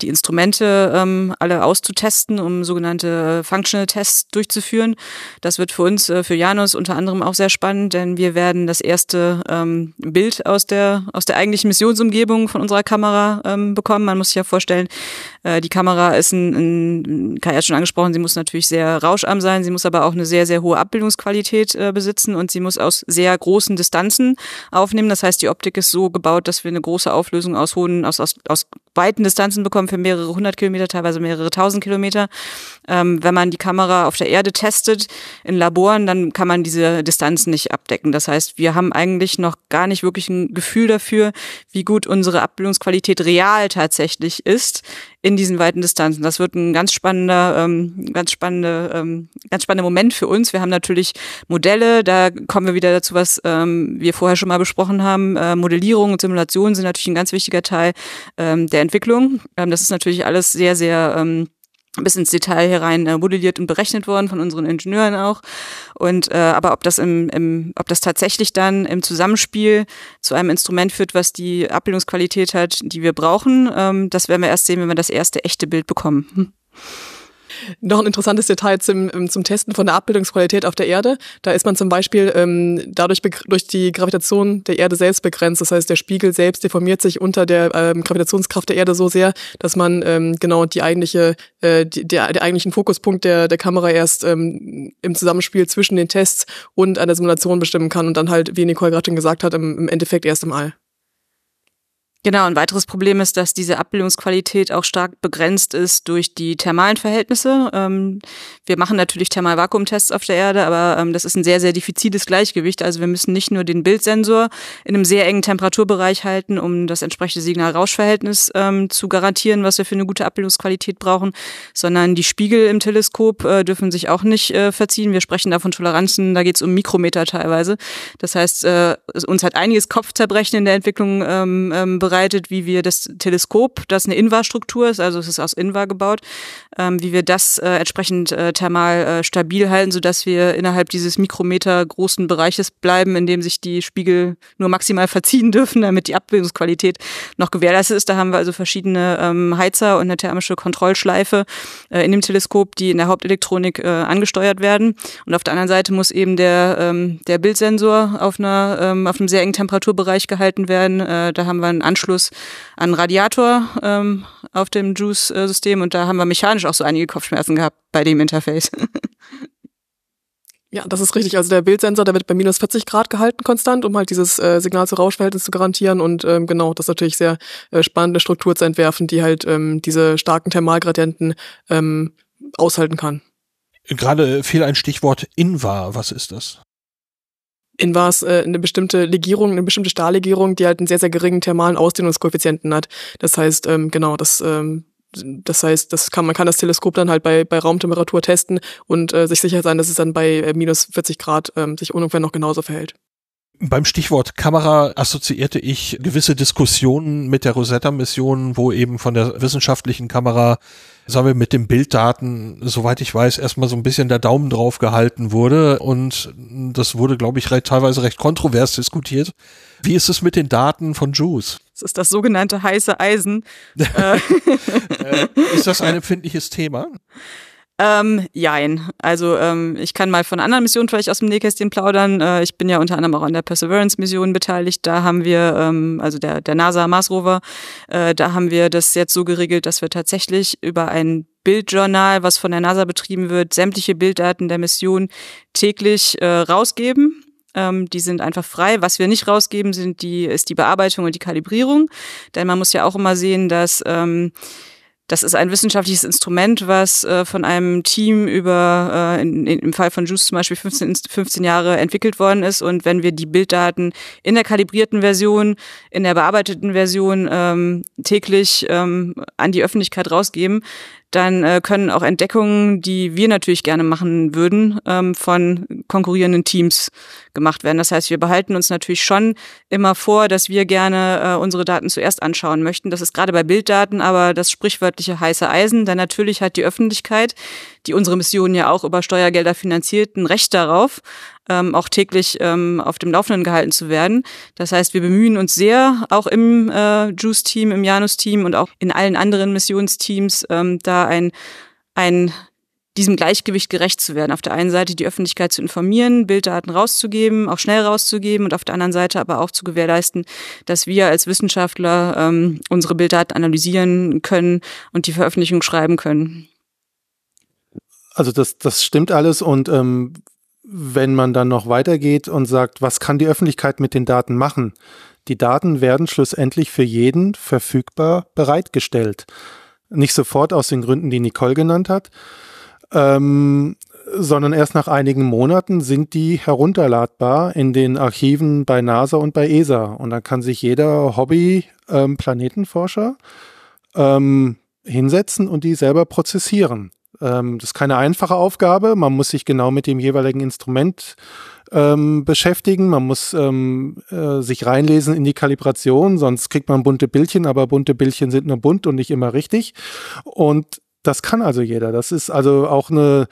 die Instrumente ähm, alle auszutesten, um sogenannte äh, Functional Tests durchzuführen. Das wird für uns, äh, für Janus unter anderem auch sehr spannend, denn wir werden das erste ähm, Bild aus der aus der eigentlichen Missionsumgebung von unserer Kamera ähm, bekommen. Man muss sich ja vorstellen, äh, die Kamera ist ein, ein Kai hat schon angesprochen, sie muss natürlich sehr rauscharm sein, sie muss aber auch eine sehr, sehr hohe Abbildungsqualität äh, besitzen und sie muss aus sehr großen Distanzen aufnehmen. Das heißt, die Optik ist so gebaut, dass wir eine große Auflösung aus hohen, aus, aus, aus weiten Distanzen bekommen für mehrere hundert Kilometer, teilweise mehrere tausend Kilometer. Ähm, wenn man die Kamera auf der Erde testet in Laboren, dann kann man diese Distanzen nicht abdecken. Das heißt, wir haben eigentlich noch gar nicht wirklich ein Gefühl dafür, wie gut unsere Abbildungsqualität real tatsächlich ist in diesen weiten Distanzen. Das wird ein ganz spannender, ähm, ganz spannende, ähm, ganz spannender Moment für uns. Wir haben natürlich Modelle, da kommen wir wieder dazu, was ähm, wir vorher schon mal besprochen haben. Äh, Modellierung und Simulation sind natürlich ein ganz wichtiger Teil ähm, der Entwicklung. Ähm, das ist natürlich alles sehr, sehr ähm, bis ins Detail herein äh, modelliert und berechnet worden von unseren Ingenieuren auch. Und äh, aber ob das im, im, ob das tatsächlich dann im Zusammenspiel zu einem Instrument führt, was die Abbildungsqualität hat, die wir brauchen, ähm, das werden wir erst sehen, wenn wir das erste echte Bild bekommen. Noch ein interessantes Detail zum, ähm, zum Testen von der Abbildungsqualität auf der Erde. Da ist man zum Beispiel ähm, dadurch durch die Gravitation der Erde selbst begrenzt. Das heißt, der Spiegel selbst deformiert sich unter der ähm, Gravitationskraft der Erde so sehr, dass man ähm, genau die eigentliche, äh, die, der, der eigentlichen Fokuspunkt der, der Kamera erst ähm, im Zusammenspiel zwischen den Tests und einer Simulation bestimmen kann und dann halt, wie Nicole gerade schon gesagt hat, im, im Endeffekt erst im All. Genau, ein weiteres Problem ist, dass diese Abbildungsqualität auch stark begrenzt ist durch die thermalen Verhältnisse. Ähm, wir machen natürlich Thermalvakuumtests auf der Erde, aber ähm, das ist ein sehr, sehr diffiziles Gleichgewicht. Also wir müssen nicht nur den Bildsensor in einem sehr engen Temperaturbereich halten, um das entsprechende Signal-Rausch-Verhältnis ähm, zu garantieren, was wir für eine gute Abbildungsqualität brauchen, sondern die Spiegel im Teleskop äh, dürfen sich auch nicht äh, verziehen. Wir sprechen da von Toleranzen, da geht es um Mikrometer teilweise. Das heißt, äh, uns hat einiges Kopfzerbrechen in der Entwicklung ähm, ähm, bereitet, wie wir das Teleskop, das eine Invar-Struktur ist, also es ist aus Invar gebaut, ähm, wie wir das äh, entsprechend äh, thermal äh, stabil halten, sodass wir innerhalb dieses Mikrometer großen Bereiches bleiben, in dem sich die Spiegel nur maximal [LAUGHS] verziehen dürfen, damit die Abbildungsqualität noch gewährleistet ist. Da haben wir also verschiedene ähm, Heizer und eine thermische Kontrollschleife äh, in dem Teleskop, die in der Hauptelektronik äh, angesteuert werden. Und auf der anderen Seite muss eben der, ähm, der Bildsensor auf, einer, ähm, auf einem sehr engen Temperaturbereich gehalten werden. Äh, da haben wir einen Anschluss an einen Radiator ähm, auf dem Juice-System und da haben wir mechanisch auch so einige Kopfschmerzen gehabt bei dem Interface. Ja, das ist richtig. Also der Bildsensor, der wird bei minus 40 Grad gehalten konstant, um halt dieses äh, Signal-zu-Rausch-Verhältnis zu garantieren. Und ähm, genau, das ist natürlich sehr äh, spannende Struktur zu entwerfen, die halt ähm, diese starken Thermalgradienten ähm, aushalten kann. Gerade fiel ein Stichwort Invar. Was ist das? In war es äh, eine bestimmte Legierung, eine bestimmte Stahllegierung, die halt einen sehr, sehr geringen thermalen Ausdehnungskoeffizienten hat. Das heißt, ähm, genau, das ähm, das heißt, das kann, man kann das Teleskop dann halt bei, bei Raumtemperatur testen und äh, sich sicher sein, dass es dann bei äh, minus 40 Grad ähm, sich ungefähr noch genauso verhält. Beim Stichwort Kamera assoziierte ich gewisse Diskussionen mit der Rosetta-Mission, wo eben von der wissenschaftlichen Kamera, sagen wir, mit den Bilddaten, soweit ich weiß, erstmal so ein bisschen der Daumen drauf gehalten wurde. Und das wurde, glaube ich, recht, teilweise recht kontrovers diskutiert. Wie ist es mit den Daten von JUICE? Das ist das sogenannte heiße Eisen. [LAUGHS] [LAUGHS] Äh, ist das ein empfindliches Thema? Ähm, jein. Also ähm, ich kann mal von anderen Missionen vielleicht aus dem Nähkästchen plaudern. Äh, ich bin ja unter anderem auch an der Perseverance-Mission beteiligt. Da haben wir, ähm, also der, der NASA Mars Rover, äh, da haben wir das jetzt so geregelt, dass wir tatsächlich über ein Bildjournal, was von der NASA betrieben wird, sämtliche Bilddaten der Mission täglich äh, rausgeben. Ähm, die sind einfach frei. Was wir nicht rausgeben, sind die, ist die Bearbeitung und die Kalibrierung. Denn man muss ja auch immer sehen, dass ähm, das ist ein wissenschaftliches Instrument, was äh, von einem Team über, äh, in, in, im Fall von Juice zum Beispiel 15, 15 Jahre entwickelt worden ist. Und wenn wir die Bilddaten in der kalibrierten Version, in der bearbeiteten Version ähm, täglich ähm, an die Öffentlichkeit rausgeben, dann äh, können auch Entdeckungen, die wir natürlich gerne machen würden, ähm, von konkurrierenden Teams gemacht werden. Das heißt, wir behalten uns natürlich schon immer vor, dass wir gerne äh, unsere Daten zuerst anschauen möchten. Das ist gerade bei Bilddaten aber das sprichwörtliche heiße Eisen, denn natürlich hat die Öffentlichkeit, die unsere Mission ja auch über Steuergelder finanziert, ein Recht darauf, ähm, auch täglich ähm, auf dem Laufenden gehalten zu werden. Das heißt, wir bemühen uns sehr, auch im äh, Juice-Team, im Janus-Team und auch in allen anderen Missionsteams, ähm, da ein, ein diesem Gleichgewicht gerecht zu werden. Auf der einen Seite die Öffentlichkeit zu informieren, Bilddaten rauszugeben, auch schnell rauszugeben und auf der anderen Seite aber auch zu gewährleisten, dass wir als Wissenschaftler ähm, unsere Bilddaten analysieren können und die Veröffentlichung schreiben können. Also das, das stimmt alles und ähm, wenn man dann noch weitergeht und sagt, was kann die Öffentlichkeit mit den Daten machen? Die Daten werden schlussendlich für jeden verfügbar bereitgestellt. Nicht sofort aus den Gründen, die Nicole genannt hat, ähm, sondern erst nach einigen Monaten sind die herunterladbar in den Archiven bei NASA und bei ESA. Und dann kann sich jeder Hobby-Planetenforscher ähm, hinsetzen und die selber prozessieren. Ähm, das ist keine einfache Aufgabe. Man muss sich genau mit dem jeweiligen Instrument ähm, beschäftigen. Man muss ähm, äh, sich reinlesen in die Kalibration, sonst kriegt man bunte Bildchen, aber bunte Bildchen sind nur bunt und nicht immer richtig. Und das kann also jeder. Das ist also auch eine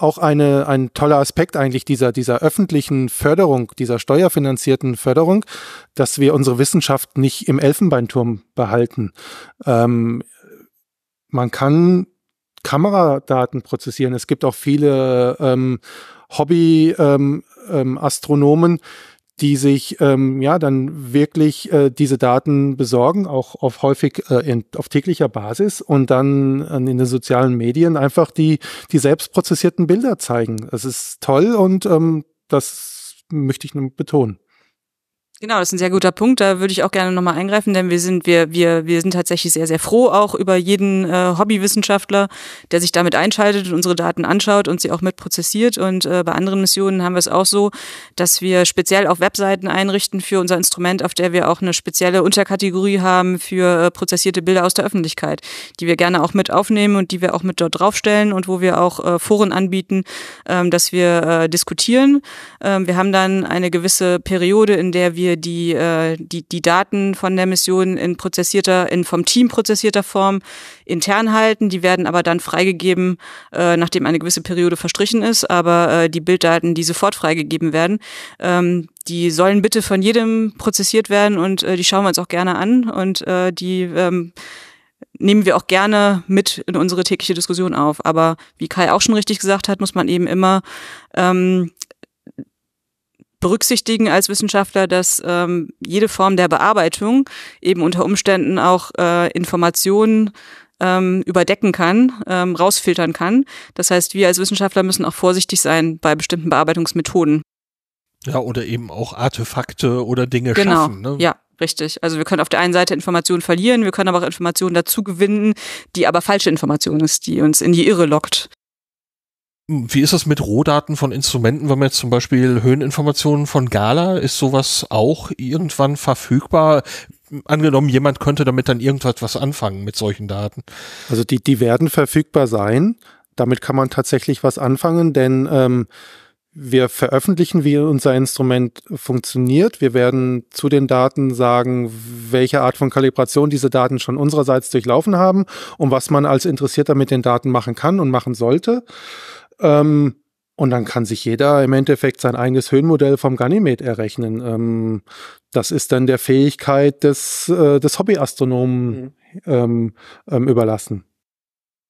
auch eine, ein toller Aspekt eigentlich dieser, dieser öffentlichen Förderung, dieser steuerfinanzierten Förderung, dass wir unsere Wissenschaft nicht im Elfenbeinturm behalten. Ähm, man kann Kameradaten prozessieren. Es gibt auch viele ähm, Hobby-Astronomen, ähm, ähm, die sich ähm, ja dann wirklich äh, diese Daten besorgen, auch auf häufig äh, in, auf täglicher Basis und dann äh, in den sozialen Medien einfach die die selbst prozessierten Bilder zeigen. Das ist toll und ähm, das möchte ich nur betonen. Genau, das ist ein sehr guter Punkt. Da würde ich auch gerne nochmal eingreifen, denn wir sind, wir, wir, wir sind tatsächlich sehr, sehr froh auch über jeden äh, Hobbywissenschaftler, der sich damit einschaltet und unsere Daten anschaut und sie auch mitprozessiert. Und äh, bei anderen Missionen haben wir es auch so, dass wir speziell auch Webseiten einrichten für unser Instrument, auf der wir auch eine spezielle Unterkategorie haben für äh, prozessierte Bilder aus der Öffentlichkeit, die wir gerne auch mit aufnehmen und die wir auch mit dort draufstellen und wo wir auch äh, Foren anbieten, ähm, dass wir äh, diskutieren. Ähm, wir haben dann eine gewisse Periode, in der wir wir die, äh, die, die Daten von der Mission in prozessierter, in vom Team prozessierter Form intern halten. Die werden aber dann freigegeben, äh, nachdem eine gewisse Periode verstrichen ist. Aber äh, die Bilddaten, die sofort freigegeben werden, ähm, die sollen bitte von jedem prozessiert werden und äh, die schauen wir uns auch gerne an und äh, die ähm, nehmen wir auch gerne mit in unsere tägliche Diskussion auf. Aber wie Kai auch schon richtig gesagt hat, muss man eben immer ähm, berücksichtigen als Wissenschaftler, dass ähm, jede Form der Bearbeitung eben unter Umständen auch äh, Informationen ähm, überdecken kann, ähm, rausfiltern kann. Das heißt, wir als Wissenschaftler müssen auch vorsichtig sein bei bestimmten Bearbeitungsmethoden. Ja, oder eben auch Artefakte oder Dinge genau. schaffen. Ne? Ja, richtig. Also wir können auf der einen Seite Informationen verlieren, wir können aber auch Informationen dazu gewinnen, die aber falsche Informationen ist, die uns in die Irre lockt. Wie ist das mit Rohdaten von Instrumenten, wenn man jetzt zum Beispiel Höheninformationen von Gala, ist sowas auch irgendwann verfügbar? angenommen, jemand könnte damit dann irgendwas was anfangen mit solchen Daten. Also die, die werden verfügbar sein. Damit kann man tatsächlich was anfangen, denn ähm, wir veröffentlichen, wie unser Instrument funktioniert. Wir werden zu den Daten sagen, welche Art von Kalibration diese Daten schon unsererseits durchlaufen haben und was man als Interessierter mit den Daten machen kann und machen sollte. Ähm, und dann kann sich jeder im Endeffekt sein eigenes Höhenmodell vom Ganymed errechnen. Ähm, das ist dann der Fähigkeit des, äh, des Hobbyastronomen mhm. ähm, ähm, überlassen.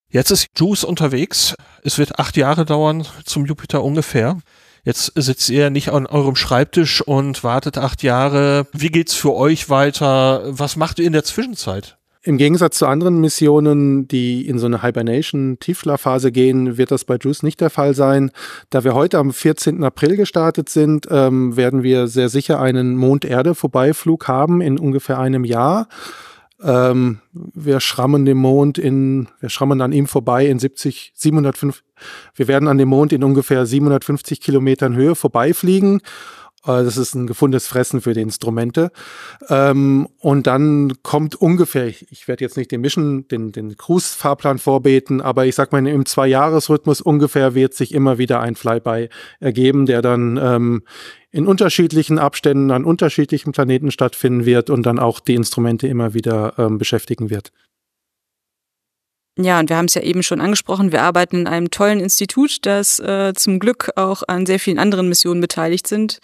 Jetzt ist Juice unterwegs. Es wird acht Jahre dauern zum Jupiter ungefähr. Jetzt sitzt ihr nicht an eurem Schreibtisch und wartet acht Jahre. Wie geht's für euch weiter? Was macht ihr in der Zwischenzeit? Im Gegensatz zu anderen Missionen, die in so eine Hibernation-Tiefschlafphase gehen, wird das bei JUICE nicht der Fall sein. Da wir heute am 14. April gestartet sind, ähm, werden wir sehr sicher einen Mond-Erde-Vorbeiflug haben in ungefähr einem Jahr. Ähm, wir schrammen den Mond in, wir schrammen an ihm vorbei in 70, 705, wir werden an dem Mond in ungefähr 750 Kilometern Höhe vorbeifliegen das ist ein gefundenes Fressen für die Instrumente. Ähm, und dann kommt ungefähr, ich, ich werde jetzt nicht den Mission, den, den Cruise-Fahrplan vorbeten, aber ich sag mal, im Zwei-Jahres-Rhythmus ungefähr wird sich immer wieder ein Flyby ergeben, der dann ähm, in unterschiedlichen Abständen an unterschiedlichen Planeten stattfinden wird und dann auch die Instrumente immer wieder ähm, beschäftigen wird. Ja, und wir haben es ja eben schon angesprochen, wir arbeiten in einem tollen Institut, das äh, zum Glück auch an sehr vielen anderen Missionen beteiligt sind,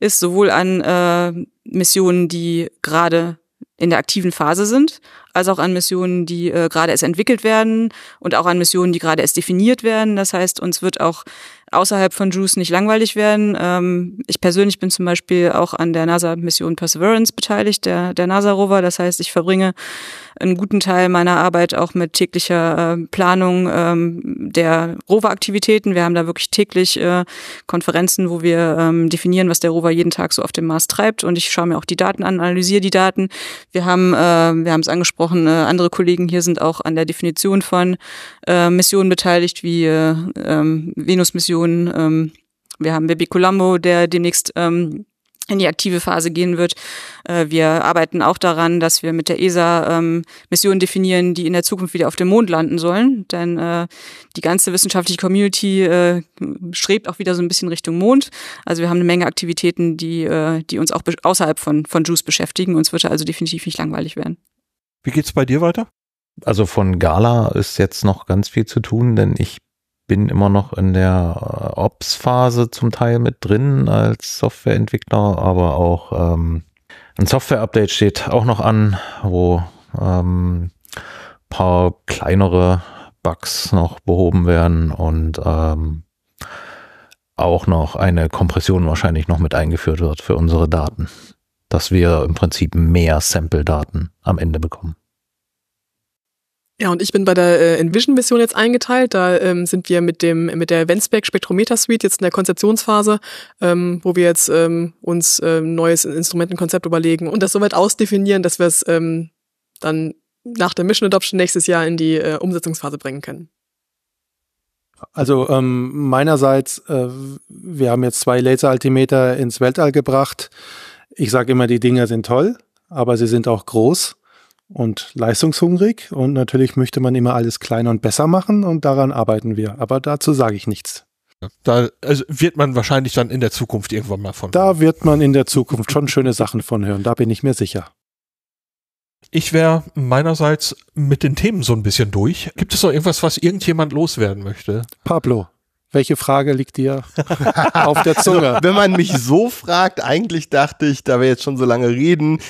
ist sowohl an äh, Missionen, die gerade in der aktiven Phase sind, als auch an Missionen, die äh, gerade erst entwickelt werden und auch an Missionen, die gerade erst definiert werden. Das heißt, uns wird auch außerhalb von Juice nicht langweilig werden. Ähm, ich persönlich bin zum Beispiel auch an der NASA-Mission Perseverance beteiligt, der, der NASA-Rover. Das heißt, ich verbringe einen guten Teil meiner Arbeit auch mit täglicher äh, Planung ähm, der Rover-Aktivitäten. Wir haben da wirklich täglich äh, Konferenzen, wo wir ähm, definieren, was der Rover jeden Tag so auf dem Mars treibt. Und ich schaue mir auch die Daten an, analysiere die Daten. Wir haben, äh, wir haben es angesprochen, äh, andere Kollegen hier sind auch an der Definition von äh, Missionen beteiligt, wie äh, ähm, Venus-Missionen. Ähm, wir haben Baby Colombo, der demnächst ähm, in die aktive Phase gehen wird. Äh, wir arbeiten auch daran, dass wir mit der ESA ähm, Missionen definieren, die in der Zukunft wieder auf dem Mond landen sollen. Denn äh, die ganze wissenschaftliche Community äh, strebt auch wieder so ein bisschen Richtung Mond. Also wir haben eine Menge Aktivitäten, die, äh, die uns auch außerhalb von, von JUICE beschäftigen. Uns wird also definitiv nicht langweilig werden. Wie geht's bei dir weiter? Also von Gala ist jetzt noch ganz viel zu tun, denn ich bin immer noch in der äh, Ops-Phase zum Teil mit drin als Softwareentwickler, aber auch ähm, ein Software-Update steht auch noch an, wo ähm, paar kleinere Bugs noch behoben werden und ähm, auch noch eine Kompression wahrscheinlich noch mit eingeführt wird für unsere Daten, dass wir im Prinzip mehr Sample-Daten am Ende bekommen. Ja, und ich bin bei der äh, Envision-Mission jetzt eingeteilt. Da ähm, sind wir mit dem mit der Venspec Spektrometer Suite jetzt in der Konzeptionsphase, ähm, wo wir jetzt ähm, uns ähm, neues Instrumentenkonzept überlegen und das soweit ausdefinieren, dass wir es ähm, dann nach der Mission Adoption nächstes Jahr in die äh, Umsetzungsphase bringen können. Also ähm, meinerseits, äh, wir haben jetzt zwei Laseraltimeter ins Weltall gebracht. Ich sage immer, die Dinger sind toll, aber sie sind auch groß und leistungshungrig und natürlich möchte man immer alles kleiner und besser machen und daran arbeiten wir. Aber dazu sage ich nichts. Da also wird man wahrscheinlich dann in der Zukunft irgendwann mal von. Da wird man in der Zukunft schon schöne Sachen von hören, da bin ich mir sicher. Ich wäre meinerseits mit den Themen so ein bisschen durch. Gibt es noch irgendwas, was irgendjemand loswerden möchte? Pablo. Welche Frage liegt dir [LAUGHS] auf der Zunge? Also, wenn man mich so fragt, eigentlich dachte ich, da wir jetzt schon so lange reden,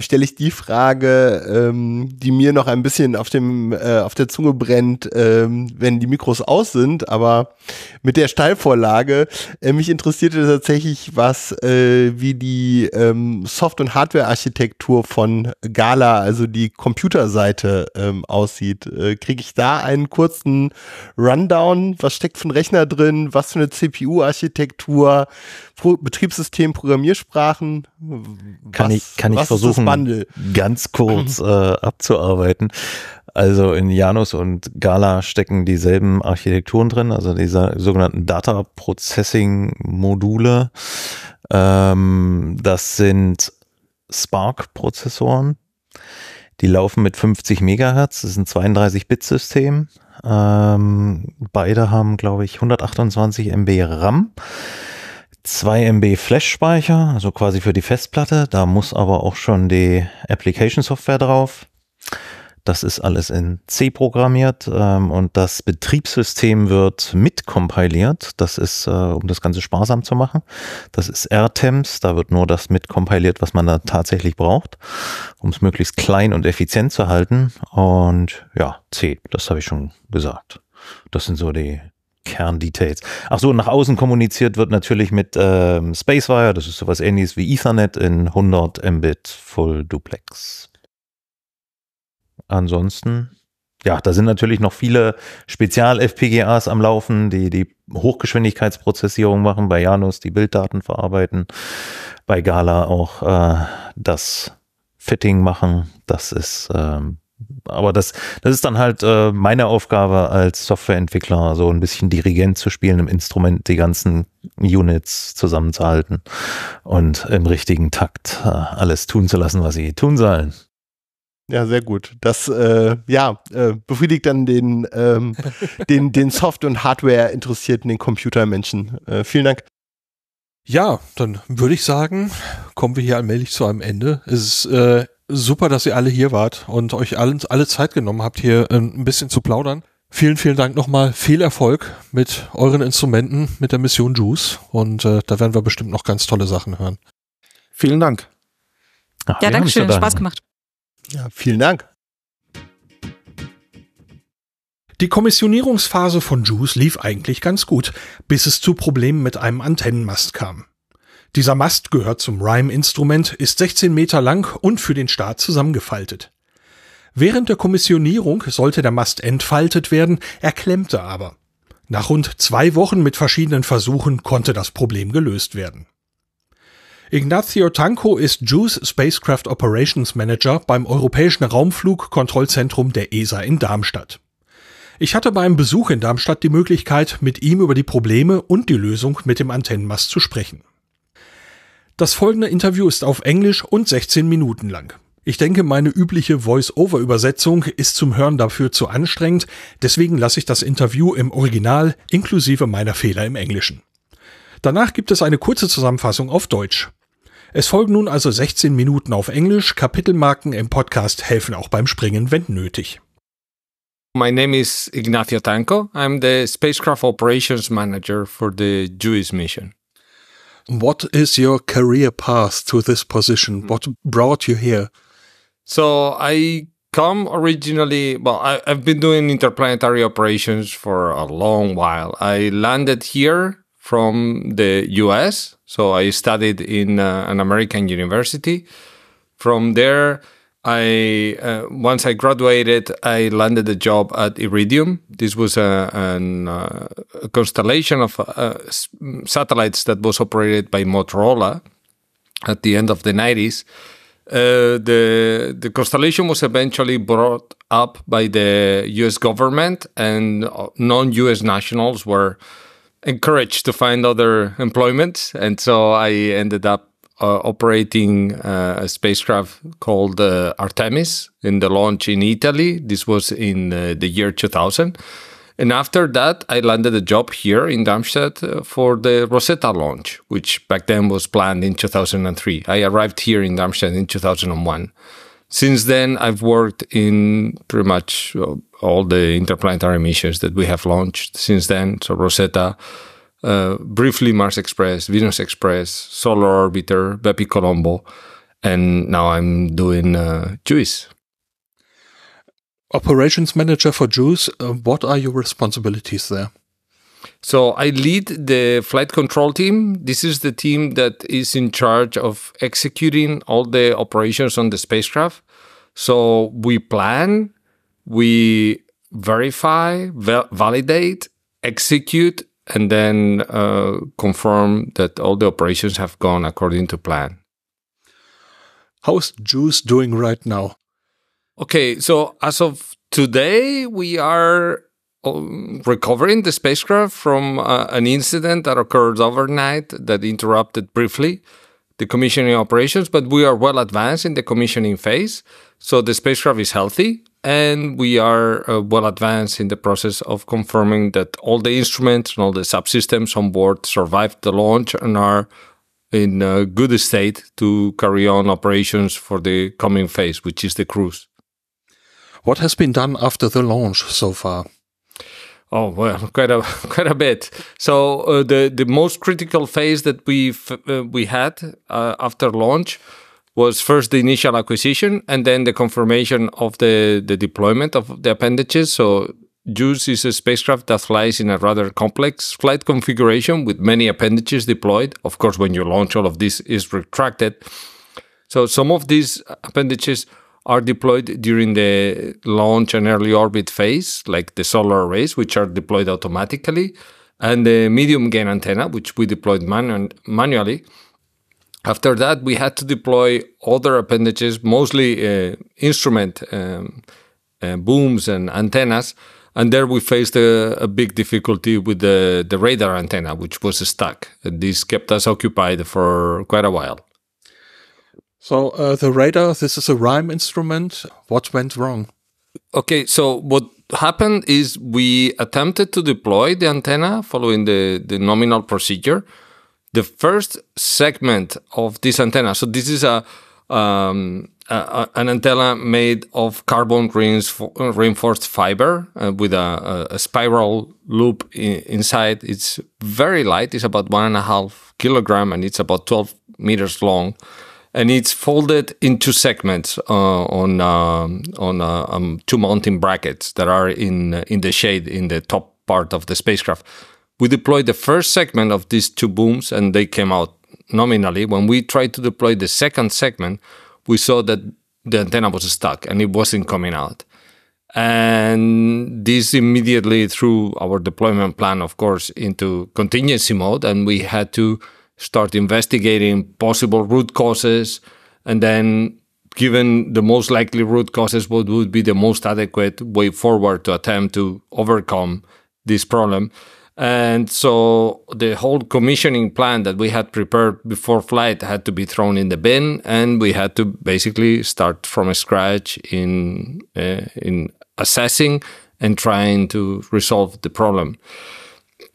stelle ich die Frage, ähm, die mir noch ein bisschen auf dem äh, auf der Zunge brennt, ähm, wenn die Mikros aus sind. Aber mit der Steilvorlage äh, mich interessierte tatsächlich, was äh, wie die ähm, Soft- und Hardware-Architektur von Gala, also die Computerseite ähm, aussieht. Äh, Kriege ich da einen kurzen Rundown? Was steckt ein Rechner Rechner drin, was für eine CPU-Architektur, Betriebssystem, Programmiersprachen. Kann was, ich, kann ich versuchen, ganz kurz [CLEARS THROAT] äh, abzuarbeiten. Also in Janus und Gala stecken dieselben Architekturen drin, also diese sogenannten Data Processing Module. Ähm, das sind Spark-Prozessoren, Die laufen mit 50 Megahertz, das ist ein 32-Bit-System. Ähm, beide haben, glaube ich, 128 MB RAM. 2 MB Flash-Speicher, also quasi für die Festplatte. Da muss aber auch schon die Application-Software drauf. Das ist alles in C programmiert ähm, und das Betriebssystem wird mitkompiliert. Das ist, äh, um das Ganze sparsam zu machen. Das ist RTEMS, da wird nur das mitkompiliert, was man da tatsächlich braucht, um es möglichst klein und effizient zu halten. Und ja, C, das habe ich schon gesagt. Das sind so die Kerndetails. Ach so, nach außen kommuniziert wird natürlich mit ähm, Spacewire, das ist sowas ähnliches wie Ethernet in 100 Mbit Full Duplex. Ansonsten, ja, da sind natürlich noch viele Spezial-FPGAs am Laufen, die die Hochgeschwindigkeitsprozessierung machen, bei Janus die Bilddaten verarbeiten, bei Gala auch äh, das Fitting machen. Das ist, ähm, aber das, das ist dann halt äh, meine Aufgabe als Softwareentwickler, so ein bisschen Dirigent zu spielen im Instrument, die ganzen Units zusammenzuhalten und im richtigen Takt äh, alles tun zu lassen, was sie tun sollen. Ja, sehr gut. Das äh, ja, äh, befriedigt dann den, ähm, [LAUGHS] den, den Software- und Hardware-Interessierten, den Computermenschen. Äh, vielen Dank. Ja, dann würde ich sagen, kommen wir hier allmählich zu einem Ende. Es ist äh, super, dass ihr alle hier wart und euch alle, alle Zeit genommen habt, hier äh, ein bisschen zu plaudern. Vielen, vielen Dank nochmal. Viel Erfolg mit euren Instrumenten, mit der Mission Juice. Und äh, da werden wir bestimmt noch ganz tolle Sachen hören. Vielen Dank. Ach, ja, danke schön. Spaß gemacht. Ja, vielen Dank. Die Kommissionierungsphase von Juice lief eigentlich ganz gut, bis es zu Problemen mit einem Antennenmast kam. Dieser Mast gehört zum Rhyme-Instrument, ist 16 Meter lang und für den Start zusammengefaltet. Während der Kommissionierung sollte der Mast entfaltet werden, er klemmte aber. Nach rund zwei Wochen mit verschiedenen Versuchen konnte das Problem gelöst werden. Ignacio Tanco ist JUICE Spacecraft Operations Manager beim Europäischen Raumflugkontrollzentrum der ESA in Darmstadt. Ich hatte beim Besuch in Darmstadt die Möglichkeit, mit ihm über die Probleme und die Lösung mit dem Antennenmast zu sprechen. Das folgende Interview ist auf Englisch und 16 Minuten lang. Ich denke, meine übliche Voice-Over-Übersetzung ist zum Hören dafür zu anstrengend, deswegen lasse ich das Interview im Original inklusive meiner Fehler im Englischen. Danach gibt es eine kurze Zusammenfassung auf Deutsch. Es folgen nun also 16 Minuten auf Englisch. Kapitelmarken im Podcast helfen auch beim Springen, wenn nötig. My name is Ignacio Tanco. I'm the Spacecraft Operations Manager for the JUICE mission. What is your career path to this position? What brought you here? So I come originally, well, I, have been doing interplanetary operations for a long while. I landed here from the US. So I studied in uh, an American university. From there, I uh, once I graduated, I landed a job at Iridium. This was a, an, uh, a constellation of uh, satellites that was operated by Motorola at the end of the 90s. Uh, the the constellation was eventually brought up by the U.S. government, and non-U.S. nationals were encouraged to find other employment, and so I ended up uh, operating uh, a spacecraft called uh, Artemis in the launch in Italy. This was in uh, the year 2000. And after that, I landed a job here in Darmstadt uh, for the Rosetta launch, which back then was planned in 2003. I arrived here in Darmstadt in 2001. Since then, I've worked in pretty much all the interplanetary missions that we have launched since then. So Rosetta, uh, briefly Mars Express, Venus Express, Solar Orbiter, Bepi Colombo, and now I'm doing uh, JUICE. Operations Manager for JUICE, uh, what are your responsibilities there? So I lead the flight control team. This is the team that is in charge of executing all the operations on the spacecraft. So we plan, we verify, validate, execute, and then uh, confirm that all the operations have gone according to plan. How's Juice doing right now? Okay, so as of today, we are um, recovering the spacecraft from uh, an incident that occurred overnight that interrupted briefly. the commissioning operations, but we are well advanced in the commissioning phase. So the spacecraft is healthy and we are uh, well advanced in the process of confirming that all the instruments and all the subsystems on board survived the launch and are in a good state to carry on operations for the coming phase, which is the cruise. What has been done after the launch so far? Oh well, [LAUGHS] quite a [LAUGHS] quite a bit. So uh, the the most critical phase that we uh, we had uh, after launch was first the initial acquisition and then the confirmation of the the deployment of the appendages. So JUICE is a spacecraft that flies in a rather complex flight configuration with many appendages deployed. Of course, when you launch, all of this is retracted. So some of these appendages are deployed during the launch and early orbit phase, like the solar arrays, which are deployed automatically, and the medium gain antenna, which we deployed manu- manually. After that, we had to deploy other appendages, mostly uh, instrument um, uh, booms and antennas. And there we faced a, a, big difficulty with the, the radar antenna, which was stuck. And this kept us occupied for quite a while. So uh, the radar, this is a RIME instrument. What went wrong? Okay, so what happened is we attempted to deploy the antenna following the, the nominal procedure. The first segment of this antenna, so this is a, um, a an antenna made of carbon reinforced fiber uh, with a, a, spiral loop in, inside. It's very light. It's about one and a half kilogram and it's about 12 meters long and it's folded into segments uh, on um, on uh, um, two mounting brackets that are in in the shade in the top part of the spacecraft. We deployed the first segment of these two booms, and they came out nominally. When we tried to deploy the second segment, we saw that the antenna was stuck and it wasn't coming out. And this immediately threw our deployment plan, of course, into contingency mode, and we had to start investigating possible root causes, and then given the most likely root causes, what would be the most adequate way forward to attempt to overcome this problem. And so the whole commissioning plan that we had prepared before flight had to be thrown in the bin, and we had to basically start from scratch in uh, in assessing and trying to resolve the problem.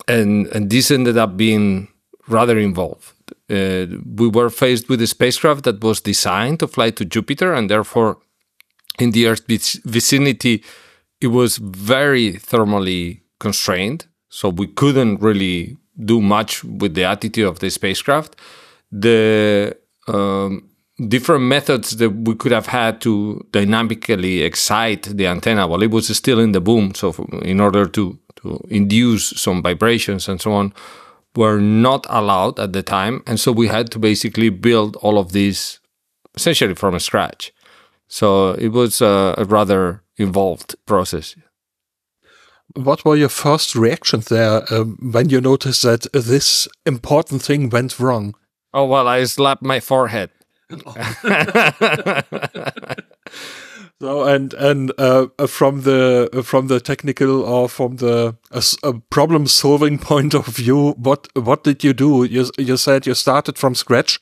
And and this ended up being rather involved. Uh, we were faced with a spacecraft that was designed to fly to Jupiter, and therefore, in the Earth's vicinity, it was very thermally constrained. So we couldn't really do much with the attitude of the spacecraft. The um, different methods that we could have had to dynamically excite the antenna while it was still in the boom, so in order to, to induce some vibrations and so on, were not allowed at the time. And so we had to basically build all of these essentially from scratch. So it was a, a rather involved process. What were your first reactions there um, when you noticed that this important thing went wrong? Oh, well, I slapped my forehead. [LAUGHS] So and and uh, from the from the technical or from the uh, problem solving [LAUGHS] point of view, what what did you do? You you said you started from scratch.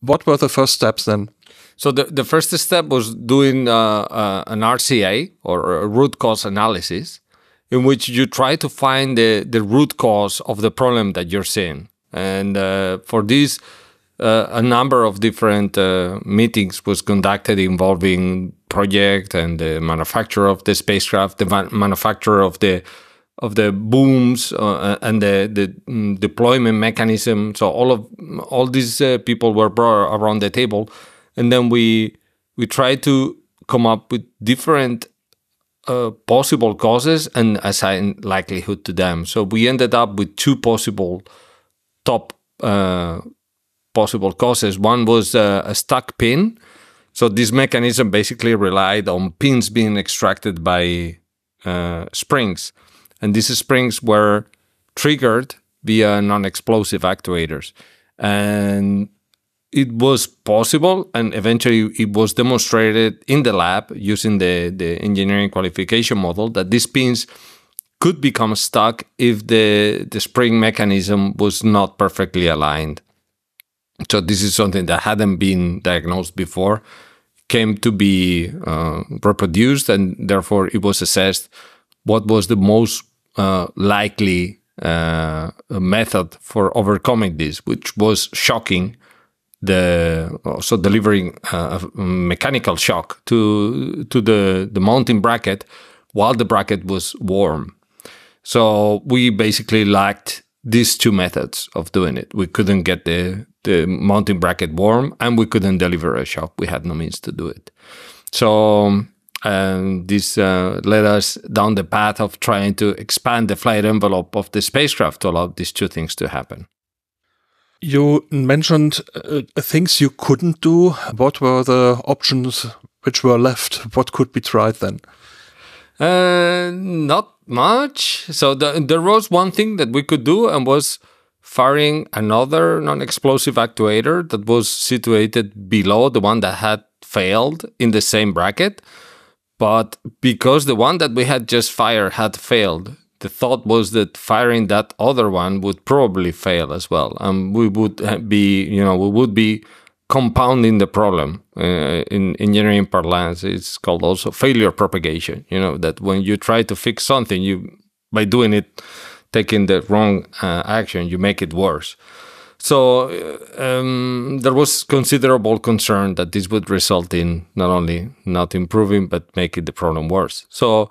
What were the first steps then? So the the first step was doing uh, uh an RCA or a root cause analysis, in which you try to find the the root cause of the problem that you're seeing, and uh, for this uh, a number of different uh, meetings was conducted involving project and the manufacturer of the spacecraft, the man- manufacturer of the of the booms uh, and the the mm, deployment mechanism. So all of all these uh, people were brought around the table, and then we we tried to come up with different uh, possible causes and assign likelihood to them. So we ended up with two possible top uh, possible causes. One was uh, a stuck pin. So this mechanism basically relied on pins being extracted by uh, springs, and these springs were triggered via non-explosive actuators, and it was possible, and eventually it was demonstrated in the lab using the the engineering qualification model that these pins could become stuck if the the spring mechanism was not perfectly aligned. So this is something that hadn't been diagnosed before, came to be uh, reproduced, and therefore it was assessed what was the most uh, likely uh, method for overcoming this, which was shocking the so delivering a mechanical shock to to the the mounting bracket while the bracket was warm. So we basically lacked these two methods of doing it. We couldn't get the the mounting bracket warm, and we couldn't deliver a shock. We had no means to do it. So and this uh, led us down the path of trying to expand the flight envelope of the spacecraft to allow these two things to happen. You mentioned uh, things you couldn't do. What were the options which were left? What could be tried then? Uh, not much. So the, there was one thing that we could do, and was firing another non-explosive actuator that was situated below the one that had failed in the same bracket. But because the one that we had just fired had failed, the thought was that firing that other one would probably fail as well. And we would be, you know, we would be compounding the problem uh, in engineering parlance. It's called also failure propagation. You know, that when you try to fix something, you, by doing it, taking the wrong uh, action, you make it worse. So um, there was considerable concern that this would result in not only not improving but making the problem worse. So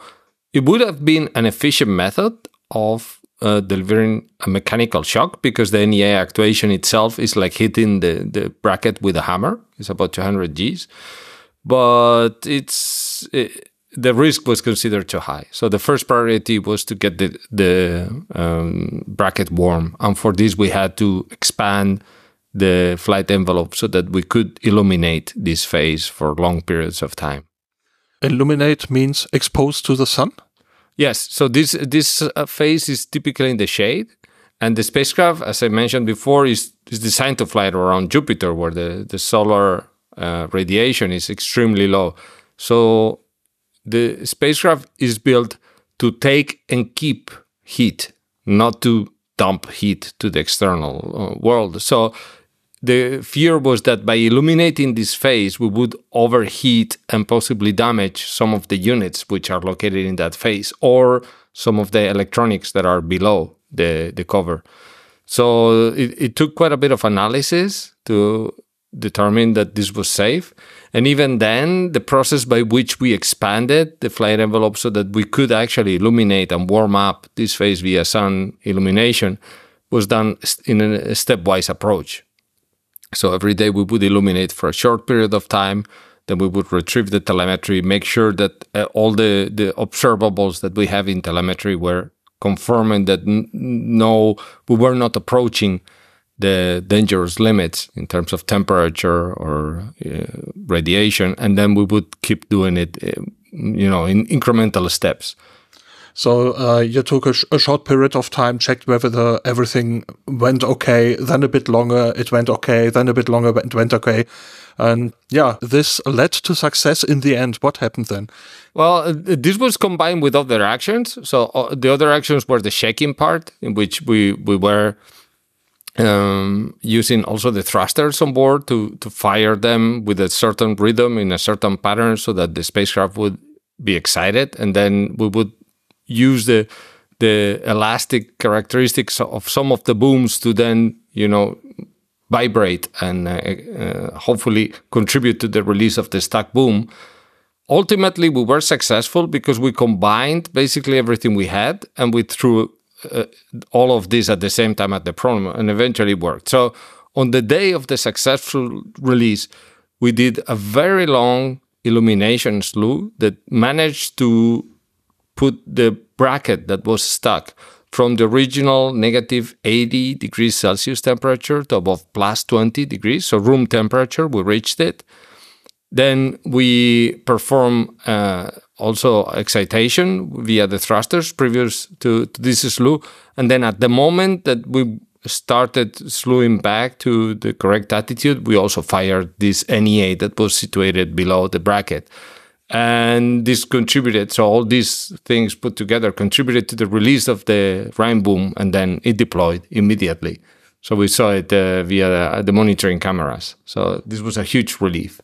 it would have been an efficient method of uh, delivering a mechanical shock because the NEA actuation itself is like hitting the, the bracket with a hammer. It's about 200 Gs, but it's it, the risk was considered too high. So the first priority was to get the the um, bracket warm, and for this we had to expand the flight envelope so that we could illuminate this phase for long periods of time. Illuminate means exposed to the sun. Yes. So this this uh, phase is typically in the shade, and the spacecraft, as I mentioned before, is is designed to fly around Jupiter, where the the solar uh, radiation is extremely low. So the spacecraft is built to take and keep heat, not to dump heat to the external uh, world. So the fear was that by illuminating this phase, we would overheat and possibly damage some of the units which are located in that phase or some of the electronics that are below the, the cover. So it, it took quite a bit of analysis to determine that this was safe. And even then, the process by which we expanded the flight envelope so that we could actually illuminate and warm up this phase via sun illumination was done in a stepwise approach. So every day we would illuminate for a short period of time. Then we would retrieve the telemetry, make sure that uh, all the, the observables that we have in telemetry were confirming that n- no, we were not approaching the dangerous limits in terms of temperature or uh, radiation, and then we would keep doing it, uh, you know, in incremental steps. So uh, you took a, sh a, short period of time, checked whether the, everything went okay, then a bit longer, it went okay, then a bit longer, it went okay. And yeah, this led to success in the end. What happened then? Well, this was combined with other actions. So uh, the other actions were the shaking part, in which we, we were um, using also the thrusters on board to, to fire them with a certain rhythm in a certain pattern so that the spacecraft would be excited. And then we would use the the elastic characteristics of some of the booms to then you know vibrate and uh, uh, hopefully contribute to the release of the stack boom. Ultimately we were successful because we combined basically everything we had and we threw uh, all of this at the same time at the problem and eventually worked. So on the day of the successful release we did a very long illumination slew that managed to put the bracket that was stuck from the original negative 80 degrees Celsius temperature to above plus 20 degrees, so room temperature, we reached it. Then we perform uh, also excitation via the thrusters previous to, to this slew. And then at the moment that we started slewing back to the correct attitude, we also fired this NEA that was situated below the bracket and this contributed so all these things put together contributed to the release of the rime boom and then it deployed immediately So we saw it uh, via the, the monitoring cameras. So this was a huge relief.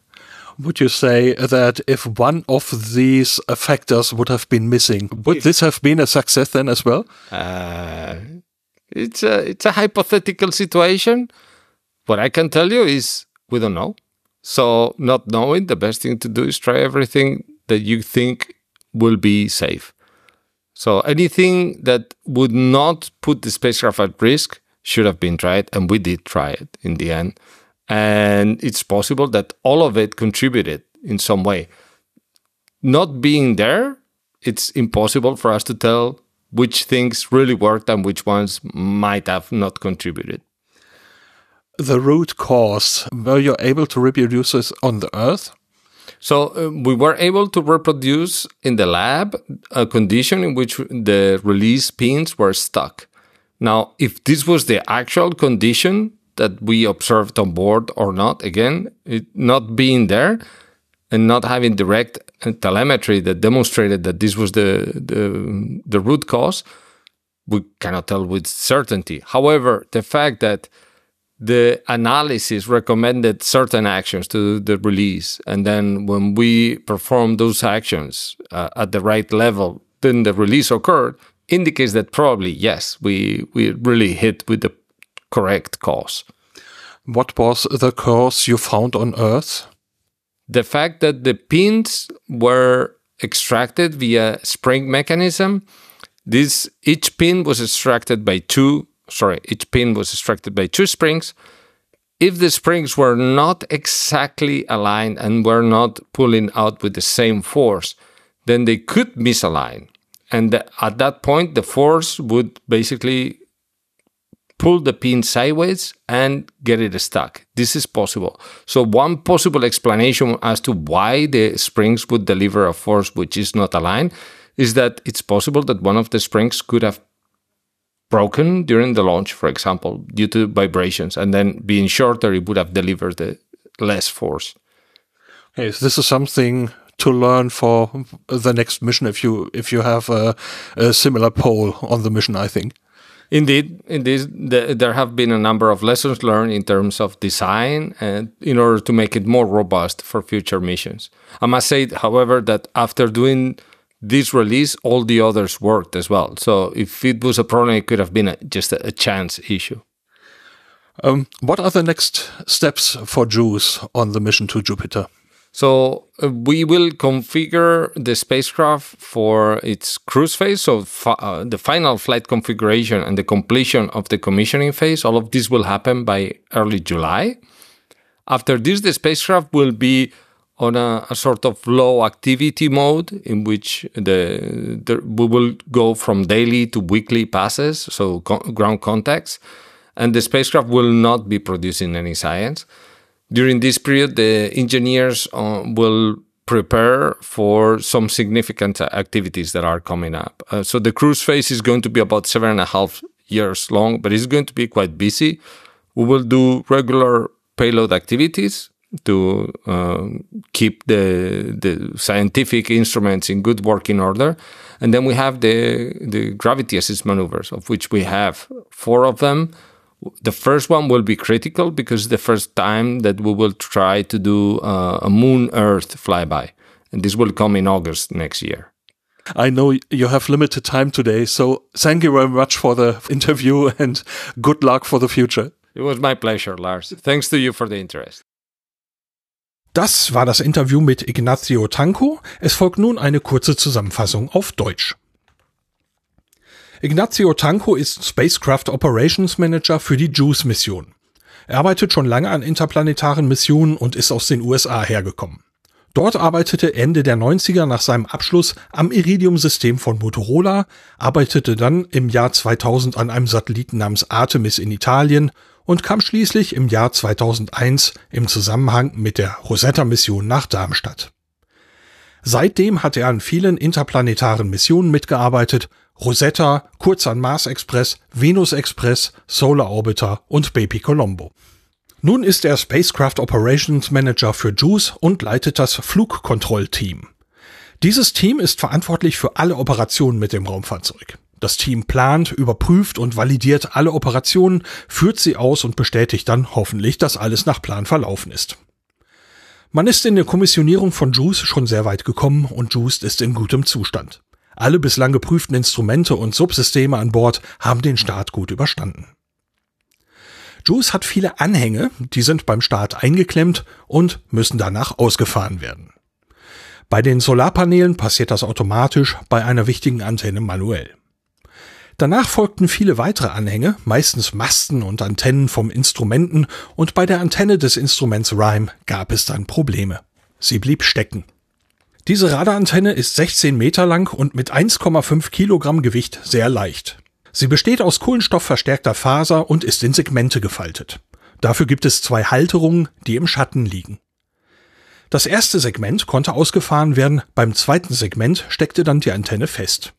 Would you say that if one of these factors would have been missing, would this have been a success then as well? Uh, it's a it's a hypothetical situation. What I can tell you is we don't know. So not knowing, the best thing to do is try everything that you think will be safe. So anything that would not put the spacecraft at risk should have been tried, and we did try it in the end. And it's possible that all of it contributed in some way. Not being there, it's impossible for us to tell which things really worked and which ones might have not contributed. The root cause, were you able to reproduce this on the Earth? So uh, we were able to reproduce in the lab a condition in which the release pins were stuck. Now, if this was the actual condition that we observed on board or not, again, it not being there and not having direct telemetry that demonstrated that this was the, the, the root cause, we cannot tell with certainty. However, the fact that the analysis recommended certain actions to the release. And then when we perform those actions uh, at the right level, then the release occurred, indicates that probably, yes, we, we really hit with the correct cause. What was the cause you found on Earth? The fact that the pins were extracted via spring mechanism. This each pin was extracted by two sorry, each pin was extracted by two springs. If the springs were not exactly aligned and were not pulling out with the same force, then they could misalign. And at that point, the force would basically pull the pin sideways and get it stuck. This is possible. So, one possible explanation as to why the springs would deliver a force which is not aligned is that it's possible that one of the springs could have broken during the launch, for example, due to vibrations, and then being shorter, it would have delivered the less force. Yes, this is something to learn for the next mission if you if you have a, a similar pole on the mission. I think. Indeed, indeed, the, there have been a number of lessons learned in terms of design and in order to make it more robust for future missions. I must say, however, that after doing this release, all the others worked as well. So if it was a problem, it could have been a, just a, a, chance issue. Um, what are the next steps for JUICE on the mission to Jupiter? So uh, we will configure the spacecraft for its cruise phase. So uh, the final flight configuration and the completion of the commissioning phase. All of this will happen by early July. After this, the spacecraft will be on a, a, sort of low activity mode in which the, the, we will go from daily to weekly passes, so co- ground contacts, and the spacecraft will not be producing any science. During this period, the engineers uh, will prepare for some significant activities that are coming up. Uh, so the cruise phase is going to be about seven and a half years long, but it's going to be quite busy. We will do regular payload activities to uh, keep the the scientific instruments in good working order. And then we have the the gravity assist maneuvers, of which we have four of them. The first one will be critical because the first time that we will try to do uh, a moon Earth flyby, and this will come in August next year. I know you have limited time today, so thank you very much for the [LAUGHS] interview and good luck for the future. It was my pleasure, Lars. Thanks to you for the interest. Das war das Interview mit Ignacio Tanco. Es folgt nun eine kurze Zusammenfassung auf Deutsch. Ignacio Tanco ist Spacecraft Operations Manager für die JUICE-Mission. Er arbeitet schon lange an interplanetaren Missionen und ist aus den USA hergekommen. Dort arbeitete Ende der 90er nach seinem Abschluss am Iridium-System von Motorola, arbeitete dann im Jahr 2000 an einem Satelliten namens Artemis in Italien und kam schließlich im Jahr 2001 im Zusammenhang mit der Rosetta-Mission nach Darmstadt. Seitdem hat er an vielen interplanetaren Missionen mitgearbeitet, Rosetta, kurz an Mars Express, Venus Express, Solar Orbiter und Baby Colombo. Nun ist er Spacecraft Operations Manager für JUICE und leitet das Flugkontrollteam. Dieses Team ist verantwortlich für alle Operationen mit dem Raumfahrzeug. Das Team plant, überprüft und validiert alle Operationen, führt sie aus und bestätigt dann hoffentlich, dass alles nach Plan verlaufen ist. Man ist in der Kommissionierung von JUICE schon sehr weit gekommen und JUICE ist in gutem Zustand. Alle bislang geprüften Instrumente und Subsysteme an Bord haben den Start gut überstanden. JUICE hat viele Anhänge, die sind beim Start eingeklemmt und müssen danach ausgefahren werden. Bei den Solarpanelen passiert das automatisch, bei einer wichtigen Antenne manuell. Danach folgten viele weitere Anhänge, meistens Masten und Antennen vom Instrumenten, und bei der Antenne des Instruments Rhyme gab es dann Probleme. Sie blieb stecken. Diese Radarantenne ist 16 Meter lang und mit 1,5 Kilogramm Gewicht sehr leicht. Sie besteht aus kohlenstoffverstärkter Faser und ist in Segmente gefaltet. Dafür gibt es zwei Halterungen, die im Schatten liegen. Das erste Segment konnte ausgefahren werden, beim zweiten Segment steckte dann die Antenne fest.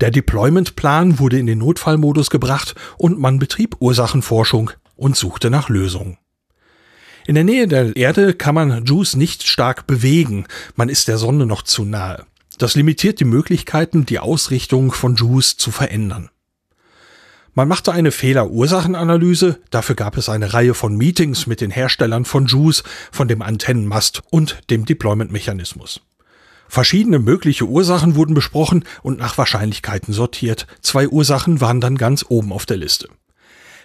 Der Deployment-Plan wurde in den Notfallmodus gebracht und man betrieb Ursachenforschung und suchte nach Lösungen. In der Nähe der Erde kann man JUICE nicht stark bewegen, man ist der Sonne noch zu nahe. Das limitiert die Möglichkeiten, die Ausrichtung von JUICE zu verändern. Man machte eine Fehler-Ursachenanalyse, dafür gab es eine Reihe von Meetings mit den Herstellern von JUICE, von dem Antennenmast und dem Deployment-Mechanismus. Verschiedene mögliche Ursachen wurden besprochen und nach Wahrscheinlichkeiten sortiert. Zwei Ursachen waren dann ganz oben auf der Liste.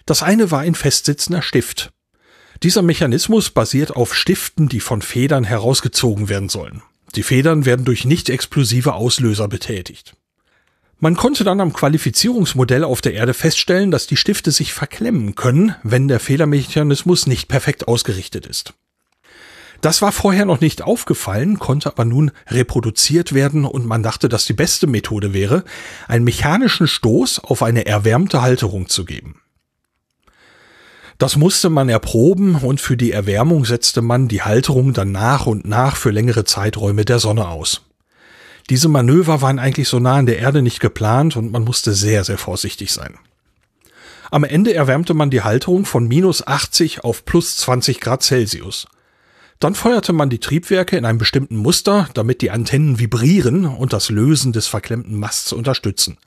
Das eine war ein festsitzender Stift. Dieser Mechanismus basiert auf Stiften, die von Federn herausgezogen werden sollen. Die Federn werden durch nicht explosive Auslöser betätigt. Man konnte dann am Qualifizierungsmodell auf der Erde feststellen, dass die Stifte sich verklemmen können, wenn der Fehlermechanismus nicht perfekt ausgerichtet ist. Das war vorher noch nicht aufgefallen, konnte aber nun reproduziert werden und man dachte, dass die beste Methode wäre, einen mechanischen Stoß auf eine erwärmte Halterung zu geben. Das musste man erproben und für die Erwärmung setzte man die Halterung dann nach und nach für längere Zeiträume der Sonne aus. Diese Manöver waren eigentlich so nah an der Erde nicht geplant und man musste sehr, sehr vorsichtig sein. Am Ende erwärmte man die Halterung von minus 80 auf plus 20 Grad Celsius. Dann feuerte man die Triebwerke in einem bestimmten Muster, damit die Antennen vibrieren und das Lösen des verklemmten Masts unterstützen.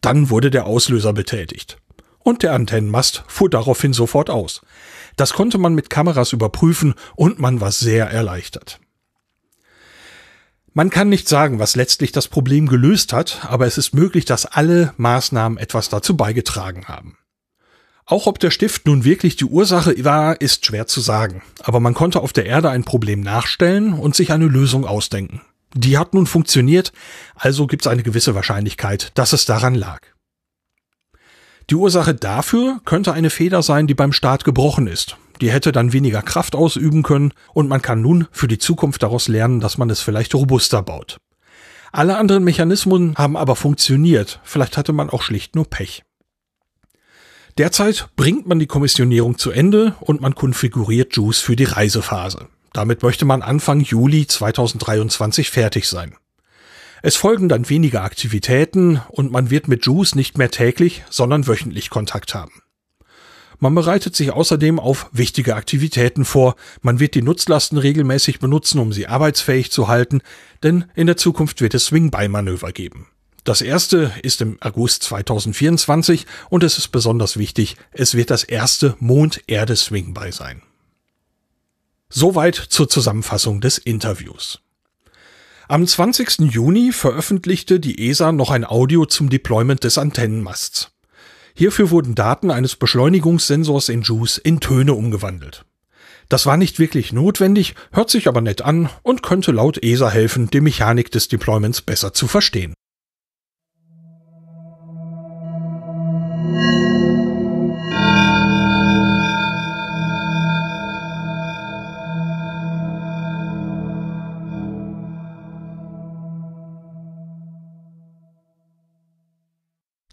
Dann wurde der Auslöser betätigt. Und der Antennenmast fuhr daraufhin sofort aus. Das konnte man mit Kameras überprüfen und man war sehr erleichtert. Man kann nicht sagen, was letztlich das Problem gelöst hat, aber es ist möglich, dass alle Maßnahmen etwas dazu beigetragen haben. Auch ob der Stift nun wirklich die Ursache war, ist schwer zu sagen. Aber man konnte auf der Erde ein Problem nachstellen und sich eine Lösung ausdenken. Die hat nun funktioniert, also gibt es eine gewisse Wahrscheinlichkeit, dass es daran lag. Die Ursache dafür könnte eine Feder sein, die beim Start gebrochen ist. Die hätte dann weniger Kraft ausüben können und man kann nun für die Zukunft daraus lernen, dass man es vielleicht robuster baut. Alle anderen Mechanismen haben aber funktioniert, vielleicht hatte man auch schlicht nur Pech. Derzeit bringt man die Kommissionierung zu Ende und man konfiguriert JUICE für die Reisephase. Damit möchte man Anfang Juli 2023 fertig sein. Es folgen dann weniger Aktivitäten und man wird mit JUICE nicht mehr täglich, sondern wöchentlich Kontakt haben. Man bereitet sich außerdem auf wichtige Aktivitäten vor. Man wird die Nutzlasten regelmäßig benutzen, um sie arbeitsfähig zu halten, denn in der Zukunft wird es Swing-By-Manöver geben. Das erste ist im August 2024 und es ist besonders wichtig, es wird das erste Mond-Erde-Swing-By sein. Soweit zur Zusammenfassung des Interviews. Am 20. Juni veröffentlichte die ESA noch ein Audio zum Deployment des Antennenmasts. Hierfür wurden Daten eines Beschleunigungssensors in JUICE in Töne umgewandelt. Das war nicht wirklich notwendig, hört sich aber nett an und könnte laut ESA helfen, die Mechanik des Deployments besser zu verstehen.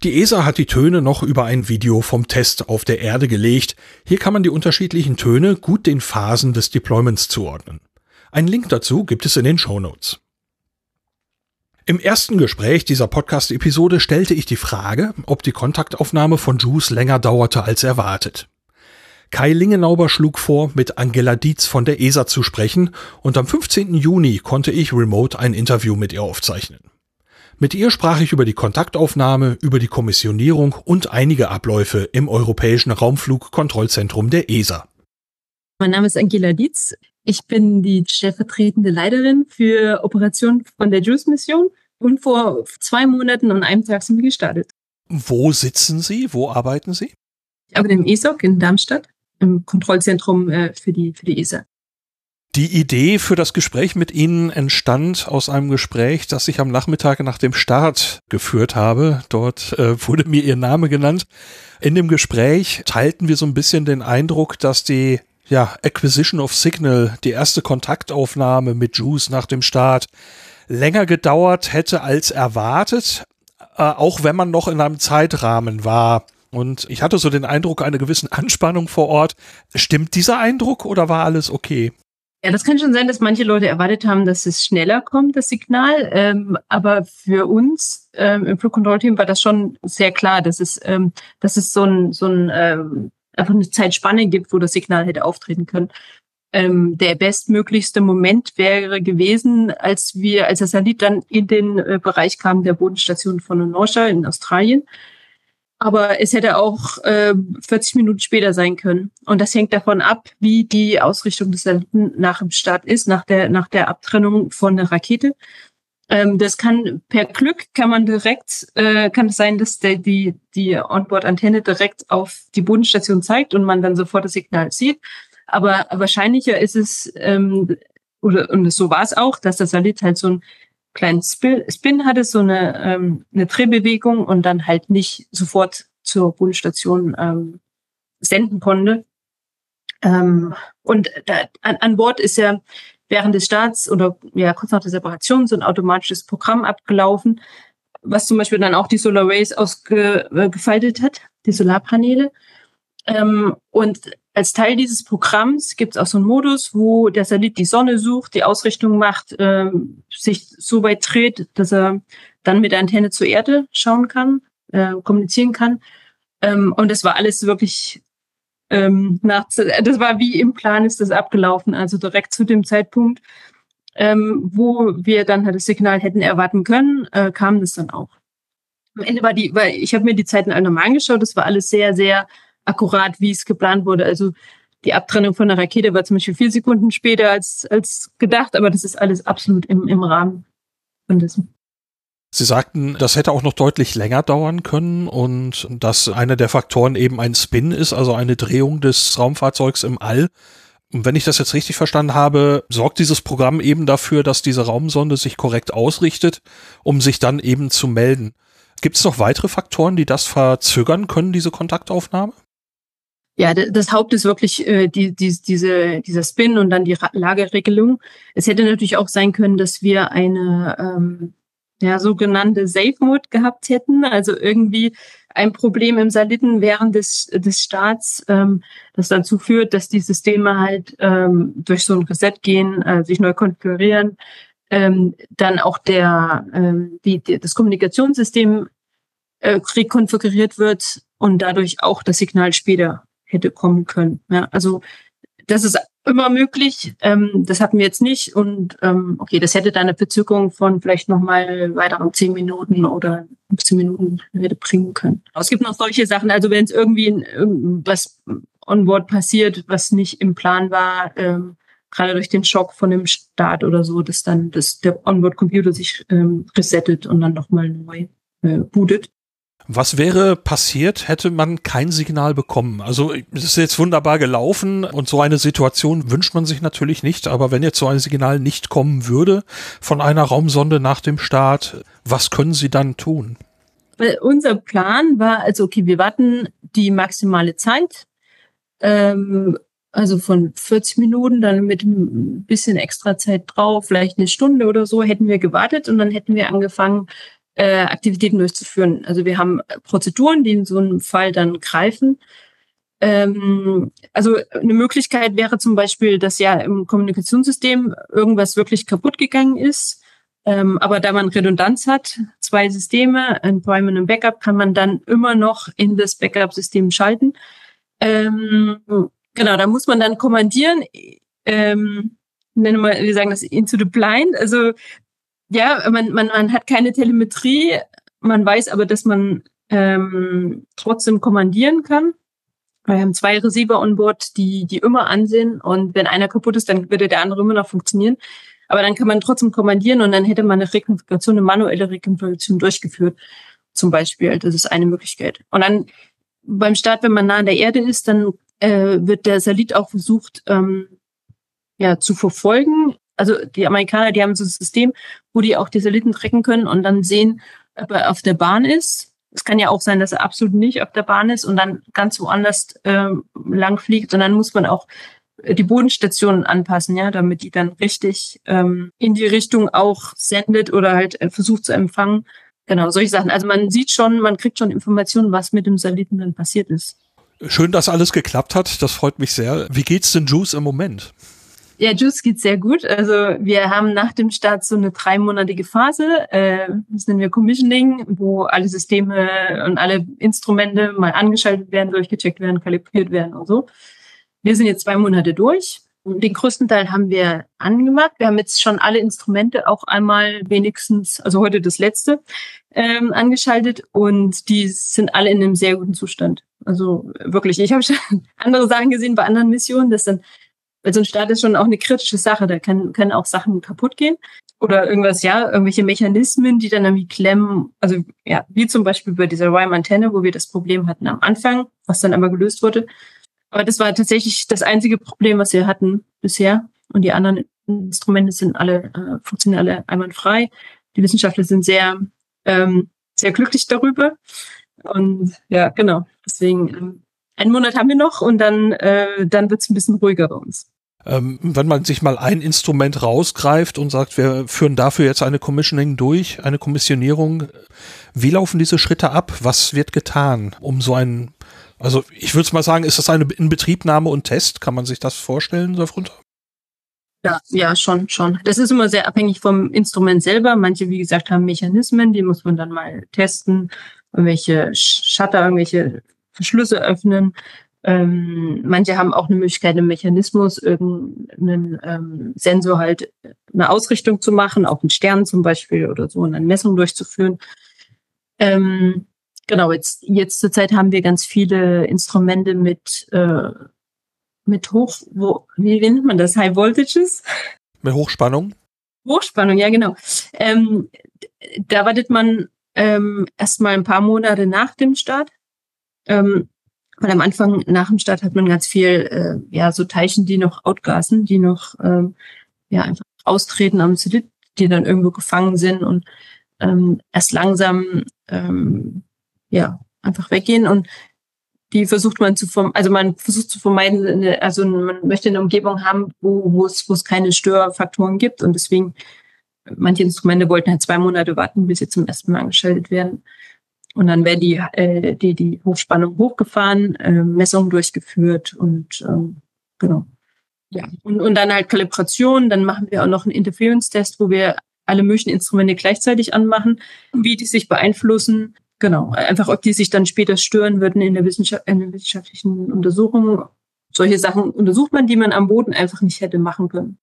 Die ESA hat die Töne noch über ein Video vom Test auf der Erde gelegt. Hier kann man die unterschiedlichen Töne gut den Phasen des Deployments zuordnen. Ein Link dazu gibt es in den Show Notes. Im ersten Gespräch dieser Podcast-Episode stellte ich die Frage, ob die Kontaktaufnahme von Juice länger dauerte als erwartet. Kai Lingenauber schlug vor, mit Angela Dietz von der ESA zu sprechen und am 15. Juni konnte ich remote ein Interview mit ihr aufzeichnen. Mit ihr sprach ich über die Kontaktaufnahme, über die Kommissionierung und einige Abläufe im Europäischen Raumflugkontrollzentrum der ESA. Mein Name ist Angela Dietz. Ich bin die stellvertretende Leiterin für Operationen von der JUICE-Mission und vor zwei Monaten und einem Tag sind wir gestartet. Wo sitzen Sie? Wo arbeiten Sie? Ich arbeite im ESOC in Darmstadt, im Kontrollzentrum äh, für, die, für die ESA. Die Idee für das Gespräch mit Ihnen entstand aus einem Gespräch, das ich am Nachmittag nach dem Start geführt habe. Dort äh, wurde mir Ihr Name genannt. In dem Gespräch teilten wir so ein bisschen den Eindruck, dass die ja, Acquisition of Signal, die erste Kontaktaufnahme mit Juice nach dem Start, länger gedauert hätte als erwartet, äh, auch wenn man noch in einem Zeitrahmen war. Und ich hatte so den Eindruck einer gewissen Anspannung vor Ort. Stimmt dieser Eindruck oder war alles okay? Ja, das kann schon sein, dass manche Leute erwartet haben, dass es schneller kommt, das Signal. Ähm, aber für uns ähm, im Flugkontrollteam war das schon sehr klar, dass es, ähm, dass es so ein, so ein ähm, einfach eine Zeitspanne gibt, wo das Signal hätte auftreten können. Ähm, der bestmöglichste Moment wäre gewesen, als wir, als der Satellit dann in den äh, Bereich kam der Bodenstation von Onosha in Australien. Aber es hätte auch äh, 40 Minuten später sein können. Und das hängt davon ab, wie die Ausrichtung des Satelliten nach dem Start ist, nach der, nach der Abtrennung von der Rakete. Ähm, das kann per Glück kann man direkt, äh, kann es sein, dass der, die, die Onboard-Antenne direkt auf die Bodenstation zeigt und man dann sofort das Signal sieht. Aber wahrscheinlicher ist es, ähm, oder und so war es auch, dass das Satellit halt so einen kleinen Spin, Spin hatte, so eine, ähm, eine Drehbewegung und dann halt nicht sofort zur Bodenstation ähm, senden konnte. Ähm, und da, an, an Bord ist ja während des Starts oder ja kurz nach der Separation so ein automatisches Programm abgelaufen, was zum Beispiel dann auch die Solar Rays ausgefaltet hat, die Solarpaneele. Ähm, und als Teil dieses Programms gibt es auch so einen Modus, wo der Satellit die Sonne sucht, die Ausrichtung macht, ähm, sich so weit dreht, dass er dann mit der Antenne zur Erde schauen kann, äh, kommunizieren kann. Ähm, und das war alles wirklich ähm, nach, das war wie im Plan ist das abgelaufen, also direkt zu dem Zeitpunkt, ähm, wo wir dann halt das Signal hätten erwarten können, äh, kam das dann auch. Am Ende war die, weil ich habe mir die Zeiten alle nochmal angeschaut, das war alles sehr, sehr akkurat, wie es geplant wurde. Also die Abtrennung von der Rakete war zum Beispiel vier Sekunden später als, als gedacht, aber das ist alles absolut im, im Rahmen von diesem. Sie sagten, das hätte auch noch deutlich länger dauern können und dass einer der Faktoren eben ein Spin ist, also eine Drehung des Raumfahrzeugs im All. Und wenn ich das jetzt richtig verstanden habe, sorgt dieses Programm eben dafür, dass diese Raumsonde sich korrekt ausrichtet, um sich dann eben zu melden. Gibt es noch weitere Faktoren, die das verzögern können, diese Kontaktaufnahme? Ja, das Haupt ist wirklich äh, die, die, diese, dieser Spin und dann die Lageregelung. Es hätte natürlich auch sein können, dass wir eine ähm, ja, sogenannte Safe Mode gehabt hätten, also irgendwie ein Problem im Satelliten während des, des Starts, ähm, das dazu führt, dass die Systeme halt ähm, durch so ein Reset gehen, äh, sich neu konfigurieren, ähm, dann auch der, ähm, die, die, das Kommunikationssystem äh, rekonfiguriert wird und dadurch auch das Signal später hätte kommen können. Ja, also das ist immer möglich. Ähm, das hatten wir jetzt nicht. Und ähm, okay, das hätte dann eine Verzögerung von vielleicht nochmal weiteren zehn Minuten oder 15 Minuten hätte bringen können. Es gibt noch solche Sachen. Also wenn es irgendwie was onboard passiert, was nicht im Plan war, ähm, gerade durch den Schock von dem Start oder so, dass dann das, der Onboard-Computer sich ähm, resettet und dann nochmal neu äh, bootet. Was wäre passiert, hätte man kein Signal bekommen? Also es ist jetzt wunderbar gelaufen und so eine Situation wünscht man sich natürlich nicht, aber wenn jetzt so ein Signal nicht kommen würde von einer Raumsonde nach dem Start, was können Sie dann tun? Weil unser Plan war, also okay, wir warten die maximale Zeit, ähm, also von 40 Minuten, dann mit ein bisschen extra Zeit drauf, vielleicht eine Stunde oder so, hätten wir gewartet und dann hätten wir angefangen, äh, Aktivitäten durchzuführen. Also wir haben Prozeduren, die in so einem Fall dann greifen. Ähm, also eine Möglichkeit wäre zum Beispiel, dass ja im Kommunikationssystem irgendwas wirklich kaputt gegangen ist. Ähm, aber da man Redundanz hat, zwei Systeme, ein Prime und ein Backup, kann man dann immer noch in das Backup-System schalten. Ähm, genau, da muss man dann kommandieren. Ähm, nennen wir, wir sagen das into the blind. Also ja, man, man, man hat keine Telemetrie, man weiß aber, dass man ähm, trotzdem kommandieren kann. Wir haben zwei Receiver on Board, die, die immer ansehen und wenn einer kaputt ist, dann würde der andere immer noch funktionieren. Aber dann kann man trotzdem kommandieren und dann hätte man eine Rekonfiguration, eine manuelle Rekonfiguration durchgeführt. Zum Beispiel. Das ist eine Möglichkeit. Und dann beim Start, wenn man nah an der Erde ist, dann äh, wird der Salit auch versucht, ähm, ja, zu verfolgen. Also die Amerikaner, die haben so ein System, wo die auch die Satelliten tracken können und dann sehen, ob er auf der Bahn ist. Es kann ja auch sein, dass er absolut nicht auf der Bahn ist und dann ganz woanders ähm, lang fliegt. Und dann muss man auch die Bodenstationen anpassen, ja, damit die dann richtig ähm, in die Richtung auch sendet oder halt äh, versucht zu empfangen. Genau, solche Sachen. Also man sieht schon, man kriegt schon Informationen, was mit dem Satelliten dann passiert ist. Schön, dass alles geklappt hat. Das freut mich sehr. Wie geht's denn Juice im Moment? Ja, Juice geht sehr gut. Also wir haben nach dem Start so eine dreimonatige Phase, äh, das nennen wir Commissioning, wo alle Systeme und alle Instrumente mal angeschaltet werden, durchgecheckt werden, kalibriert werden und so. Wir sind jetzt zwei Monate durch. Den größten Teil haben wir angemacht. Wir haben jetzt schon alle Instrumente auch einmal wenigstens, also heute das letzte, ähm, angeschaltet und die sind alle in einem sehr guten Zustand. Also wirklich, ich habe schon [LAUGHS] andere Sachen gesehen bei anderen Missionen, dass dann, weil so ein Start ist schon auch eine kritische Sache, da können, können auch Sachen kaputt gehen oder irgendwas, ja, irgendwelche Mechanismen, die dann irgendwie klemmen. Also ja, wie zum Beispiel bei dieser Rhyme-Antenne, wo wir das Problem hatten am Anfang, was dann aber gelöst wurde. Aber das war tatsächlich das einzige Problem, was wir hatten bisher. Und die anderen Instrumente sind alle, äh, funktionieren alle einwandfrei. Die Wissenschaftler sind sehr, ähm, sehr glücklich darüber. Und ja, genau. Deswegen, ähm, einen Monat haben wir noch und dann, äh, dann wird es ein bisschen ruhiger bei uns. Ähm, wenn man sich mal ein Instrument rausgreift und sagt, wir führen dafür jetzt eine Commissioning durch, eine Kommissionierung, wie laufen diese Schritte ab? Was wird getan, um so ein also ich würde mal sagen, ist das eine Inbetriebnahme und Test? Kann man sich das vorstellen darunter? Ja, ja, schon, schon. Das ist immer sehr abhängig vom Instrument selber. Manche, wie gesagt, haben Mechanismen, die muss man dann mal testen, irgendwelche Shutter, irgendwelche Verschlüsse öffnen. Ähm, manche haben auch eine Möglichkeit, einen Mechanismus, irgendeinen ähm, Sensor halt eine Ausrichtung zu machen, auf einen Stern zum Beispiel oder so, und eine Messung durchzuführen. Ähm, Genau, jetzt, jetzt zurzeit haben wir ganz viele Instrumente mit, äh, mit Hoch, wo, wie nennt man das? High Voltages? Mit Hochspannung? Hochspannung, ja, genau. Ähm, da wartet man ähm, erstmal ein paar Monate nach dem Start. Ähm, weil am Anfang nach dem Start hat man ganz viel, äh, ja, so Teilchen, die noch outgasen, die noch, ähm, ja, einfach austreten am Zylit, die dann irgendwo gefangen sind und ähm, erst langsam ähm, ja, einfach weggehen und die versucht man zu vermeiden, also man versucht zu vermeiden, also man möchte eine Umgebung haben, wo, wo es, wo es keine Störfaktoren gibt und deswegen manche Instrumente wollten halt zwei Monate warten, bis sie zum ersten Mal angeschaltet werden. Und dann werden die, äh, die, die Hochspannung hochgefahren, äh, Messungen durchgeführt und ähm, genau. Ja. Und, und dann halt Kalibration, dann machen wir auch noch einen Interference-Test, wo wir alle möglichen Instrumente gleichzeitig anmachen, wie die sich beeinflussen, Genau, einfach ob die sich dann später stören würden in der, Wissenschaft, in der wissenschaftlichen Untersuchung. Solche Sachen untersucht man, die man am Boden einfach nicht hätte machen können.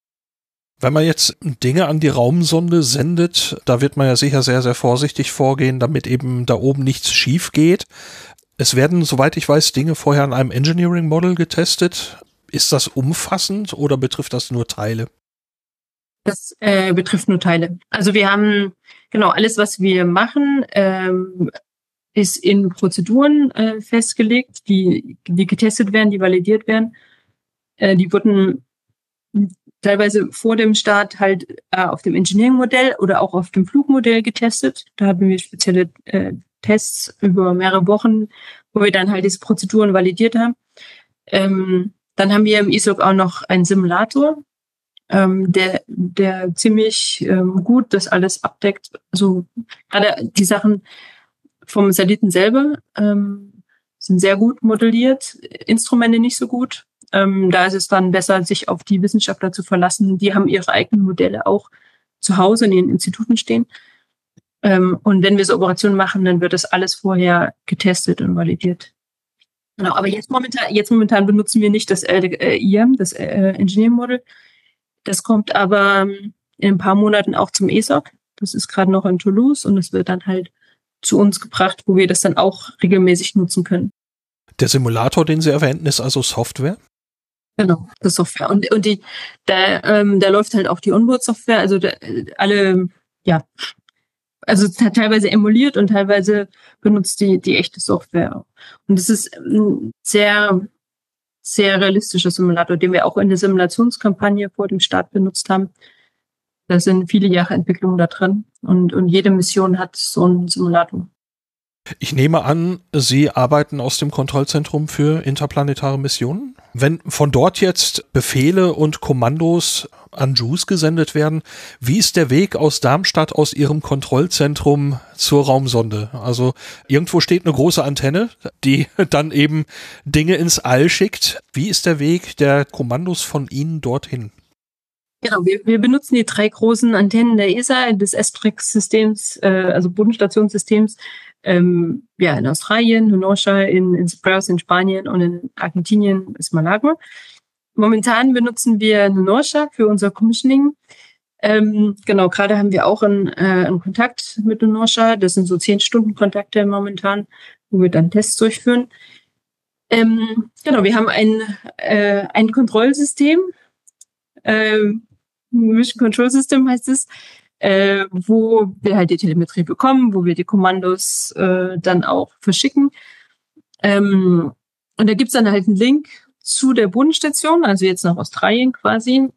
Wenn man jetzt Dinge an die Raumsonde sendet, da wird man ja sicher sehr, sehr vorsichtig vorgehen, damit eben da oben nichts schief geht. Es werden, soweit ich weiß, Dinge vorher an einem Engineering Model getestet. Ist das umfassend oder betrifft das nur Teile? Das äh, betrifft nur Teile. Also wir haben genau alles, was wir machen, ähm, ist in Prozeduren äh, festgelegt, die, die getestet werden, die validiert werden. Äh, die wurden teilweise vor dem Start halt äh, auf dem Engineering-Modell oder auch auf dem Flugmodell getestet. Da hatten wir spezielle äh, Tests über mehrere Wochen, wo wir dann halt diese Prozeduren validiert haben. Ähm, dann haben wir im ISOC auch noch einen Simulator, ähm, der, der ziemlich ähm, gut das alles abdeckt. Also gerade die Sachen vom Satelliten selber ähm, sind sehr gut modelliert, Instrumente nicht so gut. Ähm, da ist es dann besser, sich auf die Wissenschaftler zu verlassen. Die haben ihre eigenen Modelle auch zu Hause in ihren Instituten stehen. Ähm, und wenn wir so Operationen machen, dann wird das alles vorher getestet und validiert. Genau, aber jetzt momentan, jetzt momentan benutzen wir nicht das äh, IM, das äh, Engineering Model, das kommt aber in ein paar Monaten auch zum ESOC. Das ist gerade noch in Toulouse und es wird dann halt zu uns gebracht, wo wir das dann auch regelmäßig nutzen können. Der Simulator, den Sie erwähnten, ist also Software? Genau, das Software. Und, und die, da, ähm, da läuft halt auch die Onboard-Software, also da, alle, ja, also teilweise emuliert und teilweise benutzt die, die echte Software. Und es ist ein sehr, sehr realistischer Simulator, den wir auch in der Simulationskampagne vor dem Start benutzt haben. Da sind viele Jahre Entwicklung da drin und, und jede Mission hat so einen Simulator. Ich nehme an, Sie arbeiten aus dem Kontrollzentrum für interplanetare Missionen. Wenn von dort jetzt Befehle und Kommandos an JUICE gesendet werden, wie ist der Weg aus Darmstadt aus Ihrem Kontrollzentrum zur Raumsonde? Also irgendwo steht eine große Antenne, die [LAUGHS] dann eben Dinge ins All schickt. Wie ist der Weg der Kommandos von Ihnen dorthin? Genau, wir, wir benutzen die drei großen Antennen der ESA, des Estrix-Systems, äh, also Bodenstationssystems, ähm, ja, in Australien, Nunosha, in, in Cyprus, in Spanien und in Argentinien ist Malaga. Momentan benutzen wir Nunosha für unser Commissioning. Ähm, genau, gerade haben wir auch einen, äh, einen Kontakt mit Nunosha. Das sind so zehn Stunden Kontakte momentan, wo wir dann Tests durchführen. Ähm, genau, wir haben ein, äh, ein Kontrollsystem, äh, Mission Control System heißt es, äh, wo wir halt die Telemetrie bekommen, wo wir die Kommandos äh, dann auch verschicken. Ähm, und da gibt's dann halt einen Link zu der Bodenstation, also jetzt nach Australien quasi.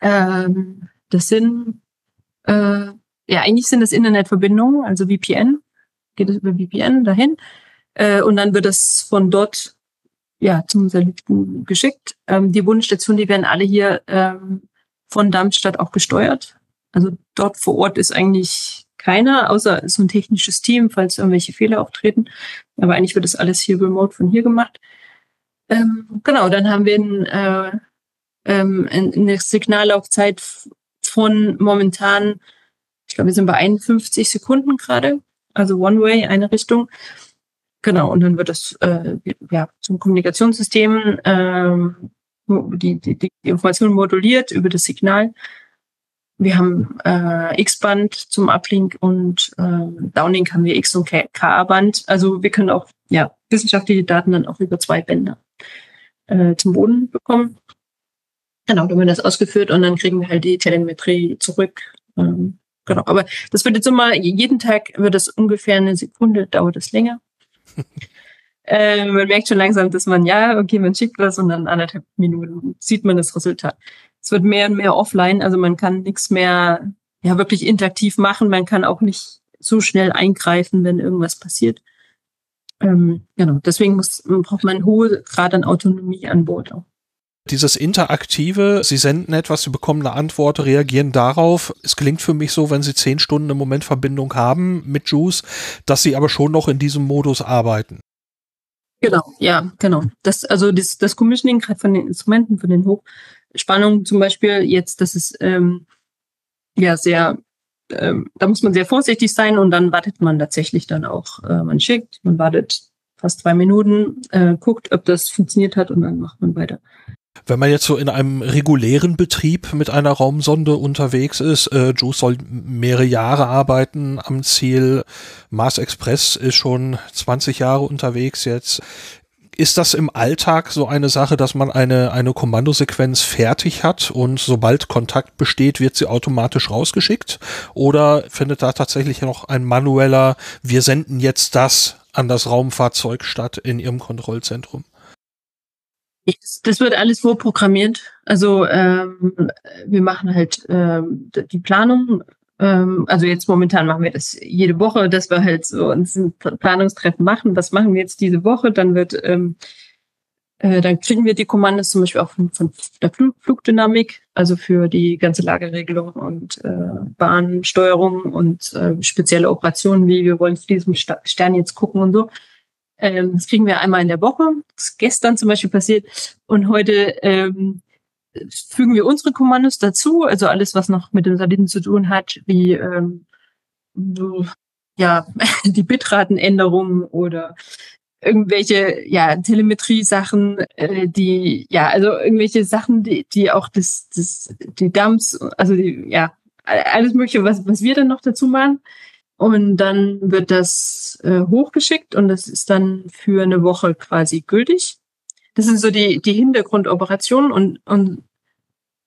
Ähm, das sind, äh, ja, eigentlich sind das Internetverbindungen, also VPN, geht es über VPN dahin. Äh, und dann wird es von dort ja, zum Satelliten geschickt. Ähm, die Bodenstation, die werden alle hier ähm, von Darmstadt auch gesteuert. Also dort vor Ort ist eigentlich keiner, außer so ein technisches Team, falls irgendwelche Fehler auftreten. Aber eigentlich wird das alles hier remote von hier gemacht. Ähm, genau, dann haben wir ein, äh, ähm, eine Signallaufzeit von momentan, ich glaube, wir sind bei 51 Sekunden gerade, also One-Way, eine Richtung. Genau, und dann wird das äh, ja zum Kommunikationssystem ähm, die, die, die Information moduliert über das Signal wir haben äh, X-Band zum Uplink und äh, Downlink haben wir X- und K-Band. Also wir können auch ja, wissenschaftliche Daten dann auch über zwei Bänder äh, zum Boden bekommen. Genau, dann wird das ausgeführt und dann kriegen wir halt die Telemetrie zurück. Ähm, genau, aber das wird jetzt immer, jeden Tag wird das ungefähr eine Sekunde, dauert es länger. [LAUGHS] äh, man merkt schon langsam, dass man, ja, okay, man schickt was und dann anderthalb Minuten sieht man das Resultat es wird mehr und mehr offline, also man kann nichts mehr ja wirklich interaktiv machen, man kann auch nicht so schnell eingreifen, wenn irgendwas passiert. Ähm, genau, deswegen muss, braucht man einen hohen Grad an Autonomie an Bord auch. Dieses Interaktive, Sie senden etwas, Sie bekommen eine Antwort, reagieren darauf. Es klingt für mich so, wenn Sie zehn Stunden im Moment Verbindung haben mit Juice, dass Sie aber schon noch in diesem Modus arbeiten. Genau, ja, genau. Das, also das, das Commissioning von den Instrumenten, von den Hochspannungen zum Beispiel, jetzt, das ist ähm, ja sehr, ähm, da muss man sehr vorsichtig sein und dann wartet man tatsächlich dann auch. Äh, man schickt, man wartet fast zwei Minuten, äh, guckt, ob das funktioniert hat und dann macht man weiter. Wenn man jetzt so in einem regulären Betrieb mit einer Raumsonde unterwegs ist, äh, Juice soll mehrere Jahre arbeiten am Ziel. Mars Express ist schon 20 Jahre unterwegs jetzt. Ist das im Alltag so eine Sache, dass man eine, eine Kommandosequenz fertig hat und sobald Kontakt besteht, wird sie automatisch rausgeschickt? Oder findet da tatsächlich noch ein manueller, wir senden jetzt das an das Raumfahrzeug statt in Ihrem Kontrollzentrum? Das wird alles vorprogrammiert. Also ähm, wir machen halt ähm, die Planung. Ähm, also jetzt momentan machen wir das jede Woche, dass wir halt so uns ein Planungstreffen machen. Was machen wir jetzt diese Woche? Dann wird ähm, äh, dann kriegen wir die Kommandos zum Beispiel auch von, von der Flug Flugdynamik, also für die ganze Lageregelung und äh, Bahnsteuerung und äh, spezielle Operationen, wie wir wollen zu diesem Stern jetzt gucken und so. Ähm, das kriegen wir einmal in der Woche. Das ist gestern zum Beispiel passiert. Und heute ähm, fügen wir unsere Kommandos dazu, also alles, was noch mit den Satelliten zu tun hat, wie ähm, so, ja, [LAUGHS] die Bitratenänderung oder irgendwelche ja Telemetrie-Sachen, äh, die ja also irgendwelche Sachen, die die auch das das die Dumps, also die ja alles Mögliche, was, was wir dann noch dazu machen. Und dann wird das äh, hochgeschickt und das ist dann für eine Woche quasi gültig. Das sind so die, die Hintergrundoperationen und, und,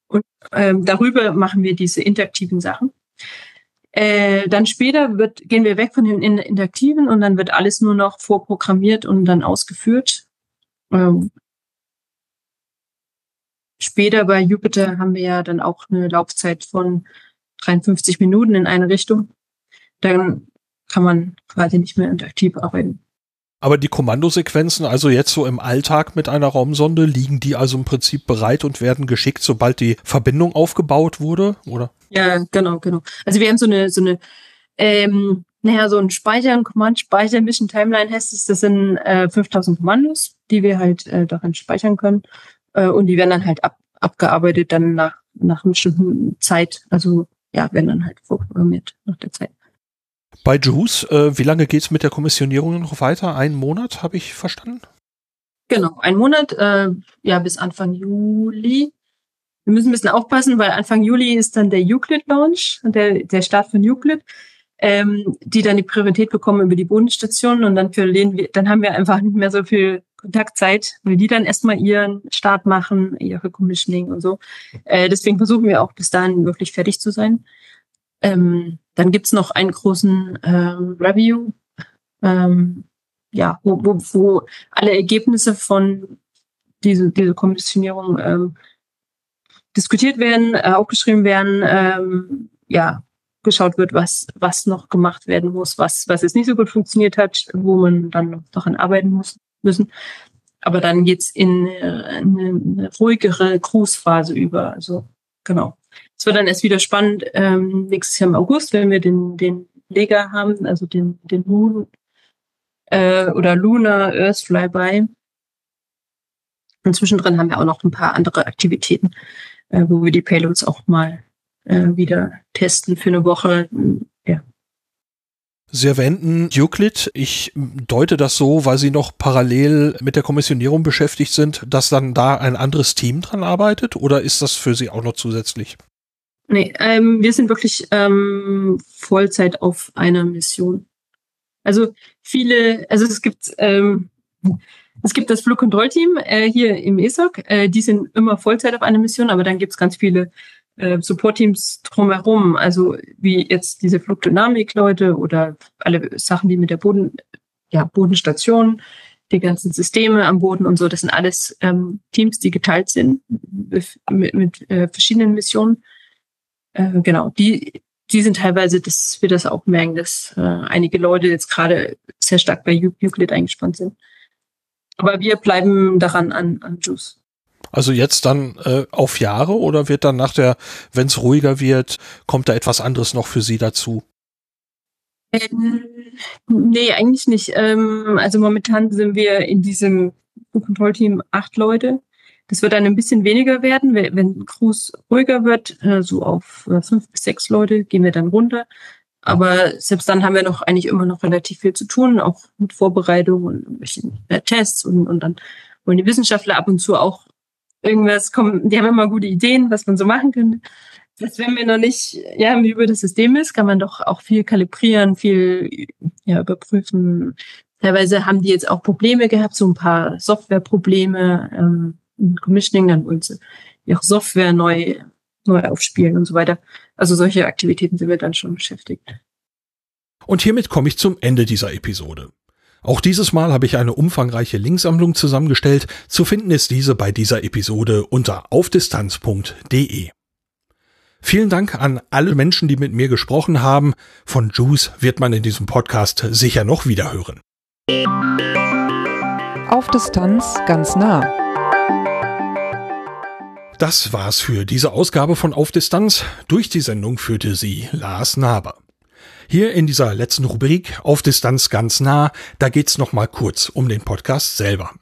und ähm, darüber machen wir diese interaktiven Sachen. Äh, dann später wird, gehen wir weg von den interaktiven und dann wird alles nur noch vorprogrammiert und dann ausgeführt. Ähm, später bei Jupiter haben wir ja dann auch eine Laufzeit von 53 Minuten in eine Richtung. Dann kann man quasi nicht mehr interaktiv arbeiten. Aber die Kommandosequenzen, also jetzt so im Alltag mit einer Raumsonde, liegen die also im Prinzip bereit und werden geschickt, sobald die Verbindung aufgebaut wurde, oder? Ja, genau, genau. Also wir haben so eine, so eine, ähm, naja, so ein Speicher, ein Command-Speicher, Mission Timeline heißt es, das sind äh, 5000 Kommandos, die wir halt äh, darin speichern können. Äh, und die werden dann halt ab, abgearbeitet dann nach, nach einer bestimmten Zeit. Also ja, werden dann halt vorprogrammiert nach der Zeit. Bei Juice, äh, wie lange geht's mit der Kommissionierung noch weiter? Einen Monat, habe ich verstanden? Genau, ein Monat, äh, ja, bis Anfang Juli. Wir müssen ein bisschen aufpassen, weil Anfang Juli ist dann der Euclid-Launch, der, der Start von Euclid, ähm, die dann die Priorität bekommen über die Bodenstation und dann verlieren wir, dann haben wir einfach nicht mehr so viel Kontaktzeit, weil die dann erstmal ihren Start machen, ihre Commissioning und so. Äh, deswegen versuchen wir auch bis dahin wirklich fertig zu sein. Ähm, dann gibt's noch einen großen ähm, Review, ähm, ja, wo, wo, wo alle Ergebnisse von diese, diese Kommissionierung ähm, diskutiert werden, äh, aufgeschrieben werden, ähm, ja, geschaut wird, was, was noch gemacht werden muss, was, was jetzt nicht so gut funktioniert hat, wo man dann noch daran arbeiten muss, müssen. Aber dann geht's in eine, eine ruhigere Cruise-Phase über. Also genau. Es wird dann erst wieder spannend ähm, nächstes Jahr im August, wenn wir den, den Leger haben, also den, den Moon äh, oder Lunar Earth Flyby. Und zwischendrin haben wir auch noch ein paar andere Aktivitäten, äh, wo wir die Payloads auch mal äh, wieder testen für eine Woche. Ja. Sie erwähnten Euclid. Ich deute das so, weil Sie noch parallel mit der Kommissionierung beschäftigt sind, dass dann da ein anderes Team dran arbeitet oder ist das für Sie auch noch zusätzlich? Nee, ähm, wir sind wirklich ähm, Vollzeit auf einer Mission. Also viele, also es gibt ähm, es gibt das Flugkontrollteam äh, hier im ESOC, äh, die sind immer Vollzeit auf einer Mission, aber dann gibt es ganz viele äh, Support-Teams drumherum, also wie jetzt diese Flugdynamik-Leute oder alle Sachen, die mit der Boden, ja, Bodenstation, die ganzen Systeme am Boden und so, das sind alles ähm, Teams, die geteilt sind mit, mit äh, verschiedenen Missionen. Äh, genau, die, die sind teilweise, dass wir das auch merken, dass äh, einige Leute jetzt gerade sehr stark bei Euclid eingespannt sind. Aber wir bleiben daran an, an Juice. Also jetzt dann äh, auf Jahre oder wird dann nach der, wenn es ruhiger wird, kommt da etwas anderes noch für Sie dazu? Ähm, nee, eigentlich nicht. Ähm, also momentan sind wir in diesem Kontrollteam acht Leute. Das wird dann ein bisschen weniger werden. Wenn Cruise ruhiger wird, äh, so auf äh, fünf bis sechs Leute, gehen wir dann runter. Aber selbst dann haben wir noch eigentlich immer noch relativ viel zu tun, auch mit Vorbereitung und äh, Tests und, und dann wollen die Wissenschaftler ab und zu auch irgendwas kommen. Die haben immer gute Ideen, was man so machen könnte. Das, wenn wir noch nicht ja, wie über das System ist, kann man doch auch viel kalibrieren, viel ja, überprüfen. Teilweise haben die jetzt auch Probleme gehabt, so ein paar Softwareprobleme. Ähm, Commissioning, dann wollen sie ihre Software neu, neu aufspielen und so weiter. Also solche Aktivitäten sind wir dann schon beschäftigt. Und hiermit komme ich zum Ende dieser Episode. Auch dieses Mal habe ich eine umfangreiche Linksammlung zusammengestellt. Zu finden ist diese bei dieser Episode unter aufdistanz.de. Vielen Dank an alle Menschen, die mit mir gesprochen haben. Von Juice wird man in diesem Podcast sicher noch wieder hören. Auf Distanz ganz nah. Das war's für diese Ausgabe von Auf Distanz. Durch die Sendung führte sie Lars Naber. Hier in dieser letzten Rubrik Auf Distanz ganz nah, da geht's noch mal kurz um den Podcast selber.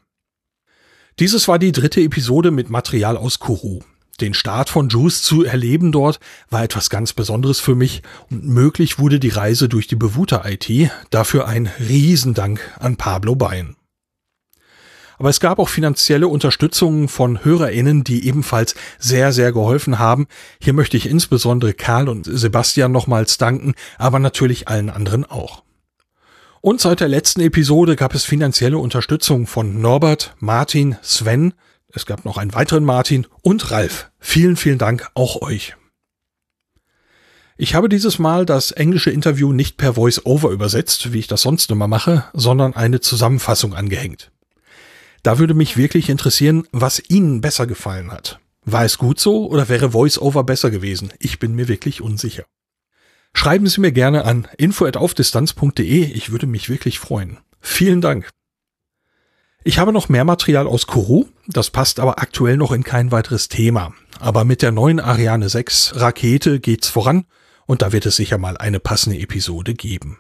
Dieses war die dritte Episode mit Material aus Kourou. Den Start von Juice zu erleben dort war etwas ganz Besonderes für mich und möglich wurde die Reise durch die Bewuter IT. Dafür ein Riesendank an Pablo Bein. Aber es gab auch finanzielle Unterstützung von HörerInnen, die ebenfalls sehr, sehr geholfen haben. Hier möchte ich insbesondere Karl und Sebastian nochmals danken, aber natürlich allen anderen auch. Und seit der letzten Episode gab es finanzielle Unterstützung von Norbert, Martin, Sven, es gab noch einen weiteren Martin und Ralf. Vielen, vielen Dank auch euch. Ich habe dieses Mal das englische Interview nicht per Voice-Over übersetzt, wie ich das sonst immer mache, sondern eine Zusammenfassung angehängt. Da würde mich wirklich interessieren, was Ihnen besser gefallen hat. War es gut so oder wäre Voice-Over besser gewesen? Ich bin mir wirklich unsicher. Schreiben Sie mir gerne an info@aufdistanz.de. Ich würde mich wirklich freuen. Vielen Dank. Ich habe noch mehr Material aus Kourou, das passt aber aktuell noch in kein weiteres Thema. Aber mit der neuen Ariane 6 Rakete geht's voran und da wird es sicher mal eine passende Episode geben.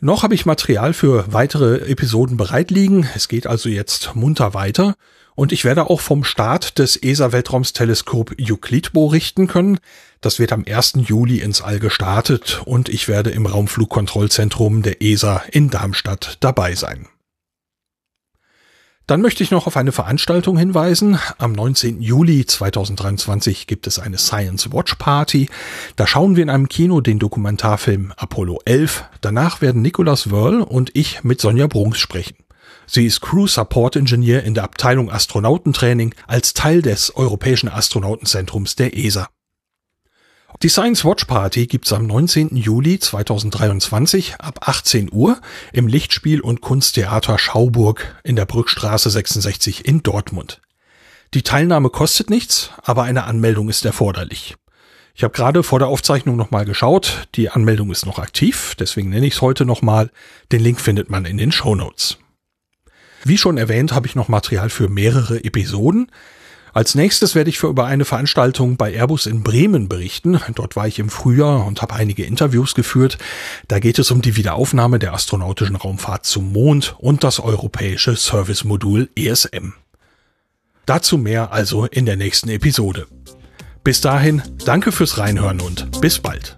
Noch habe ich Material für weitere Episoden bereit liegen. Es geht also jetzt munter weiter. Und ich werde auch vom Start des ESA-Weltraumsteleskop Euclid berichten können. Das wird am 1. Juli ins All gestartet und ich werde im Raumflugkontrollzentrum der ESA in Darmstadt dabei sein. Dann möchte ich noch auf eine Veranstaltung hinweisen. Am 19. Juli 2023 gibt es eine Science Watch Party. Da schauen wir in einem Kino den Dokumentarfilm Apollo 11. Danach werden Nicholas Wörl und ich mit Sonja Brunks sprechen. Sie ist Crew Support Engineer in der Abteilung Astronautentraining als Teil des Europäischen Astronautenzentrums der ESA. Die Science Watch Party gibt's am 19. Juli 2023 ab 18 Uhr im Lichtspiel- und Kunsttheater Schauburg in der Brückstraße 66 in Dortmund. Die Teilnahme kostet nichts, aber eine Anmeldung ist erforderlich. Ich habe gerade vor der Aufzeichnung nochmal geschaut, die Anmeldung ist noch aktiv, deswegen nenne ich es heute nochmal. Den Link findet man in den Show Notes. Wie schon erwähnt, habe ich noch Material für mehrere Episoden. Als nächstes werde ich für über eine Veranstaltung bei Airbus in Bremen berichten. Dort war ich im Frühjahr und habe einige Interviews geführt. Da geht es um die Wiederaufnahme der astronautischen Raumfahrt zum Mond und das europäische Servicemodul ESM. Dazu mehr also in der nächsten Episode. Bis dahin, danke fürs Reinhören und bis bald.